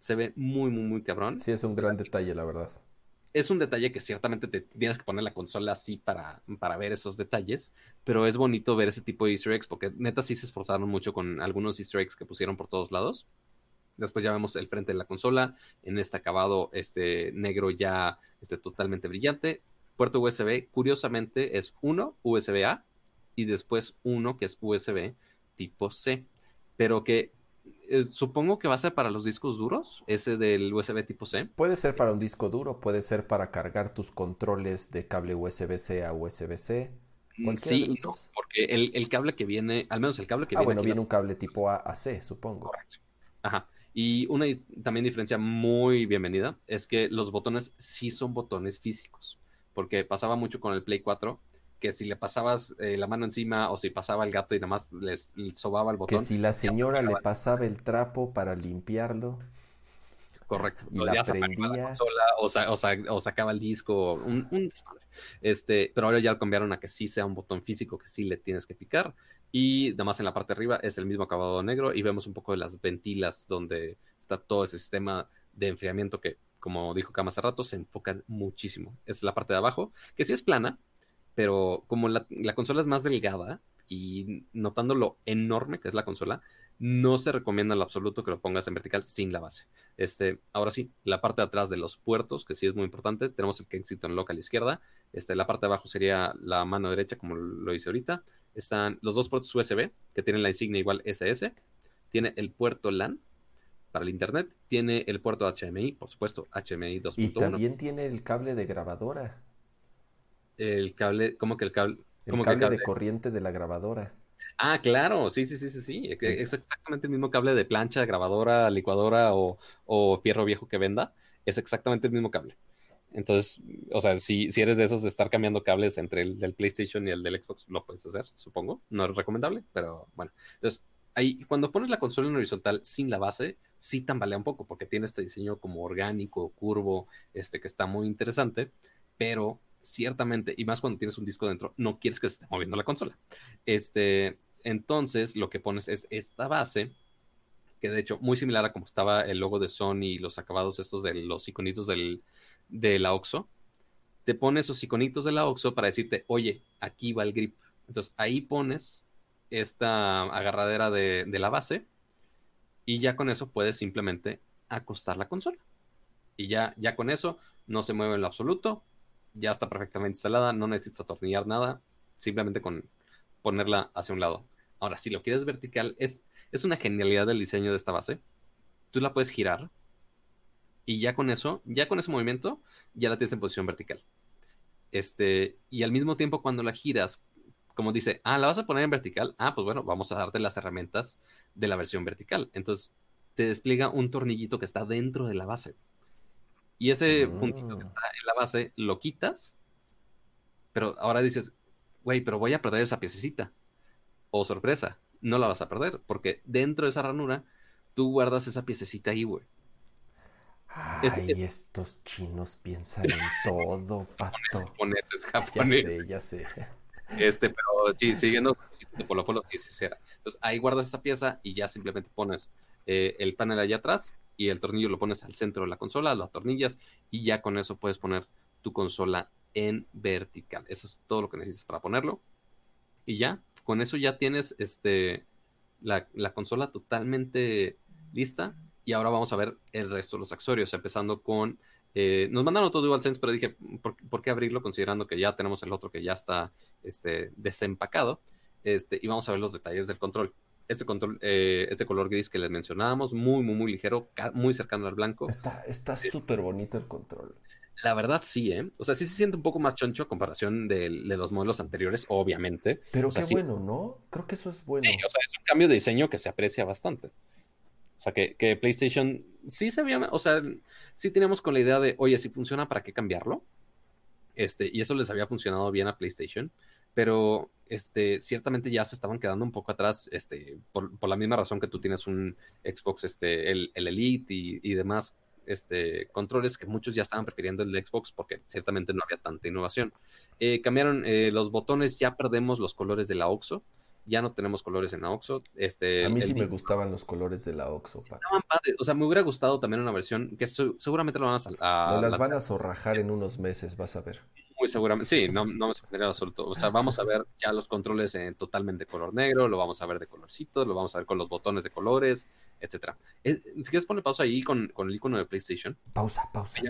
Se ve muy, muy, muy cabrón. Sí, es un gran detalle, la verdad es un detalle que ciertamente te tienes que poner la consola así para, para ver esos detalles, pero es bonito ver ese tipo de easter eggs porque neta sí se esforzaron mucho con algunos easter eggs que pusieron por todos lados. Después ya vemos el frente de la consola en este acabado este negro ya este, totalmente brillante. Puerto USB, curiosamente, es uno USB-A y después uno que es USB tipo C, pero que supongo que va a ser para los discos duros, ese del USB tipo C. Puede ser para un disco duro, puede ser para cargar tus controles de cable USB-C a USB-C. Mm, sí, porque el, cable que viene, al menos el cable que ah, viene. bueno, viene un cable tipo A a C, supongo. Correcto. Ajá. Y una también diferencia muy bienvenida es que los botones sí son botones físicos. Porque pasaba mucho con el Play 4 que si le pasabas eh, la mano encima o si pasaba el gato y nada más les, sobaba el botón. Que si la señora le pasaba el trapo para limpiarlo. Correcto. Y la prendía. o, sacaba el disco, un, desmadre. Este, pero ahora ya lo cambiaron a que sí sea un botón físico que sí le tienes que picar. Y nada más en la parte de arriba es el mismo acabado negro y vemos un poco de las ventilas donde está todo ese sistema de enfriamiento que, como dijo Cam hace rato, se enfocan muchísimo. Es la parte de abajo, que sí es plana, pero como la, consola es más delgada y notando lo enorme que es la consola, no se recomienda en lo absoluto que lo pongas en vertical sin la base. Este, ahora sí, la parte de atrás de los puertos, que sí es muy importante, tenemos el Kensington Local a la izquierda, este, la parte de abajo sería la mano derecha, como lo hice ahorita. Están los dos puertos USB, que tienen la insignia igual SS, tiene el puerto LAN para el internet, tiene el puerto HMI, por supuesto, HMI 2.1. Y también tiene el cable de grabadora el cable, ¿cómo que el cable? El cable, de corriente de la grabadora. Ah, claro, sí, sí, sí, sí, sí. Es exactamente el mismo cable de plancha, grabadora, licuadora o, o fierro viejo que venda. Es exactamente el mismo cable. Entonces, o sea, si, si eres de esos de estar cambiando cables entre el del PlayStation y el del Xbox, lo puedes hacer, supongo. No es recomendable, pero bueno. Entonces, ahí, cuando pones la consola en horizontal sin la base, sí tambalea un poco, porque tiene este diseño como orgánico, curvo, este que está muy interesante, pero ciertamente, y más cuando tienes un disco dentro, no quieres que se esté moviendo la consola. Este, entonces, lo que pones es esta base, que de hecho, muy similar a como estaba el logo de Sony y los acabados estos de los iconitos del, de la OXO. Te pones esos iconitos de la OXO para decirte, oye, aquí va el grip. Entonces, ahí pones esta agarradera de, de la base y ya con eso puedes simplemente acostar la consola. Y ya, ya con eso no se mueve en lo absoluto, ya está perfectamente instalada, no necesitas atornillar nada, simplemente con ponerla hacia un lado. Ahora, si lo quieres vertical, es, es una genialidad del diseño de esta base. Tú la puedes girar y ya con eso, ya con ese movimiento, ya la tienes en posición vertical. Este, y al mismo tiempo cuando la giras, como dice, ah, la vas a poner en vertical, ah, pues bueno, vamos a darte las herramientas de la versión vertical. Entonces, te despliega un tornillito que está dentro de la base. Y ese puntito que ah. está en la base lo quitas, pero ahora dices, güey, pero voy a perder esa piececita. O sorpresa, no la vas a perder, porque dentro de esa ranura tú guardas esa piececita ahí, güey. Este Ay, estos chinos piensan en todo, pato. Ya sé, ya sé. Este, pero sí, siguiendo de Polo Polo, sí, sí, sí. Entonces ahí guardas esa pieza y ya simplemente pones eh, el panel allá atrás y el tornillo lo pones al centro de la consola, lo atornillas y ya con eso puedes poner tu consola en vertical. Eso es todo lo que necesitas para ponerlo. Y ya, con eso ya tienes este, la, consola totalmente lista. Y ahora vamos a ver el resto de los accesorios, empezando con... Eh, nos mandaron otro DualSense, pero dije, ¿por, qué abrirlo? Considerando que ya tenemos el otro que ya está este, desempacado. Este, y vamos a ver los detalles del control este control, eh, este color gris que les mencionábamos, muy, muy, muy ligero, muy cercano al blanco. Está súper bonito el control. La verdad sí, ¿eh? O sea, sí se siente un poco más choncho a comparación de, los modelos anteriores, obviamente. Pero qué bueno, ¿no? Creo que eso es bueno. Sí, o sea, es un cambio de diseño que se aprecia bastante. O sea, que, que PlayStation sí se había, o sea, sí teníamos con la idea de, oye, si funciona, ¿para qué cambiarlo? Este, y eso les había funcionado bien a PlayStation, pero este, ciertamente ya se estaban quedando un poco atrás, este, por, la misma razón que tú tienes un Xbox, este, el, Elite y, demás este, controles que muchos ya estaban prefiriendo el de Xbox porque ciertamente no había tanta innovación. Eh, cambiaron eh, los botones, ya perdemos los colores de la OXO ya no tenemos colores en la Oxo. Este, a mí sí me gustaban los colores de la Oxo. Estaban padres. O sea, me hubiera gustado también una versión que seguramente lo van a... a las van a zorrajar en unos meses, vas a ver. Muy seguramente, sí, no, no me sorprendería absoluto. O sea, vamos a ver ya los controles en totalmente color negro, lo vamos a ver de colorcitos, lo vamos a ver con los botones de colores, etcétera. Eh, si quieres poner pausa ahí con, con, el icono de PlayStation. Pausa, pausa.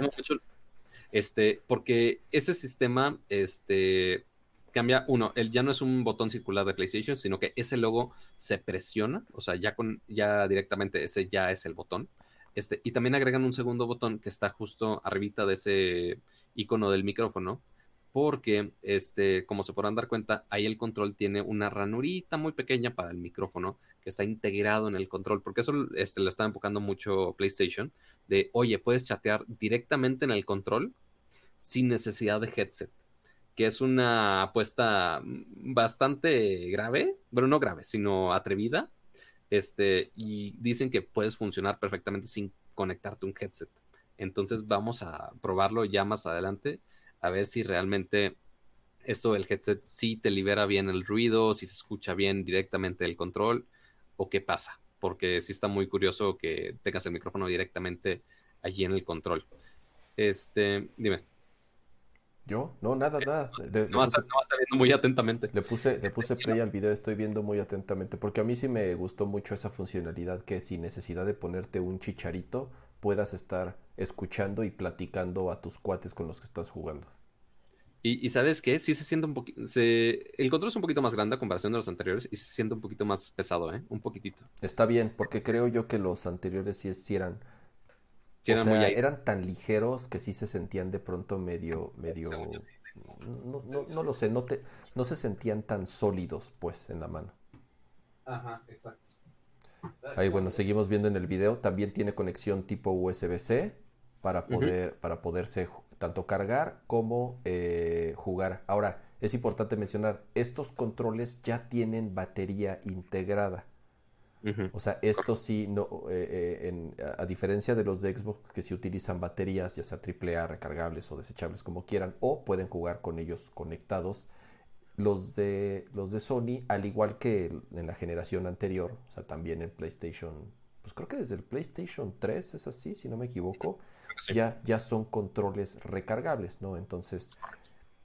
este, porque ese sistema, este, cambia, uno, él ya no es un botón circular de PlayStation, sino que ese logo se presiona, o sea, ya con, ya directamente ese ya es el botón. Este, y también agregan un segundo botón que está justo arribita de ese icono del micrófono, porque, este, como se podrán dar cuenta, ahí el control tiene una ranurita muy pequeña para el micrófono que está integrado en el control, porque eso este, lo está enfocando mucho PlayStation, de, oye, puedes chatear directamente en el control sin necesidad de headset que es una apuesta bastante grave, bueno, no grave, sino atrevida. Este, y dicen que puedes funcionar perfectamente sin conectarte un headset. Entonces vamos a probarlo ya más adelante, a ver si realmente esto del headset sí te libera bien el ruido, si se escucha bien directamente el control o qué pasa, porque sí está muy curioso que tengas el micrófono directamente allí en el control. Este, dime. ¿Yo? No, nada, nada. no, está, viendo muy atentamente. Le puse, le puse play al video, estoy viendo muy atentamente, porque a mí sí me gustó mucho esa funcionalidad que sin necesidad de ponerte un chicharito puedas estar escuchando y platicando a tus cuates con los que estás jugando. Y, sabes qué, sí se siente un poquito, el control es un poquito más grande a comparación de los anteriores y se siente un poquito más pesado, ¿eh? Un poquitito. Está bien, porque creo yo que los anteriores sí, sí eran o sea, eran tan ligeros que sí se sentían de pronto medio, medio, no, no, no, lo sé, no te, no se sentían tan sólidos, pues, en la mano. Ajá, exacto. Ahí, bueno, seguimos viendo en el video. También tiene conexión tipo USB-C para poder, para poderse tanto cargar como eh, jugar. Ahora, es importante mencionar, estos controles ya tienen batería integrada. O sea, esto sí, no, eh, eh, a diferencia de los de Xbox que sí utilizan baterías, ya sea AAA, recargables o desechables como quieran, o pueden jugar con ellos conectados, los de, los de Sony, al igual que en la generación anterior, o sea, también en PlayStation, pues creo que desde el PlayStation 3 es así, si no me equivoco, ya, ya son controles recargables, ¿no? Entonces,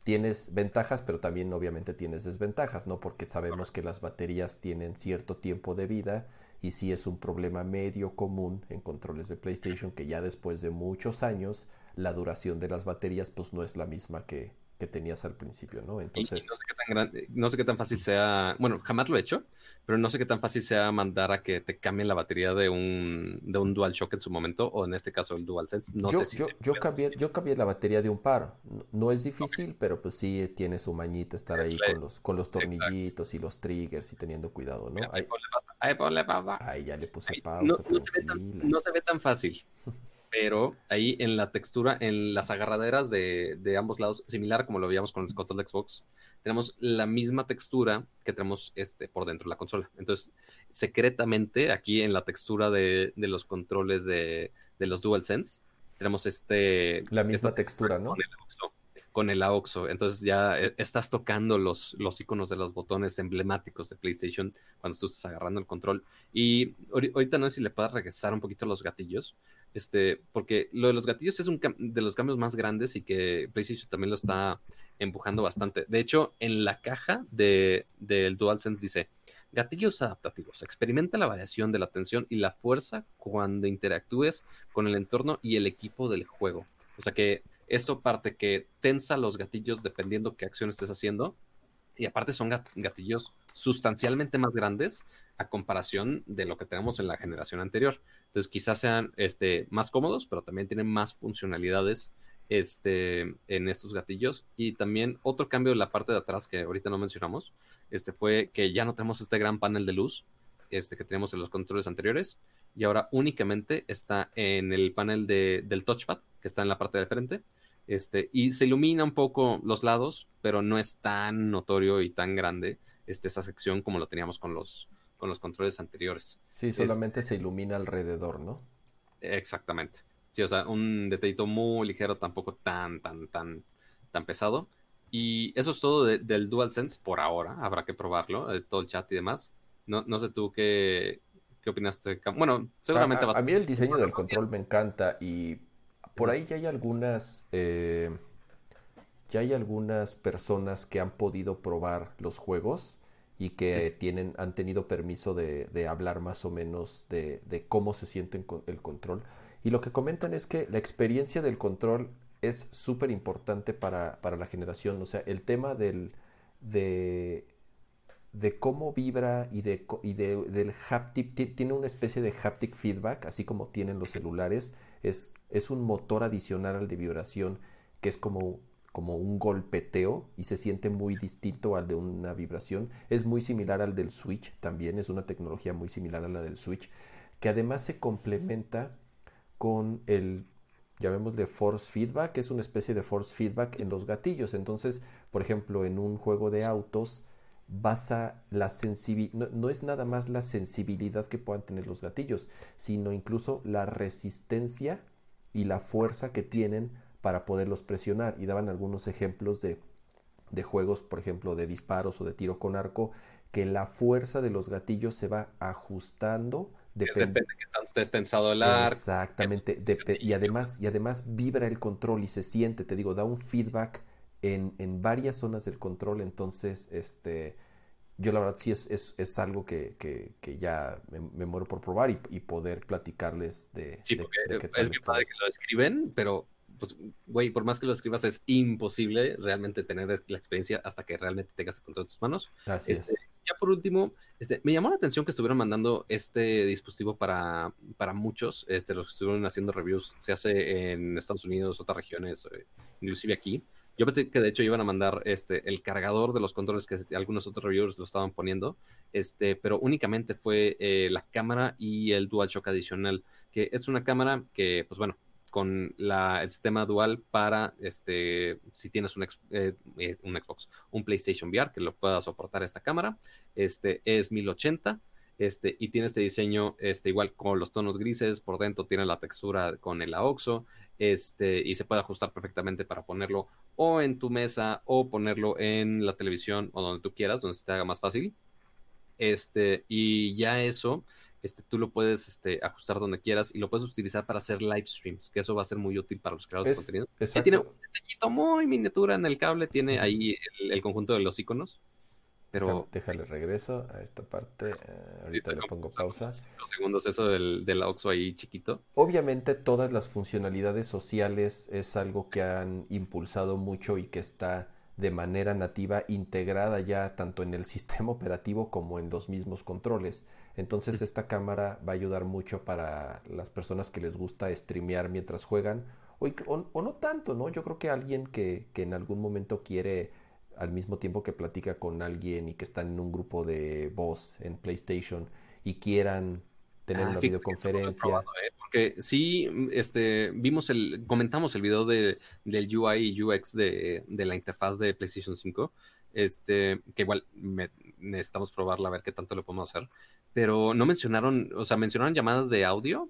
tienes ventajas, pero también obviamente tienes desventajas, ¿no? Porque sabemos que las baterías tienen cierto tiempo de vida y sí es un problema medio común en controles de PlayStation que ya después de muchos años la duración de las baterías pues no es la misma que, que tenías al principio, ¿no? Entonces... no, sé qué tan no sé qué tan fácil sea, bueno, jamás lo he hecho, pero no sé qué tan fácil sea mandar a que te cambien la batería de un, de un DualShock en su momento, o en este caso el DualSense. No yo, sé si yo, yo cambié, yo cambié la batería de un par. No, es difícil, pero pues sí tiene su mañita estar ahí con los, con los tornillitos y los triggers y teniendo cuidado, ¿no? ahí, ahí, ponle pausa. Ahí ya le puse pausa. No, no se ve tan fácil. pero ahí en la textura, en las agarraderas de, de, ambos lados, similar como lo veíamos con el control de Xbox, tenemos la misma textura que tenemos este, por dentro de la consola. Entonces, secretamente, aquí en la textura de, de los controles de, de, los DualSense, tenemos este... La misma textura, ¿no? Con el AUXO. Entonces ya eh, estás tocando los, los iconos de los botones emblemáticos de PlayStation cuando tú estás agarrando el control. Y ahorita no sé si le puedas regresar un poquito los gatillos, este, porque lo de los gatillos es un de los cambios más grandes y que PlayStation también lo está empujando bastante. De hecho, en la caja de, del DualSense dice, gatillos adaptativos, experimenta la variación de la tensión y la fuerza cuando interactúes con el entorno y el equipo del juego. O sea que esto parte que tensa los gatillos dependiendo qué acción estés haciendo. Y aparte son gatillos sustancialmente más grandes a comparación de lo que tenemos en la generación anterior. Entonces quizás sean este, más cómodos, pero también tienen más funcionalidades este, en estos gatillos. Y también otro cambio en la parte de atrás que ahorita no mencionamos, este fue que ya no tenemos este gran panel de luz este, que tenemos en los controles anteriores. Y ahora únicamente está en el panel de, del touchpad, que está en la parte de frente. Este, y se ilumina un poco los lados, pero no es tan notorio y tan grande este, esa sección como lo teníamos con los, con los controles anteriores. Sí, solamente se ilumina alrededor, ¿no? Exactamente. Sí, o sea, un detallito muy ligero, tampoco tan, tan, tan, tan pesado. Y eso es todo del DualSense por ahora. Habrá que probarlo, eh, todo el chat y demás. No, no sé tú qué, qué opinaste. Bueno, seguramente a, a, mí el diseño del control me encanta y por ahí ya hay algunas. Eh, ya hay algunas personas que han podido probar los juegos y que tienen, han tenido permiso de, de hablar más o menos de, de, cómo se sienten con el control. Y lo que comentan es que la experiencia del control es súper importante para, para, la generación. O sea, el tema del, de, de cómo vibra y, de, y de, del haptic, tiene una especie de haptic feedback, así como tienen los celulares. Es, es un motor adicional al de vibración que es como como un golpeteo y se siente muy distinto al de una vibración. Es muy similar al del Switch también, es una tecnología muy similar a la del Switch, que además se complementa con el, llamémosle force feedback, es una especie de force feedback en los gatillos. Entonces, por ejemplo, en un juego de autos, basa la sensibilidad, no, es nada más la sensibilidad que puedan tener los gatillos, sino incluso la resistencia y la fuerza que tienen para poderlos presionar. Y daban algunos ejemplos de, de juegos, por ejemplo, de disparos o de tiro con arco, que la fuerza de los gatillos se va ajustando. Depende de que estés tensado el arco. Exactamente. y, además, y además vibra el control y se siente, te digo, da un feedback en, en varias zonas del control. Entonces, este, yo la verdad sí es, es, es algo que, que, que ya me, muero por probar y, y poder platicarles de... Sí, porque es mi padre que lo escriben, pero pues, güey, por más que lo escribas, es imposible realmente tener la experiencia hasta que realmente tengas el control de tus manos. Así este, Ya por último, este, me llamó la atención que estuvieron mandando este dispositivo para, para muchos, este, los que estuvieron haciendo reviews, se hace en Estados Unidos, otras regiones, eh, inclusive aquí. Yo pensé que de hecho iban a mandar este, el cargador de los controles que algunos otros reviewers lo estaban poniendo, este, pero únicamente fue eh, la cámara y el DualShock adicional, que es una cámara que, pues bueno, con la, el sistema dual para este si tienes un, eh, eh, un, Xbox, un PlayStation VR que lo pueda soportar esta cámara. Este es 1080 este, y tiene este diseño este, igual con los tonos grises, por dentro tiene la textura con el AOXO este, y se puede ajustar perfectamente para ponerlo o en tu mesa o ponerlo en la televisión o donde tú quieras, donde se te haga más fácil. Este, y ya eso este, tú lo puedes este, ajustar donde quieras y lo puedes utilizar para hacer live streams, que eso va a ser muy útil para los creadores de contenido. Tiene un detallito muy miniatura en el cable, tiene ahí el, conjunto de los iconos. Pero... Déjale, regreso a esta parte. Eh, ahorita le pongo pausa. Segundos, eso del, del AUXO ahí chiquito. Obviamente, todas las funcionalidades sociales es algo que han impulsado mucho y que está de manera nativa integrada ya tanto en el sistema operativo como en los mismos controles. Entonces esta cámara va a ayudar mucho para las personas que les gusta streamear mientras juegan o, no tanto, ¿no? Yo creo que alguien que, que, en algún momento quiere al mismo tiempo que platica con alguien y que están en un grupo de voz en PlayStation y quieran tener ah, una videoconferencia. ¿eh? Porque sí, este, vimos el, comentamos el video de, del UI y UX de, de la interfaz de PlayStation 5 este, que igual necesitamos probarla a ver qué tanto lo podemos hacer, pero no mencionaron, o sea, mencionaron llamadas de audio,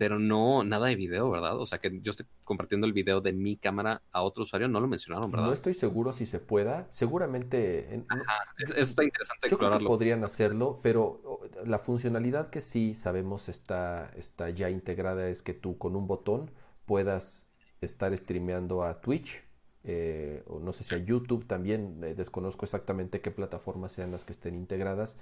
pero no nada de video, ¿verdad? O sea, que yo estoy compartiendo el video de mi cámara a otro usuario, no lo mencionaron, ¿verdad? No estoy seguro si se pueda, seguramente... eso está interesante yo Creo que podrían hacerlo, pero la funcionalidad que sí sabemos está, está ya integrada es que tú con un botón puedas estar streameando a Twitch eh, o no sé si a YouTube también, eh, desconozco exactamente qué plataformas sean las que estén integradas,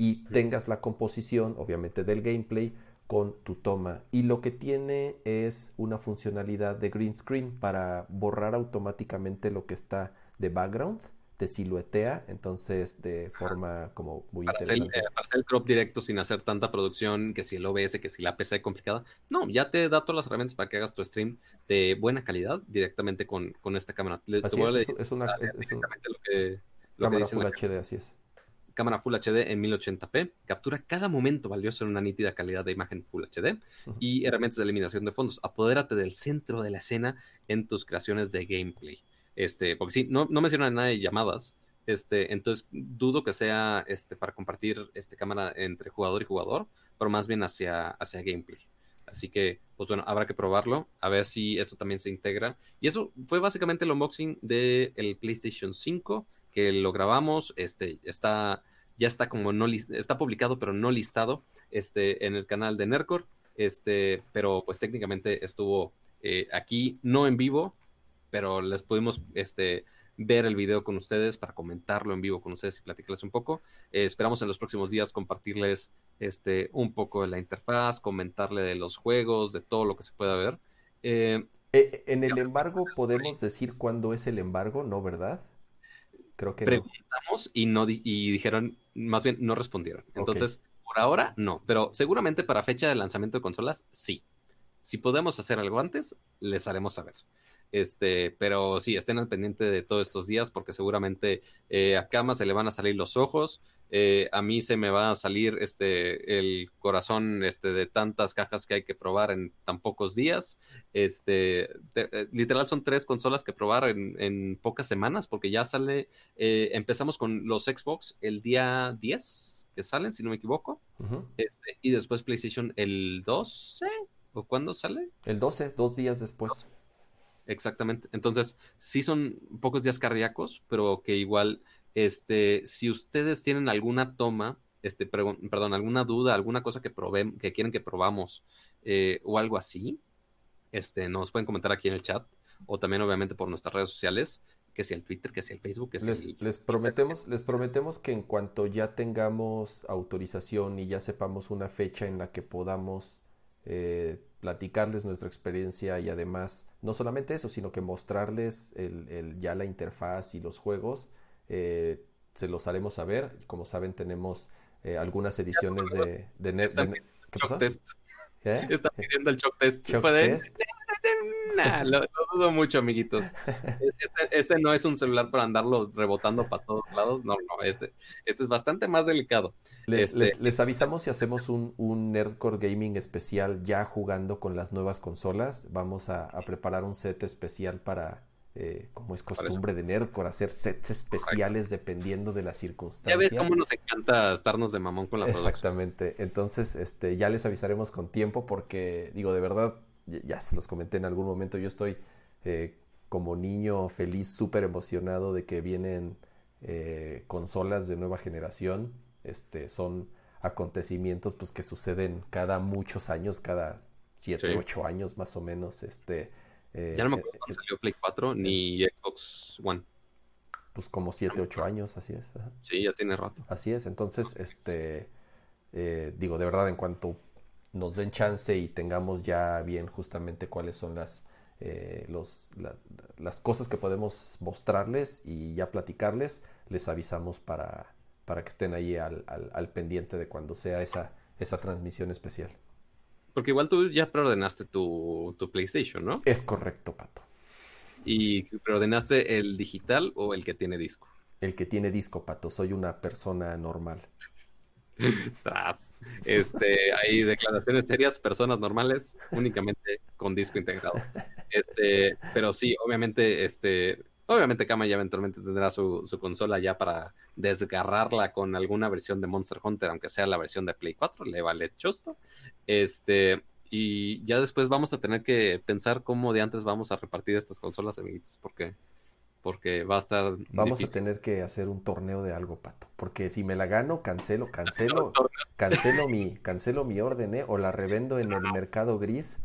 y tengas la composición, obviamente, del gameplay con tu toma. Y lo que tiene es una funcionalidad de green screen para borrar automáticamente lo que está de background te siluetea, entonces de forma como muy para interesante. Hacer, eh, para hacer el crop directo sin hacer tanta producción, que si el OBS, que si la PC es complicada. No, ya te da todas las herramientas para que hagas tu stream de buena calidad directamente con, con esta cámara. Así es, es, una, es, una cámara Full HD, así es. Cámara Full HD en 1080p, captura cada momento valioso en una nítida calidad de imagen Full HD y herramientas de eliminación de fondos. Apodérate del centro de la escena en tus creaciones de gameplay. Este, porque sí, no, no menciona nada de llamadas, este, entonces dudo que sea este, para compartir este, cámara entre jugador y jugador, pero más bien hacia, hacia gameplay. Así que, pues bueno, habrá que probarlo, a ver si eso también se integra. Y eso fue básicamente el unboxing del PlayStation 5, que lo grabamos, este, está, ya está como no está publicado, pero no listado, este, en el canal de Nercor, este, pero pues técnicamente estuvo eh, aquí, no en vivo, pero les pudimos, este, ver el video con ustedes, para comentarlo en vivo con ustedes y platicarles un poco. Eh, esperamos en los próximos días compartirles este, un poco de la interfaz, comentarle de los juegos, de todo lo que se pueda ver. Eh, eh, en el embargo podemos decir cuándo es el embargo, ¿no? ¿Verdad? Creo que preguntamos y no y dijeron, más bien no respondieron. Entonces, por ahora no, pero seguramente para fecha de lanzamiento de consolas sí. Si podemos hacer algo antes, les haremos saber. Este, pero sí, estén al pendiente de todos estos días porque seguramente eh, a Kama se le van a salir los ojos. Eh, a mí se me va a salir este el corazón este de tantas cajas que hay que probar en tan pocos días. Este, eh, literal son tres consolas que probar en, pocas semanas porque ya sale. empezamos con los Xbox el día 10 que salen, si no me equivoco. este, y después PlayStation el 12 o cuándo sale? El 12, dos días después. Exactamente. Entonces, sí son pocos días cardíacos, pero que igual, este, si ustedes tienen alguna toma, este, perdón, alguna duda, alguna cosa que que quieren que probamos eh, o algo así, este, nos pueden comentar aquí en el chat o también obviamente por nuestras redes sociales, que sea el Twitter, que sea el Facebook, que sea les, les prometemos, les prometemos que en cuanto ya tengamos autorización y ya sepamos una fecha en la que podamos eh, platicarles nuestra experiencia y además no solamente eso, sino que mostrarles el, ya la interfaz y los juegos. Eh, se los haremos saber. Como saben, tenemos eh, algunas ediciones de, de, Net, ¿Qué pasa? Está pidiendo el shock test. test? Nah, lo, dudo mucho, amiguitos. Este, este, no es un celular para andarlo rebotando para todos lados. No, no, este, este es bastante más delicado. Les, este avisamos si hacemos un, un, Nerdcore Gaming especial ya jugando con las nuevas consolas. Vamos a, preparar un set especial para, eh, como es costumbre de Nerdcore, hacer sets especiales dependiendo de las circunstancias. Ya ves cómo nos encanta estarnos de mamón con la Exactamente. Entonces, este, ya les avisaremos con tiempo porque, digo, de verdad ya se los comenté en algún momento, yo estoy eh, como niño feliz, súper emocionado de que vienen eh, consolas de nueva generación. Este, son acontecimientos pues que suceden cada muchos años, cada 7, 8 años más o menos. Este, eh, ya no me acuerdo cuando salió Play 4 ni Xbox One. Pues como 7, 8 años, así es. Sí, ya tiene rato. Así es, entonces, este, digo, de verdad, en cuanto nos den chance y tengamos ya bien justamente cuáles son las, eh, los, las cosas que podemos mostrarles y ya platicarles, les avisamos para, para que estén ahí al, al, pendiente de cuando sea esa, esa transmisión especial. Porque igual tú ya preordenaste tu, tu PlayStation, ¿no? Es correcto, Pato. ¿Y preordenaste el digital o el que tiene disco? El que tiene disco, Pato. Soy una persona normal. Este, hay declaraciones serias, personas normales, únicamente con disco integrado. Este, pero sí, obviamente, este, obviamente Kama ya eventualmente tendrá su, consola ya para desgarrarla con alguna versión de Monster Hunter, aunque sea la versión de Play 4, le vale chosto. Este, y ya después vamos a tener que pensar cómo de antes vamos a repartir estas consolas, amiguitos, porque porque va a estar. Vamos a tener que hacer un torneo de algo, pato. Porque si me la gano, cancelo, cancelo, cancelo mi, cancelo mi orden, ¿eh? O la revendo en el mercado gris.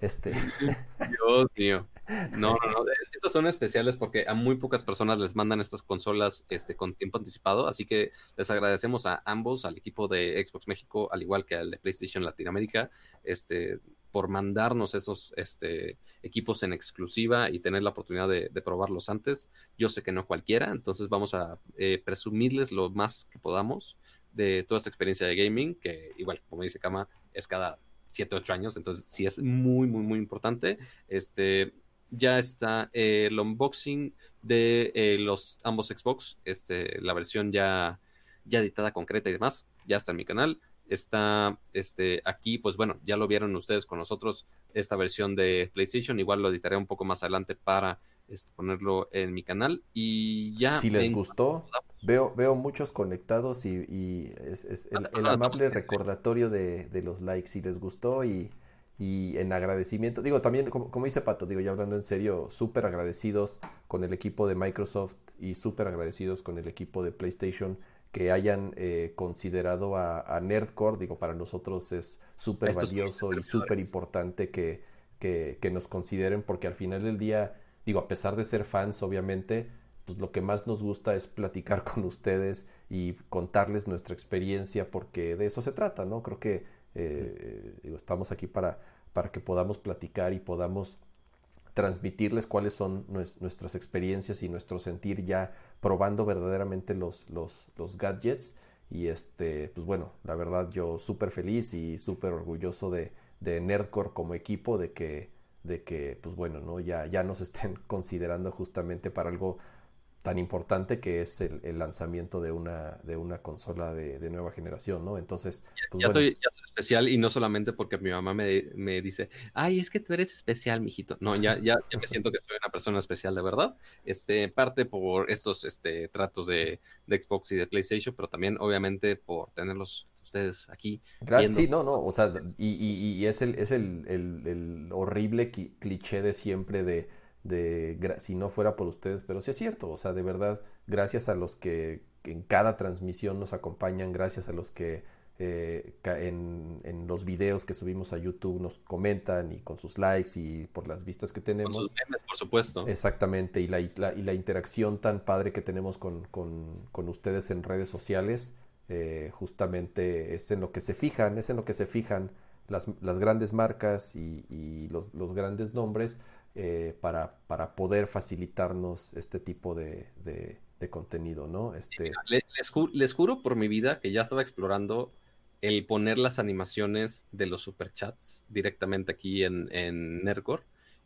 Este. Dios mío. No, no, no. Estas son especiales porque a muy pocas personas les mandan estas consolas este, con tiempo anticipado. Así que les agradecemos a ambos, al equipo de Xbox México, al igual que al de PlayStation Latinoamérica, este, por mandarnos esos este, equipos en exclusiva y tener la oportunidad de, probarlos antes. Yo sé que no cualquiera, entonces vamos a eh, presumirles lo más que podamos de toda esta experiencia de gaming, que igual, como dice Kama, es cada 7, 8 años, entonces sí es muy, muy, muy importante. Este, ya está el unboxing de eh, los ambos Xbox, este, la versión ya ya editada, concreta y demás, ya está en mi canal. Está este, aquí, pues bueno, ya lo vieron ustedes con nosotros, esta versión de PlayStation. Igual lo editaré un poco más adelante para este, ponerlo en mi canal. Y ya. Si les gustó, veo, veo muchos conectados y, es, el, amable recordatorio de, de, los likes. Si les gustó y, y en agradecimiento, digo también, como, como, dice Pato, digo ya hablando en serio, súper agradecidos con el equipo de Microsoft y súper agradecidos con el equipo de PlayStation que hayan eh, considerado a, Nerdcore, digo, para nosotros es súper valioso y súper importante que, que, que, nos consideren porque al final del día, digo, a pesar de ser fans, obviamente, pues lo que más nos gusta es platicar con ustedes y contarles nuestra experiencia porque de eso se trata, ¿no? Creo que eh, estamos aquí para, para que podamos platicar y podamos transmitirles cuáles son nuestras experiencias y nuestro sentir ya probando verdaderamente los, los, los gadgets. Y este, pues bueno, la verdad yo súper feliz y súper orgulloso de, de Nerdcore como equipo, de que, de que, pues bueno, ¿no? Ya, ya nos estén considerando justamente para algo tan importante que es el, lanzamiento de una, de una consola de, nueva generación, ¿no? Entonces, pues ya, soy, ya, soy, especial y no solamente porque mi mamá me, me, dice, ay, es que tú eres especial, mijito. No, ya, ya, ya me siento que soy una persona especial de verdad. Este, parte por estos este, tratos de, de Xbox y de PlayStation, pero también, obviamente, por tenerlos ustedes aquí. Gracias, sí, no, no, o sea, y, y, y es, el, es el, el, el horrible cliché de siempre de de si no fuera por ustedes, pero sí es cierto, o sea, de verdad, gracias a los que en cada transmisión nos acompañan, gracias a los que eh, en, en, los videos que subimos a YouTube nos comentan y con sus likes y por las vistas que tenemos. Con sus memes, por supuesto. Exactamente, y la, y la interacción tan padre que tenemos con, con, con ustedes en redes sociales, eh, justamente es en lo que se fijan, es en lo que se fijan las, las grandes marcas y, y los, los grandes nombres eh, para, para poder facilitarnos este tipo de, de, contenido, ¿no? Este... Les, juro por mi vida que ya estaba explorando el poner las animaciones de los superchats directamente aquí en, en Nerdcore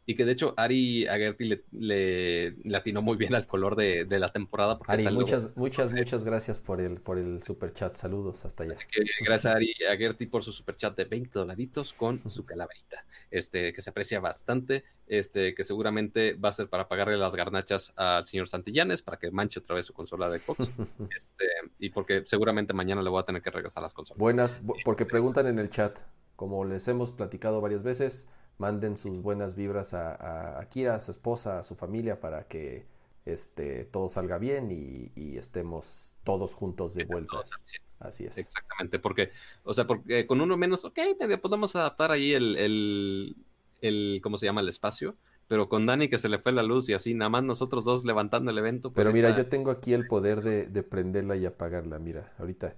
y que de hecho Ari Agerti le, le, le atinó muy bien al color de, de la temporada. Ari, muchas, muchas, muchas gracias por el, por el super chat. Saludos hasta allá. gracias a Ari Agerti por su super chat de 20 dolaritos con su calaverita. Este, que se aprecia bastante, este, que seguramente va a ser para pagarle las garnachas al señor Santillanes para que manche otra vez su consola de Xbox. este, y porque seguramente mañana le voy a tener que regresar las consolas. Buenas, porque preguntan en el chat, como les hemos platicado varias veces, manden sus buenas vibras a, a, Kira, a su esposa, a su familia, para que este, todo salga bien y, estemos todos juntos de vuelta. Así es. Exactamente, porque, o sea, porque con uno menos, ok, podemos adaptar ahí el, el, el, ¿cómo se llama? El espacio, pero con Dani que se le fue la luz y así, nada más nosotros dos levantando el evento. Pues pero mira, yo tengo aquí el poder de, de prenderla y apagarla, mira, ahorita.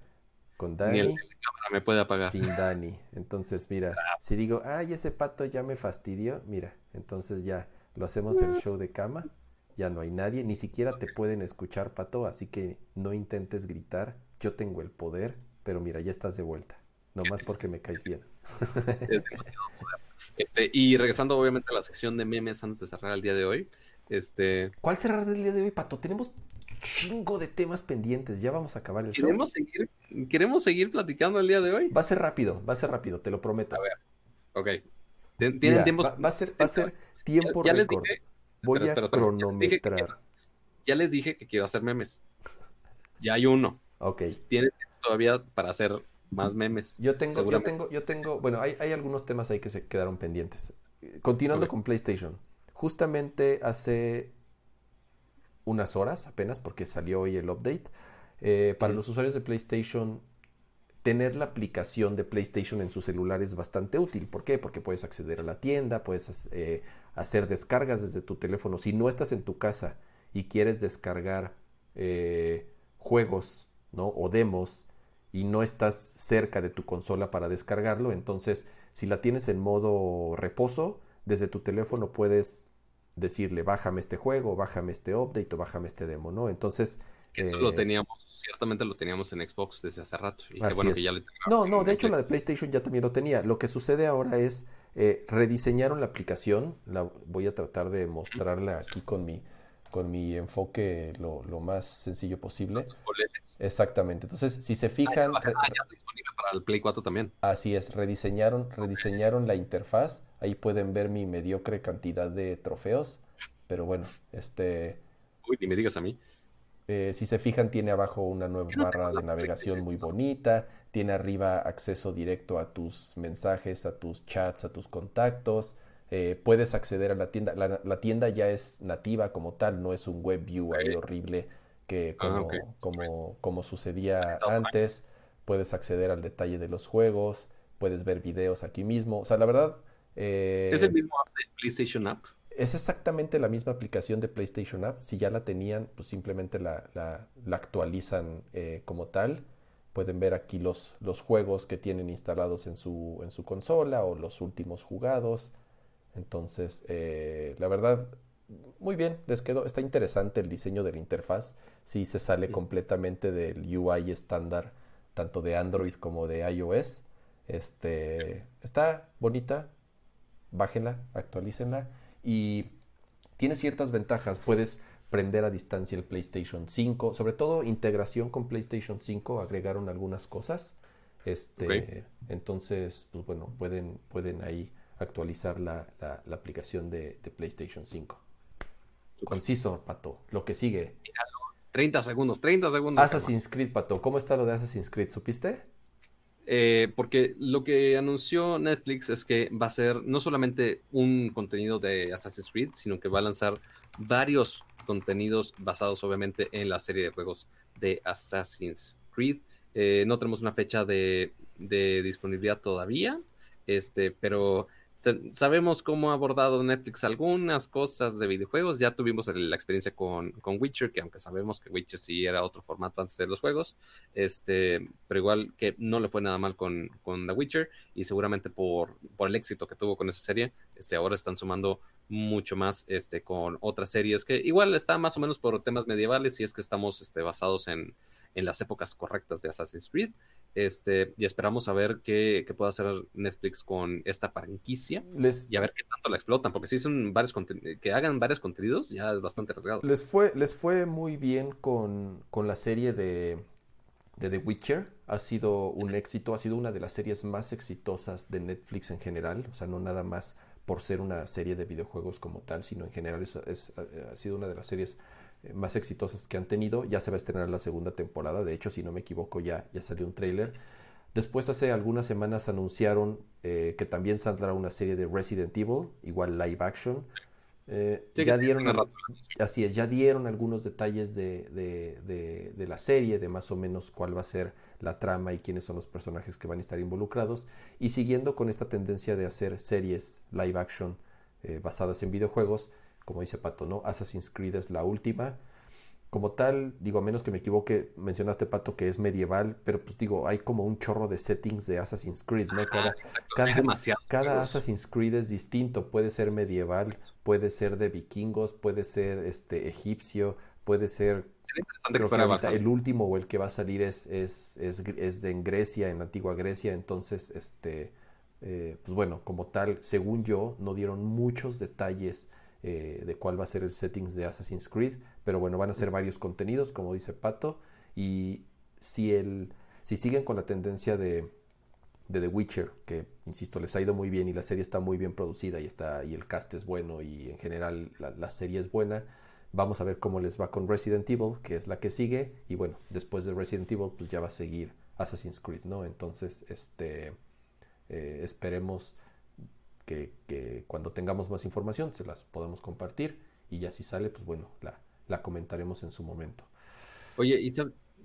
Con Dani. Ni el cámara me puede apagar. Sin Dani. Entonces, mira, si digo, ay, ese pato ya me fastidió, mira, entonces ya lo hacemos el show de cama, ya no hay nadie, ni siquiera te pueden escuchar, pato, así que no intentes gritar, yo tengo el poder, pero mira, ya estás de vuelta, nomás porque me caes bien. Este, y regresando obviamente a la sección de memes antes de cerrar el día de hoy, este... ¿Cuál cerrar el día de hoy, Pato? Tenemos chingo de temas pendientes. Ya vamos a acabar el ¿Queremos show. Seguir, ¿Queremos seguir platicando el día de hoy? Va a ser rápido, va a ser rápido, te lo prometo. A ver, ok. ¿Tienen tiempo? Va, a ser, va a ser tiempo ya, récord. Voy a cronometrar. Ya les, dije que quiero hacer memes. Ya hay uno. Ok. Tienen todavía para hacer más memes. Yo tengo, yo tengo, yo tengo, bueno, hay, hay, algunos temas ahí que se quedaron pendientes. Continuando con PlayStation. Justamente hace unas horas apenas, porque salió hoy el update. Eh, para los usuarios de PlayStation, tener la aplicación de PlayStation en su celular es bastante útil. ¿Por qué? Porque puedes acceder a la tienda, puedes eh, hacer descargas desde tu teléfono. Si no estás en tu casa y quieres descargar eh, juegos ¿no? o demos y no estás cerca de tu consola para descargarlo, entonces si la tienes en modo reposo, desde tu teléfono puedes decirle, bájame este juego, bájame este update o bájame este demo, ¿no? Entonces... Eso lo eh, teníamos, ciertamente lo teníamos en Xbox desde hace rato. Y bueno que ya no, no, de hecho la de PlayStation ya también lo tenía. Lo que sucede ahora es, eh, rediseñaron la aplicación, la voy a tratar de mostrarla aquí con mi, con mi enfoque lo, lo más sencillo posible. Exactamente. Entonces, si se fijan. Ah, ya está disponible para el Play 4 también. Así es, rediseñaron, rediseñaron la interfaz. Ahí pueden ver mi mediocre cantidad de trofeos. Pero bueno, este. Uy, ni me digas a mí. Eh, si se fijan, tiene abajo una nueva barra de navegación muy bonita. Tiene arriba acceso directo a tus mensajes, a tus chats, a tus contactos. Eh, puedes acceder a la tienda. La, tienda ya es nativa como tal, no es un web view ahí horrible que ah, como, como, sucedía antes. Puedes acceder al detalle de los juegos, puedes ver videos aquí mismo. O sea, la verdad... Eh, ¿Es el mismo app de PlayStation App? Es exactamente la misma aplicación de PlayStation App. Si ya la tenían, pues simplemente la, actualizan eh, como tal. Pueden ver aquí los, los juegos que tienen instalados en su, en su consola o los últimos jugados. Entonces, eh, la verdad, muy bien, les quedó, está interesante el diseño de la interfaz. Sí se sale completamente del UI estándar, tanto de Android como de iOS. Este, está bonita, bájenla, actualícenla y tiene ciertas ventajas. Puedes prender a distancia el PlayStation 5, sobre todo integración con PlayStation 5, agregaron algunas cosas. Este, entonces, pues bueno, pueden, pueden ahí actualizar la, la, aplicación de, PlayStation 5. Conciso, Pato. Lo que sigue. 30 segundos, 30 segundos. Assassin's Creed, Pato. ¿Cómo está lo de Assassin's Creed? ¿Supiste? Eh, porque lo que anunció Netflix es que va a ser no solamente un contenido de Assassin's Creed, sino que va a lanzar varios contenidos basados obviamente en la serie de juegos de Assassin's Creed. Eh, no tenemos una fecha de, de disponibilidad todavía, este, pero sabemos cómo ha abordado Netflix algunas cosas de videojuegos. Ya tuvimos la experiencia con, con, Witcher, que aunque sabemos que Witcher sí era otro formato antes de los juegos, este, pero igual que no le fue nada mal con, con The Witcher y seguramente por, por el éxito que tuvo con esa serie, este, ahora están sumando mucho más este, con otras series que igual están más o menos por temas medievales y es que estamos este, basados en, en las épocas correctas de Assassin's Creed. Este, y esperamos a ver qué, qué, puede hacer Netflix con esta franquicia y a ver qué tanto la explotan, porque si son varios que hagan varios contenidos, ya es bastante arriesgado. Les fue, les fue muy bien con, con la serie de, de The Witcher. Ha sido un éxito, ha sido una de las series más exitosas de Netflix en general, o sea, no nada más por ser una serie de videojuegos como tal, sino en general es, es, ha sido una de las series eh, más exitosas que han tenido. Ya se va a estrenar la segunda temporada. De hecho, si no me equivoco, ya, ya salió un tráiler. Después, hace algunas semanas anunciaron eh, que también saldrá una serie de Resident Evil, igual live action. Eh, ya dieron así es, ya dieron algunos detalles de, de, de, la serie, de más o menos cuál va a ser la trama y quiénes son los personajes que van a estar involucrados. Y siguiendo con esta tendencia de hacer series live action basadas en videojuegos, como dice Pato, ¿no? Assassin's Creed es la última. Como tal, digo, a menos que me equivoque, mencionaste, Pato, que es medieval, pero pues digo, hay como un chorro de settings de Assassin's Creed, ¿no? Cada, cada, Assassin's Creed es distinto, puede ser medieval, puede ser de vikingos, puede ser este egipcio, puede ser creo que el último o el que va a salir es, es, es, de en Grecia, en la antigua Grecia, entonces, este, eh, pues bueno, como tal, según yo, no dieron muchos detalles eh, de cuál va a ser el settings de Assassin's Creed, pero bueno, van a ser varios contenidos, como dice Pato, y si, el, si siguen con la tendencia de, de The Witcher, que insisto, les ha ido muy bien y la serie está muy bien producida y, está, y el cast es bueno y en general la, serie es buena, vamos a ver cómo les va con Resident Evil, que es la que sigue, y bueno, después de Resident Evil, pues ya va a seguir Assassin's Creed, ¿no? Entonces, este, eh, esperemos que, cuando tengamos más información se las podemos compartir y ya si sale, pues bueno, la, la comentaremos en su momento. Oye, ¿y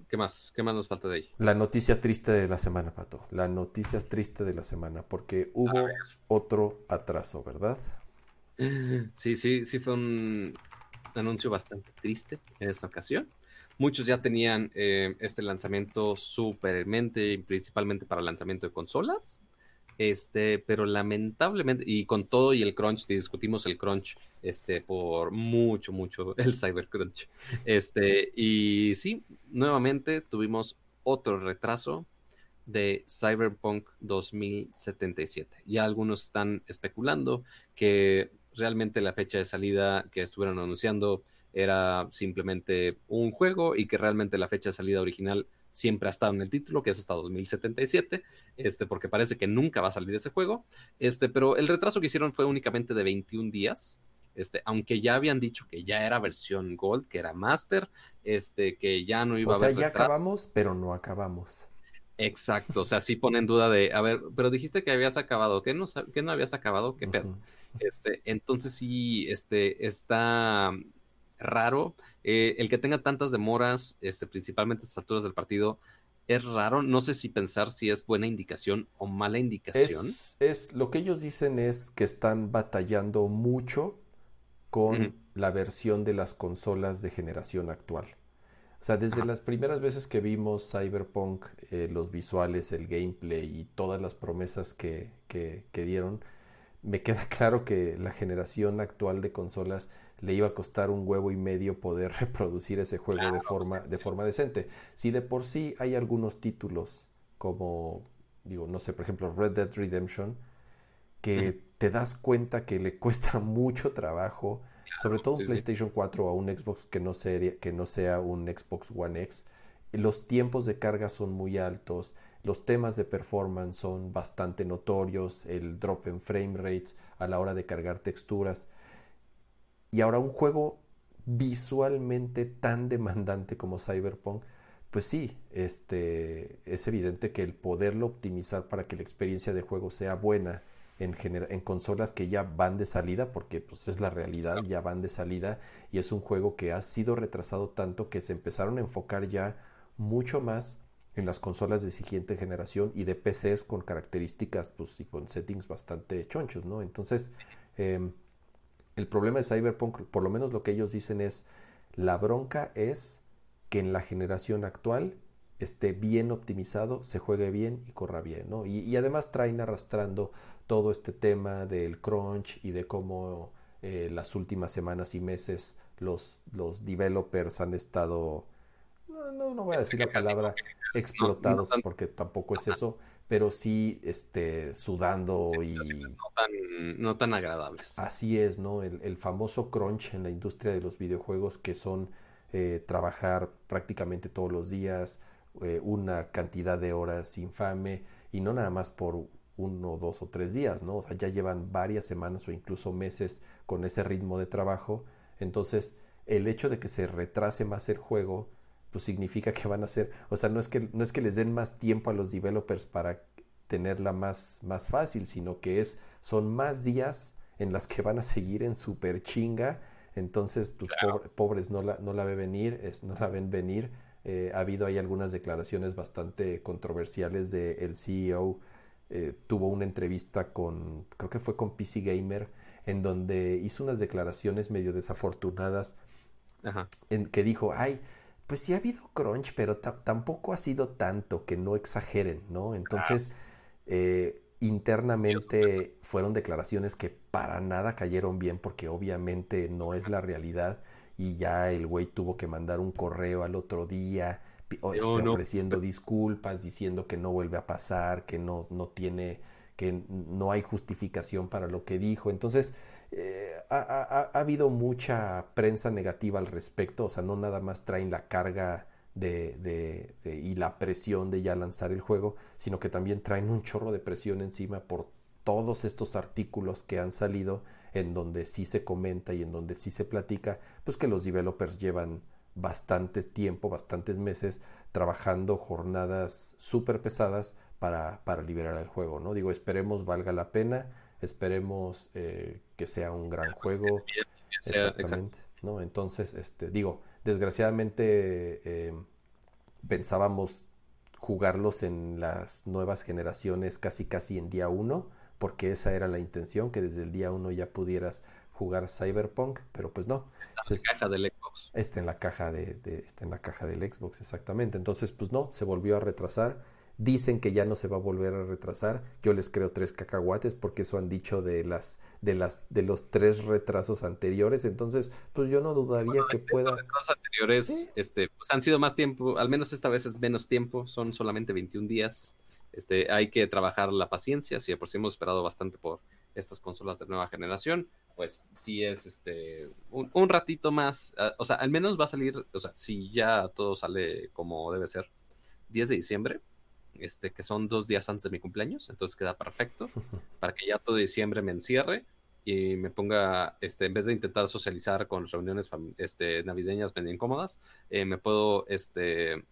qué más? ¿Qué más nos falta de ahí? La noticia triste de la semana, Pato. La noticia triste de la semana, porque hubo otro atraso, ¿verdad? Sí, sí, sí fue un anuncio bastante triste en esta ocasión. Muchos ya tenían eh, este lanzamiento súper en mente, principalmente para el lanzamiento de consolas. Este, pero lamentablemente, y con todo y el crunch, discutimos el crunch este, por mucho, mucho, el cybercrunch. Este, y sí, nuevamente tuvimos otro retraso de Cyberpunk 2077. Ya algunos están especulando que realmente la fecha de salida que estuvieron anunciando era simplemente un juego y que realmente la fecha de salida original siempre ha estado en el título, que es hasta 2077, este, porque parece que nunca va a salir ese juego. Este, pero el retraso que hicieron fue únicamente de 21 días. Este, aunque ya habían dicho que ya era versión Gold, que era Master, este, que ya no iba a haber. O sea, ya acabamos, pero no acabamos. Exacto, o sea, sí ponen duda de, a ver, pero dijiste que habías acabado, ¿qué no, qué no habías acabado? ¿Qué pedo? Este, entonces sí, este, está raro. Eh, el que tenga tantas demoras, este, principalmente a estas alturas del partido, es raro. No sé si pensar si es buena indicación o mala indicación. Es, lo que ellos dicen es que están batallando mucho con la versión de las consolas de generación actual. O sea, desde las primeras veces que vimos Cyberpunk, eh, los visuales, el gameplay y todas las promesas que, que, dieron, me queda claro que la generación actual de consolas le iba a costar un huevo y medio poder reproducir ese juego de, forma, de forma decente. Si de por sí hay algunos títulos como, digo, no sé, por ejemplo, Red Dead Redemption, que te das cuenta que le cuesta mucho trabajo, sobre todo un PlayStation 4 o un Xbox que no, sea, que no sea un Xbox One X. Los tiempos de carga son muy altos, los temas de performance son bastante notorios, el drop en frame rates a la hora de cargar texturas. Y ahora un juego visualmente tan demandante como Cyberpunk, pues sí, este, es evidente que el poderlo optimizar para que la experiencia de juego sea buena en, consolas que ya van de salida, porque pues es la realidad, ya van de salida y es un juego que ha sido retrasado tanto que se empezaron a enfocar ya mucho más en las consolas de siguiente generación y de PCs con características pues y con settings bastante chonchos, ¿no? Entonces, eh, el problema de Cyberpunk, por lo menos lo que ellos dicen es, la bronca es que en la generación actual esté bien optimizado, se juegue bien y corra bien, ¿no? Y, además traen arrastrando todo este tema del crunch y de cómo eh, las últimas semanas y meses los, los developers han estado, no, no, voy a decir la palabra explotados, porque tampoco es eso, pero sí este, sudando y... No tan, no tan agradables. Así es, ¿no? El, famoso crunch en la industria de los videojuegos que son eh, trabajar prácticamente todos los días, eh, una cantidad de horas infame y no nada más por uno, dos o tres días, ¿no? O sea, ya llevan varias semanas o incluso meses con ese ritmo de trabajo. Entonces, el hecho de que se retrase más el juego pues significa que van a ser, o sea, no es que, no es que les den más tiempo a los developers para tenerla más, más fácil, sino que es, son más días en las que van a seguir en super chinga, entonces, pues pobres no la, no la ven venir, es, no la ven venir. Eh, ha habido ahí algunas declaraciones bastante controversiales del el CEO. Eh, tuvo una entrevista con, creo que fue con PC Gamer, en donde hizo unas declaraciones medio desafortunadas, en que dijo, ay, pues sí ha habido crunch, pero tampoco ha sido tanto que no exageren, ¿no? Entonces, eh, internamente fueron declaraciones que para nada cayeron bien porque obviamente no es la realidad y ya el güey tuvo que mandar un correo al otro día este, ofreciendo disculpas, diciendo que no vuelve a pasar, que no, no tiene, que no hay justificación para lo que dijo. Entonces, eh, ha, habido mucha prensa negativa al respecto, o sea, no nada más traen la carga de, y la presión de ya lanzar el juego, sino que también traen un chorro de presión encima por todos estos artículos que han salido en donde sí se comenta y en donde sí se platica, pues que los developers llevan bastante tiempo, bastantes meses trabajando jornadas súper pesadas para, para liberar el juego, ¿no? Digo, esperemos valga la pena Esperemos eh, que sea un gran juego. Exactamente. ¿no? Entonces, este, digo, desgraciadamente eh, pensábamos jugarlos en las nuevas generaciones casi casi en día uno, porque esa era la intención, que desde el día uno ya pudieras jugar Cyberpunk, pero pues no. Está en la caja del Xbox. Está en la caja de, de, está en la caja del Xbox, exactamente. Entonces, pues no, se volvió a retrasar Dicen que ya no se va a volver a retrasar. Yo les creo tres cacahuates porque eso han dicho de las de las de los tres retrasos anteriores. Entonces, pues yo no dudaría que pueda. Los retrasos anteriores, este, pues han sido más tiempo. Al menos esta vez es menos tiempo. Son solamente 21 días. Este, hay que trabajar la paciencia. Si por sí hemos esperado bastante por estas consolas de nueva generación, pues sí es este un, ratito más, ah, o sea, al menos va a salir, o sea, si ya todo sale como debe ser, 10 de diciembre, este, que son dos días antes de mi cumpleaños, entonces queda perfecto para que ya todo diciembre me encierre y me ponga, este, en vez de intentar socializar con reuniones este, navideñas medio incómodas, eh, me puedo este,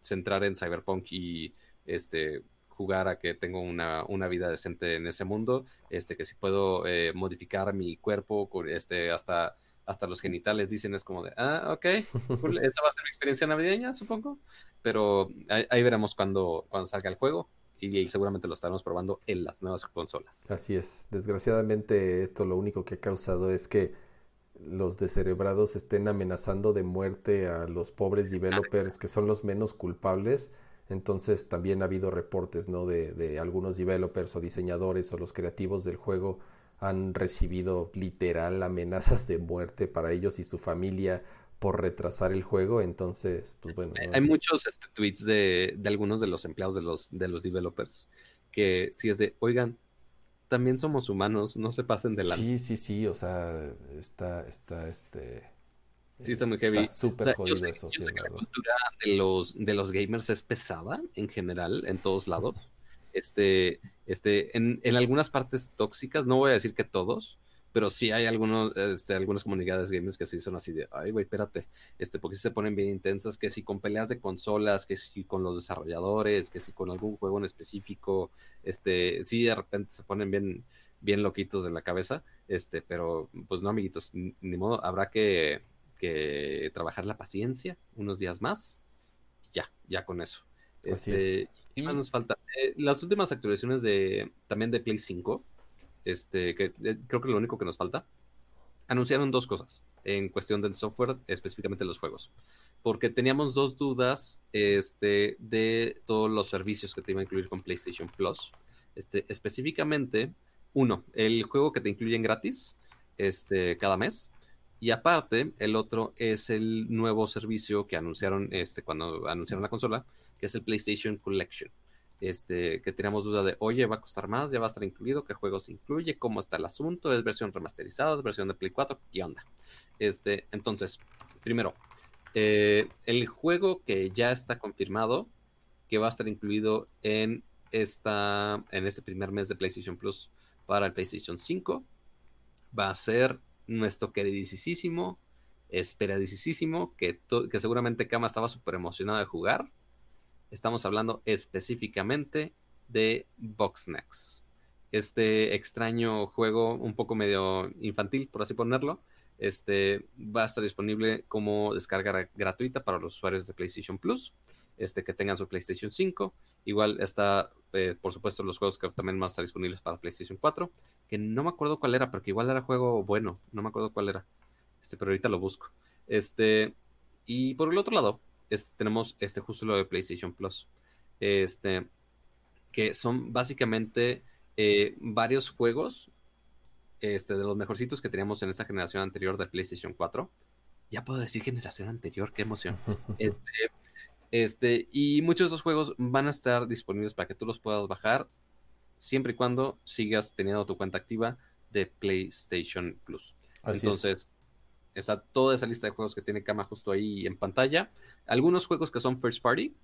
centrar en Cyberpunk y este, jugar a que tengo una, una, vida decente en ese mundo, este, que si puedo eh, modificar mi cuerpo, este, hasta, hasta los genitales dicen es como de, ah, ok, esa va a ser mi experiencia navideña, supongo, pero ahí, veremos cuando, cuando salga el juego y, seguramente lo estaremos probando en las nuevas consolas. Así es, desgraciadamente esto lo único que ha causado es que los descerebrados estén amenazando de muerte a los pobres developers que son los menos culpables entonces también ha habido reportes ¿no? de, de algunos developers o diseñadores o los creativos del juego han recibido literal amenazas de muerte para ellos y su familia por retrasar el juego. Entonces, pues bueno. Hay, muchos este, tweets de, de, algunos de los empleados de los, de los developers que si es de, oigan, también somos humanos, no se pasen de la... Sí, sí, sí, o sea, está, está, este Sí, está muy heavy. Está súper jodido eso, sí, la cultura de los, de los gamers es pesada en general, en todos lados. Este, este, en, en algunas partes tóxicas, no voy a decir que todos, pero sí hay algunos, este, algunas comunidades gamers que sí son así de, ay, güey, espérate, este, porque se ponen bien intensas, que si con peleas de consolas, que si con los desarrolladores, que si con algún juego en específico, este, sí de repente se ponen bien, bien loquitos de la cabeza, este, pero pues no, amiguitos, ni modo, habrá que, que trabajar la paciencia unos días más. Ya, ya con eso. Este, ¿Qué más nos falta? Eh, las últimas actualizaciones de también de Play 5, este, que eh, creo que lo único que nos falta, anunciaron dos cosas en cuestión del software, específicamente los juegos. Porque teníamos dos dudas este, de todos los servicios que te iba a incluir con PlayStation Plus. Este, específicamente, uno, el juego que te incluyen gratis este, cada mes. Y aparte, el otro es el nuevo servicio que anunciaron este, cuando anunciaron la consola, que es el PlayStation Collection. Este, que teníamos duda de, oye, va a costar más, ya va a estar incluido, qué juegos incluye, cómo está el asunto, es versión remasterizada, es versión de Play 4, qué onda. Este, entonces, primero, eh, el juego que ya está confirmado, que va a estar incluido en, esta, en este primer mes de PlayStation Plus para el PlayStation 5, va a ser nuestro queridísimo, esperadísimo, que, que seguramente Kama estaba súper emocionado de jugar. Estamos hablando específicamente de Boxnex. Este extraño juego, un poco medio infantil, por así ponerlo, este, va a estar disponible como descarga gratuita para los usuarios de PlayStation Plus, este, que tengan su PlayStation 5. Igual está, eh, por supuesto, los juegos que también van a estar disponibles para PlayStation 4 que no me acuerdo cuál era, pero que igual era juego bueno, no me acuerdo cuál era. Este, pero ahorita lo busco. Este, y por el otro lado, tenemos este justo lo de PlayStation Plus. Este, que son básicamente eh, varios juegos este, de los mejorcitos que teníamos en esta generación anterior de PlayStation 4. Ya puedo decir generación anterior, qué emoción. Este, este, y muchos de esos juegos van a estar disponibles para que tú los puedas bajar siempre y cuando sigas teniendo tu cuenta activa de PlayStation Plus. Entonces, está toda esa lista de juegos que tiene Kama justo ahí en pantalla. Algunos juegos que son first party,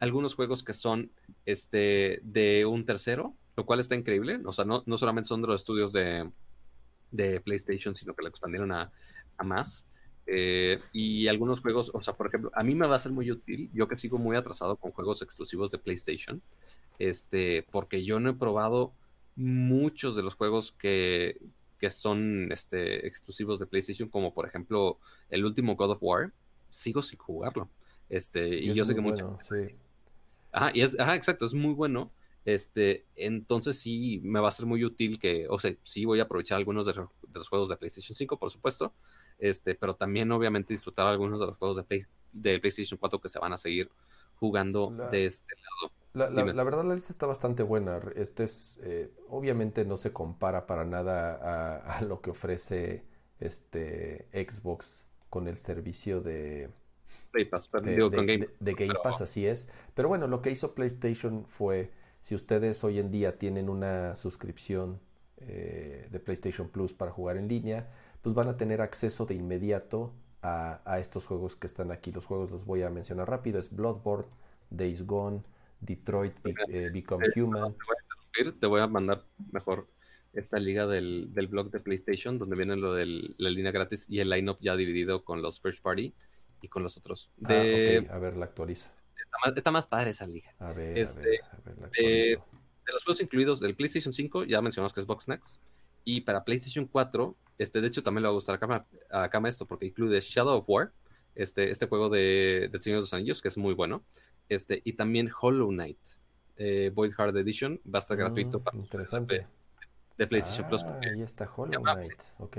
algunos juegos que son este de un tercero, lo cual está increíble. O sea, no, no solamente son de los estudios de, de PlayStation, sino que la expandieron a, a más. Eh, y algunos juegos, o sea, por ejemplo, a mí me va a ser muy útil, yo que sigo muy atrasado con juegos exclusivos de PlayStation este, porque yo no he probado muchos de los juegos que, que son este, exclusivos de PlayStation, como por ejemplo el último God of War, sigo sin jugarlo. Este, y, yo sé que mucho. Ajá, y es, ajá, exacto, es muy bueno. Este, entonces sí me va a ser muy útil que, o sea, sí voy a aprovechar algunos de, los juegos de PlayStation 5, por supuesto, este, pero también obviamente disfrutar algunos de los juegos de, de PlayStation 4 que se van a seguir jugando de este lado. La, la, verdad la lista está bastante buena. Este es, eh, obviamente no se compara para nada a, lo que ofrece este Xbox con el servicio de, de, Game, Pass, así es. Pero bueno, lo que hizo PlayStation fue, si ustedes hoy en día tienen una suscripción eh, de PlayStation Plus para jugar en línea, pues van a tener acceso de inmediato a, a, estos juegos que están aquí. Los juegos los voy a mencionar rápido. Es Bloodborne, Days Gone, Detroit eh, Become Human. Te voy a mandar mejor esta liga del, del blog de PlayStation, donde viene lo de la línea gratis y el lineup ya dividido con los first party y con los otros. Ah, A ver, la actualiza. Está más, padre esa liga. A ver, a este, ver, a ver la de, de los juegos incluidos del PlayStation 5, ya mencionamos que es Box Next. Y para PlayStation 4, este, de hecho también le va a gustar a Kama, a Kama esto, porque incluye Shadow of War, este, este juego de, de Señor de los Anillos, que es muy bueno. Este, y también Hollow Knight, eh, Void Hard Edition, va a estar gratuito Mm, para interesante. de, PlayStation Plus. Ah, ahí está Hollow Knight. Ok.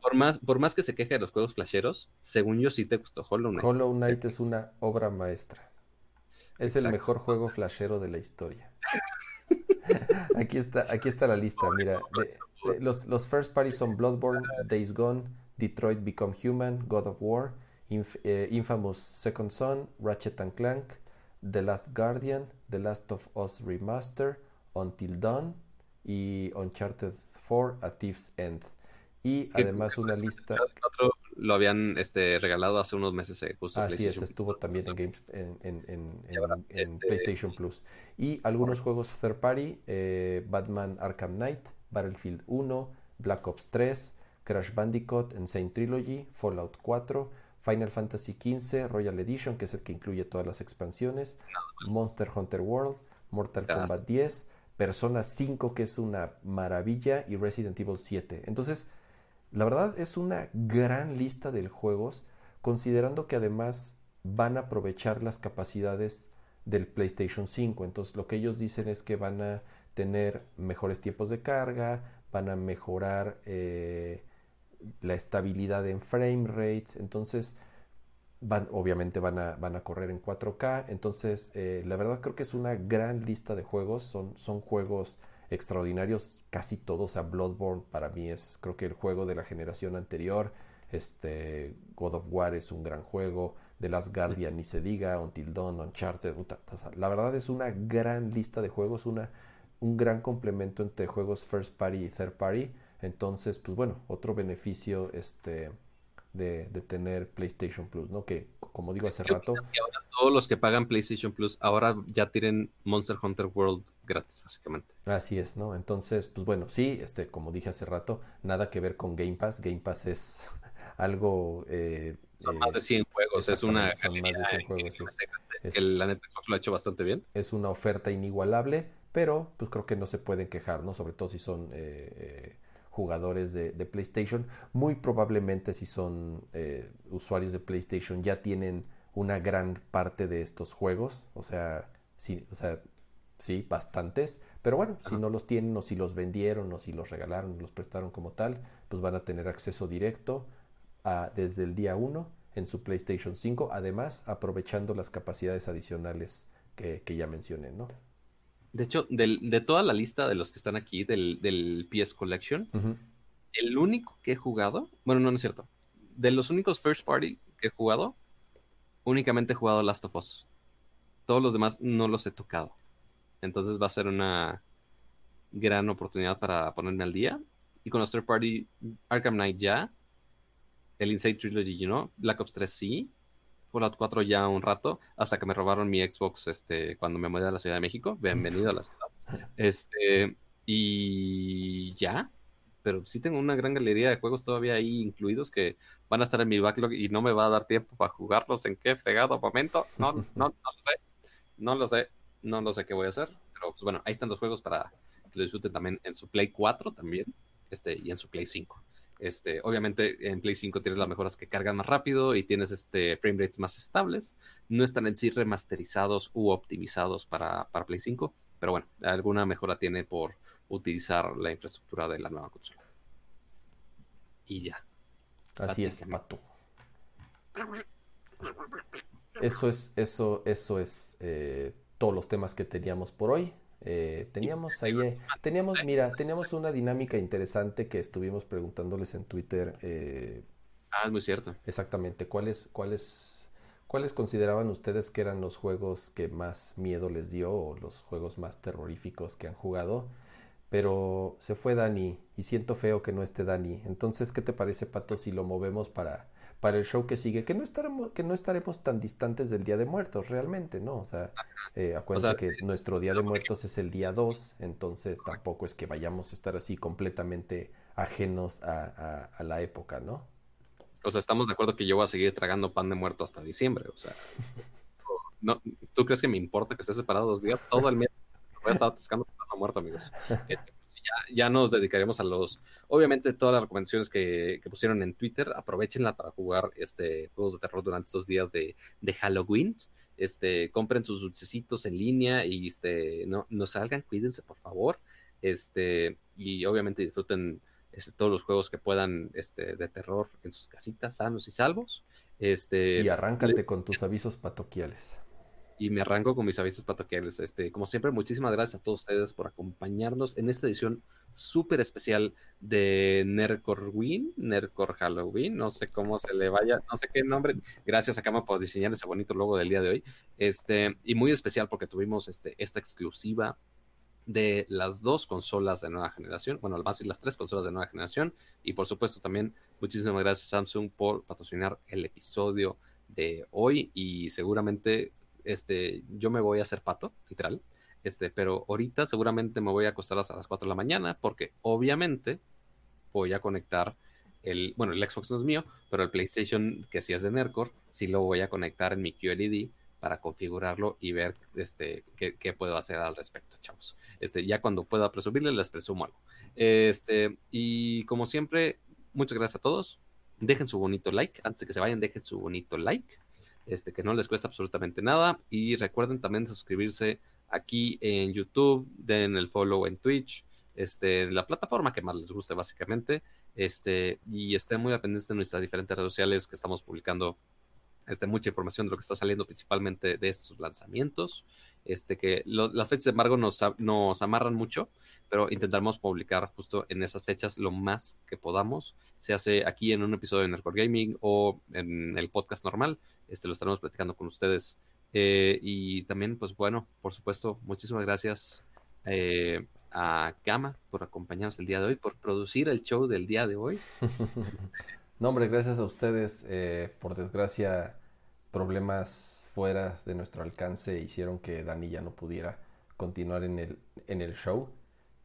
por, más, por más que se queje de los juegos flasheros, según yo sí te gustó Hollow Knight. Hollow Knight es una obra maestra. Es el mejor juego flashero de la historia. aquí está, aquí está la lista. Mira, de- de- los, los first parties son Bloodborne, Days Gone, Detroit Become Human, God of War, Inf- eh, Infamous Second Son, Ratchet and Clank, The Last Guardian, The Last of Us Remaster, Until Dawn y Uncharted 4 A Thief's End. Y además una lista lo habían este, regalado hace unos meses eh, justo Así es, estuvo también en, Games, en, en- en- en- ahora, en este- PlayStation Plus. Y algunos juegos third party, eh, Batman Arkham Knight, Battlefield 1, Black Ops 3, Crash Bandicoot, Insane Trilogy, Fallout 4, Final Fantasy XV, Royal Edition, que es el que incluye todas las expansiones, Monster Hunter World, Mortal. Kombat 10, Persona 5, que es una maravilla, y Resident Evil 7. Entonces, la verdad es una gran lista de juegos, considerando que además van a aprovechar las capacidades del PlayStation 5. Entonces lo que ellos dicen es que van a tener mejores tiempos de carga, van a mejorar eh, la estabilidad en frame rates. Entonces, van, obviamente van a, van a correr en 4K. Entonces, eh, la verdad creo que es una gran lista de juegos. Son, son juegos extraordinarios, casi todos. A Bloodborne para mí es creo que el juego de la generación anterior. Este God of War es un gran juego. The Last Guardian ni se diga, Until Dawn, Uncharted. la verdad es una gran lista de juegos, una, un gran complemento entre juegos first party y third party. Entonces, pues bueno, otro beneficio este de, de tener PlayStation Plus, ¿no? Que como digo hace ¿Qué rato, que ahora todos los que pagan PlayStation Plus ahora ya tienen Monster Hunter World gratis, básicamente. Así es, ¿no? Entonces, pues bueno, sí, este, como dije hace rato, nada que ver con Game Pass. Game Pass es algo. eh, Son eh, más de 100 juegos, es una son más de 100 juegos, es- la neta Xbox lo ha hecho bastante bien. es una oferta inigualable, pero pues creo que no se pueden quejar, ¿no? Sobre todo si son eh, eh, jugadores de, de PlayStation. Muy probablemente si son eh, usuarios de PlayStation ya tienen una gran parte de estos juegos, o sea, sí, o sea, sí, bastantes, pero bueno, si no los tienen o si los vendieron o si los regalaron, los prestaron como tal, pues van a tener acceso directo a, desde el día 1 en su PlayStation 5, además aprovechando las capacidades adicionales que, que ya mencioné, ¿no? De hecho, del- de toda la lista de los que están aquí del, del PS Collection, el único que he jugado, bueno, no, no es cierto. De los únicos first party que he jugado, únicamente he jugado Last of Us. Todos los demás no los he tocado. Entonces va a ser una gran oportunidad para ponerme al día. Y con los third party, Arkham Knight ya, el Insane Trilogy, ¿no? Black Ops 3 sí, Fallout 4 ya un rato, hasta que me robaron mi Xbox este, cuando me mudé a la Ciudad de México. Bienvenido a la ciudad. Este, y ya, pero sí tengo una gran galería de juegos todavía ahí incluidos que van a estar en mi backlog y no me va a dar tiempo para jugarlos en qué fregado momento. No, no, no lo sé. No lo sé. No lo sé qué voy a hacer. Pero pues bueno, ahí están los juegos para que lo disfruten también en su Play 4 también. Este, y en su Play 5. Este, obviamente en Play 5 tienes las mejoras que cargan más rápido y tienes este frame rates más estables. No están en sí remasterizados u optimizados para, para Play 5, pero bueno, alguna mejora tiene por utilizar la infraestructura de la nueva consola. Y ya. Así es. Pato. Eso es, eso, eso es eh, todos los temas que teníamos por hoy. Eh, teníamos ahí, eh, teníamos, mira, teníamos una dinámica interesante que estuvimos preguntándoles en Twitter. eh, Ah, es muy cierto. exactamente, ¿cuáles, cuáles, cuáles consideraban ustedes que eran los juegos que más miedo les dio o los juegos más terroríficos que han jugado? pero se fue Dani y siento feo que no esté Dani. Entonces, ¿qué te parece, Pato, si lo movemos para, para el show que sigue? Que no estaremos, que no estaremos tan distantes del Día de Muertos, realmente, ¿no? O sea, eh, acuérdense que nuestro Día de Muertos es el día 2, entonces tampoco es que vayamos a estar así completamente ajenos a, a, la época, ¿no? O sea, estamos de acuerdo que yo voy a seguir tragando pan de muerto hasta diciembre, o sea. No, ¿Tú crees que me importa que esté separado dos días? Todo el mes voy a estar atascando pan de muerto, amigos. Este, ya, nos dedicaremos a los, obviamente todas las recomendaciones que, pusieron en Twitter, aprovechenla para jugar este juegos de terror durante estos días de, Halloween. Este, compren sus dulcecitos en línea y este, no, no salgan, cuídense por favor. Este, y obviamente disfruten este, todos los juegos que puedan este, de terror en sus casitas, sanos y salvos. Este, y arráncate con tus avisos patoquiales y me arranco con mis avisos patoquiales. Este, como siempre, muchísimas gracias a todos ustedes por acompañarnos en esta edición súper especial de Nercor Win, Nercor Halloween, no sé cómo se le vaya, no sé qué nombre. Gracias a Cama por diseñar ese bonito logo del día de hoy. Este, y muy especial porque tuvimos este, esta exclusiva de las dos consolas de nueva generación, bueno, más las tres consolas de nueva generación, y por supuesto también muchísimas gracias Samsung por patrocinar el episodio de hoy y seguramente este, yo me voy a hacer pato, literal, este, pero ahorita seguramente me voy a acostar hasta las 4 de la mañana porque obviamente voy a conectar el, bueno, el Xbox no es mío, pero el PlayStation que sí es de Nercor, sí lo voy a conectar en mi QLED para configurarlo y ver este, qué, puedo hacer al respecto, chavos. Este, ya cuando pueda presumirles, les presumo algo. Este, y como siempre, muchas gracias a todos. Dejen su bonito like. Antes de que se vayan, dejen su bonito like este, que no les cuesta absolutamente nada. Y recuerden también suscribirse aquí en YouTube, den el follow en Twitch, este, en la plataforma que más les guste básicamente, este, y estén muy atentos de nuestras diferentes redes sociales que estamos publicando este, mucha información de lo que está saliendo principalmente de estos lanzamientos, este, que las fechas de embargo nos, nos amarran mucho, pero intentaremos publicar justo en esas fechas lo más que podamos, se hace aquí en un episodio de Nerdcore Gaming o en el podcast normal, este, lo estaremos platicando con ustedes. Eh, y también, pues bueno, por supuesto, muchísimas gracias eh, a Gama por acompañarnos el día de hoy, por producir el show del día de hoy. no, hombre, gracias a ustedes. Eh, por desgracia, problemas fuera de nuestro alcance hicieron que Dani ya no pudiera continuar en el, en el show.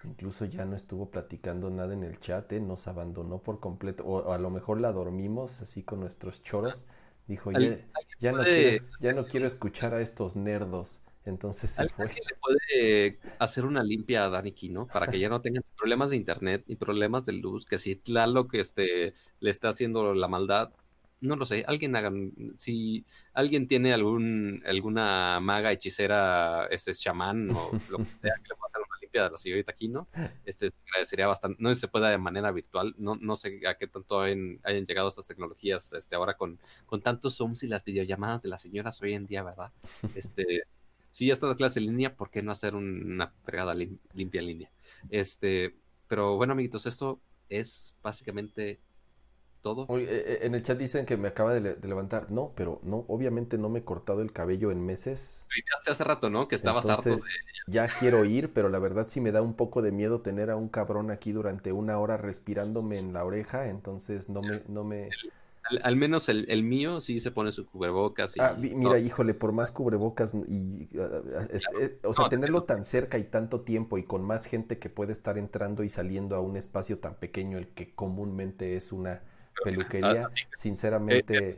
Incluso ya no estuvo platicando nada en el chat, nos abandonó por completo. O, o, a lo mejor la dormimos así con nuestros choros. Dijo, ya, ya, no quiero, ya no quiero escuchar a estos nerdos. Entonces se fue. le puede hacer una limpia a Daniki, ¿no? Para que ya no tengan problemas de internet ni problemas de luz, que si lo que este, le está haciendo la maldad, no lo sé, alguien hagan, si alguien tiene algún, alguna maga, hechicera, este chamán o lo que sea que le pueda hacer una de la señorita Aquino. Este, se agradecería bastante. No sé si se puede de manera virtual. No, no sé a qué tanto hayan, llegado estas tecnologías este, ahora con, con tantos Zooms y las videollamadas de las señoras hoy en día, ¿verdad? Este, si ya está la clase en línea, ¿por qué no hacer una fregada limpia en línea? Este, pero bueno, amiguitos, esto es básicamente todo. Eh, eh, en el chat dicen que me acaba de, levantar. No, pero no, obviamente no me he cortado el cabello en meses. hace rato, ¿no? Que estabas harto de... Ya quiero ir, pero la verdad sí me da un poco de miedo tener a un cabrón aquí durante una hora respirándome en la oreja, entonces no me... No me... Al, menos el, mío sí se pone su cubrebocas. Y, ah, mira, híjole, por más cubrebocas y... Ah, ah, este, o sea, tenerlo tan cerca y tanto tiempo y con más gente que puede estar entrando y saliendo a un espacio tan pequeño, el que comúnmente es una peluquería, sinceramente...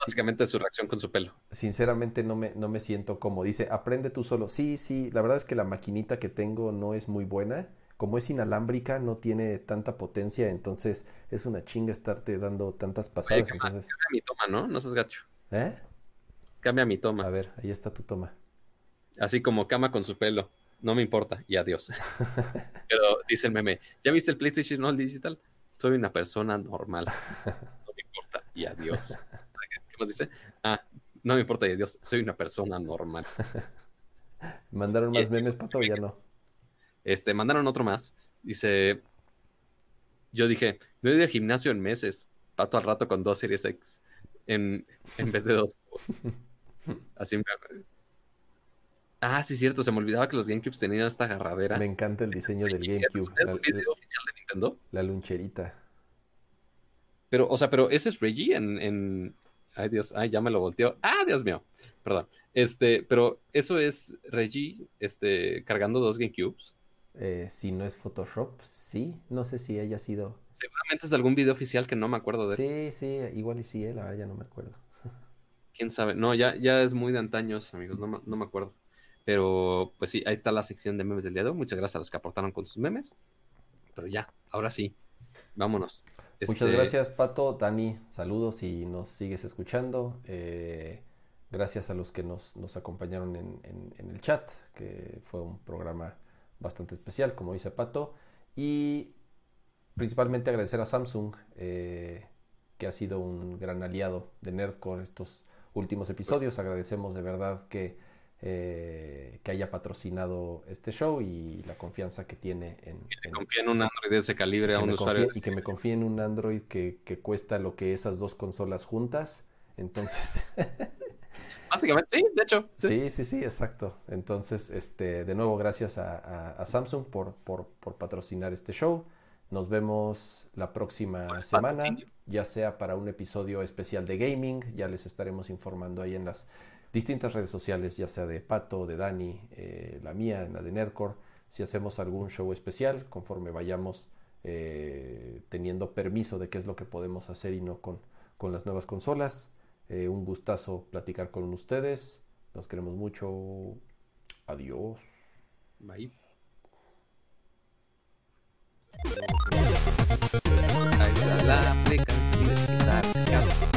básicamente su reacción con su pelo. Sinceramente no me, no me siento como dice, aprende tú solo. Sí, sí, la verdad es que la maquinita que tengo no es muy buena. Como es inalámbrica, no tiene tanta potencia, entonces es una chinga estarte dando tantas pasadas. entonces... Cambia mi toma, ¿no? No seas gacho. ¿Eh? Cambia mi toma. A ver, ahí está tu toma. Así como cama con su pelo. No me importa, y adiós. Pero dice el meme, ¿ya viste el PlayStation All Digital? Soy una persona normal. No me importa. Y adiós. ¿Qué más dice? Ah, no me importa y adiós. Soy una persona normal. ¿Mandaron más memes, Pato, o ya no? Este, mandaron otro más. Dice, yo dije, no he ido al gimnasio en meses. Pato al rato con dos series X en, en vez de dos. Así me... Ah, sí, cierto, se me olvidaba que los GameCubes tenían esta agarradera. Me encanta el diseño del GameCube. ¿Es un video oficial de Nintendo? La luncherita. Pero, o sea, pero ese es Reggie en, en... Ay, Dios, ay, ya me lo volteó. Ah, Dios mío, perdón. Este, pero eso es Reggie, este, cargando dos GameCubes. Eh, si no es Photoshop, sí. No sé si haya sido. Seguramente es algún video oficial que no me acuerdo de. Sí, sí, igual y sí, eh, la verdad ya no me acuerdo. Quién sabe. No, ya, ya es muy de antaños, amigos, no, no me acuerdo. Pero, pues sí, ahí está la sección de memes del día de hoy. Muchas gracias a los que aportaron con sus memes. Pero ya, ahora sí, vámonos. Muchas Este, gracias, Pato. Dani, saludos y nos sigues escuchando. Eh, gracias a los que nos, nos acompañaron en, en- en el chat, que fue un programa bastante especial, como dice Pato. Y principalmente agradecer a Samsung, eh, que ha sido un gran aliado de Nerdcore estos últimos episodios. Agradecemos de verdad que, eh, que haya patrocinado este show y la confianza que tiene en, en- Confía en un Android de ese calibre a que un usuario. confíe- y que me confíe en un Android que, que cuesta lo que esas dos consolas juntas. Entonces, Básicamente, sí, de hecho. sí. sí, sí, sí, exacto. Entonces, este, de nuevo, gracias a, a- a Samsung por, por, por patrocinar este show. Nos vemos la próxima semana, patrocinio. ya sea para un episodio especial de gaming. Ya les estaremos informando ahí en las distintas redes sociales, ya sea de Pato, de Dani, eh, la mía, en la de Nerdcore. Si hacemos algún show especial, conforme vayamos eh, teniendo permiso de qué es lo que podemos hacer y no con, con las nuevas consolas. Eh, un gustazo platicar con ustedes. Nos queremos mucho. Adiós. Bye. Ahí está la frecuencia de quitarse, cabrón.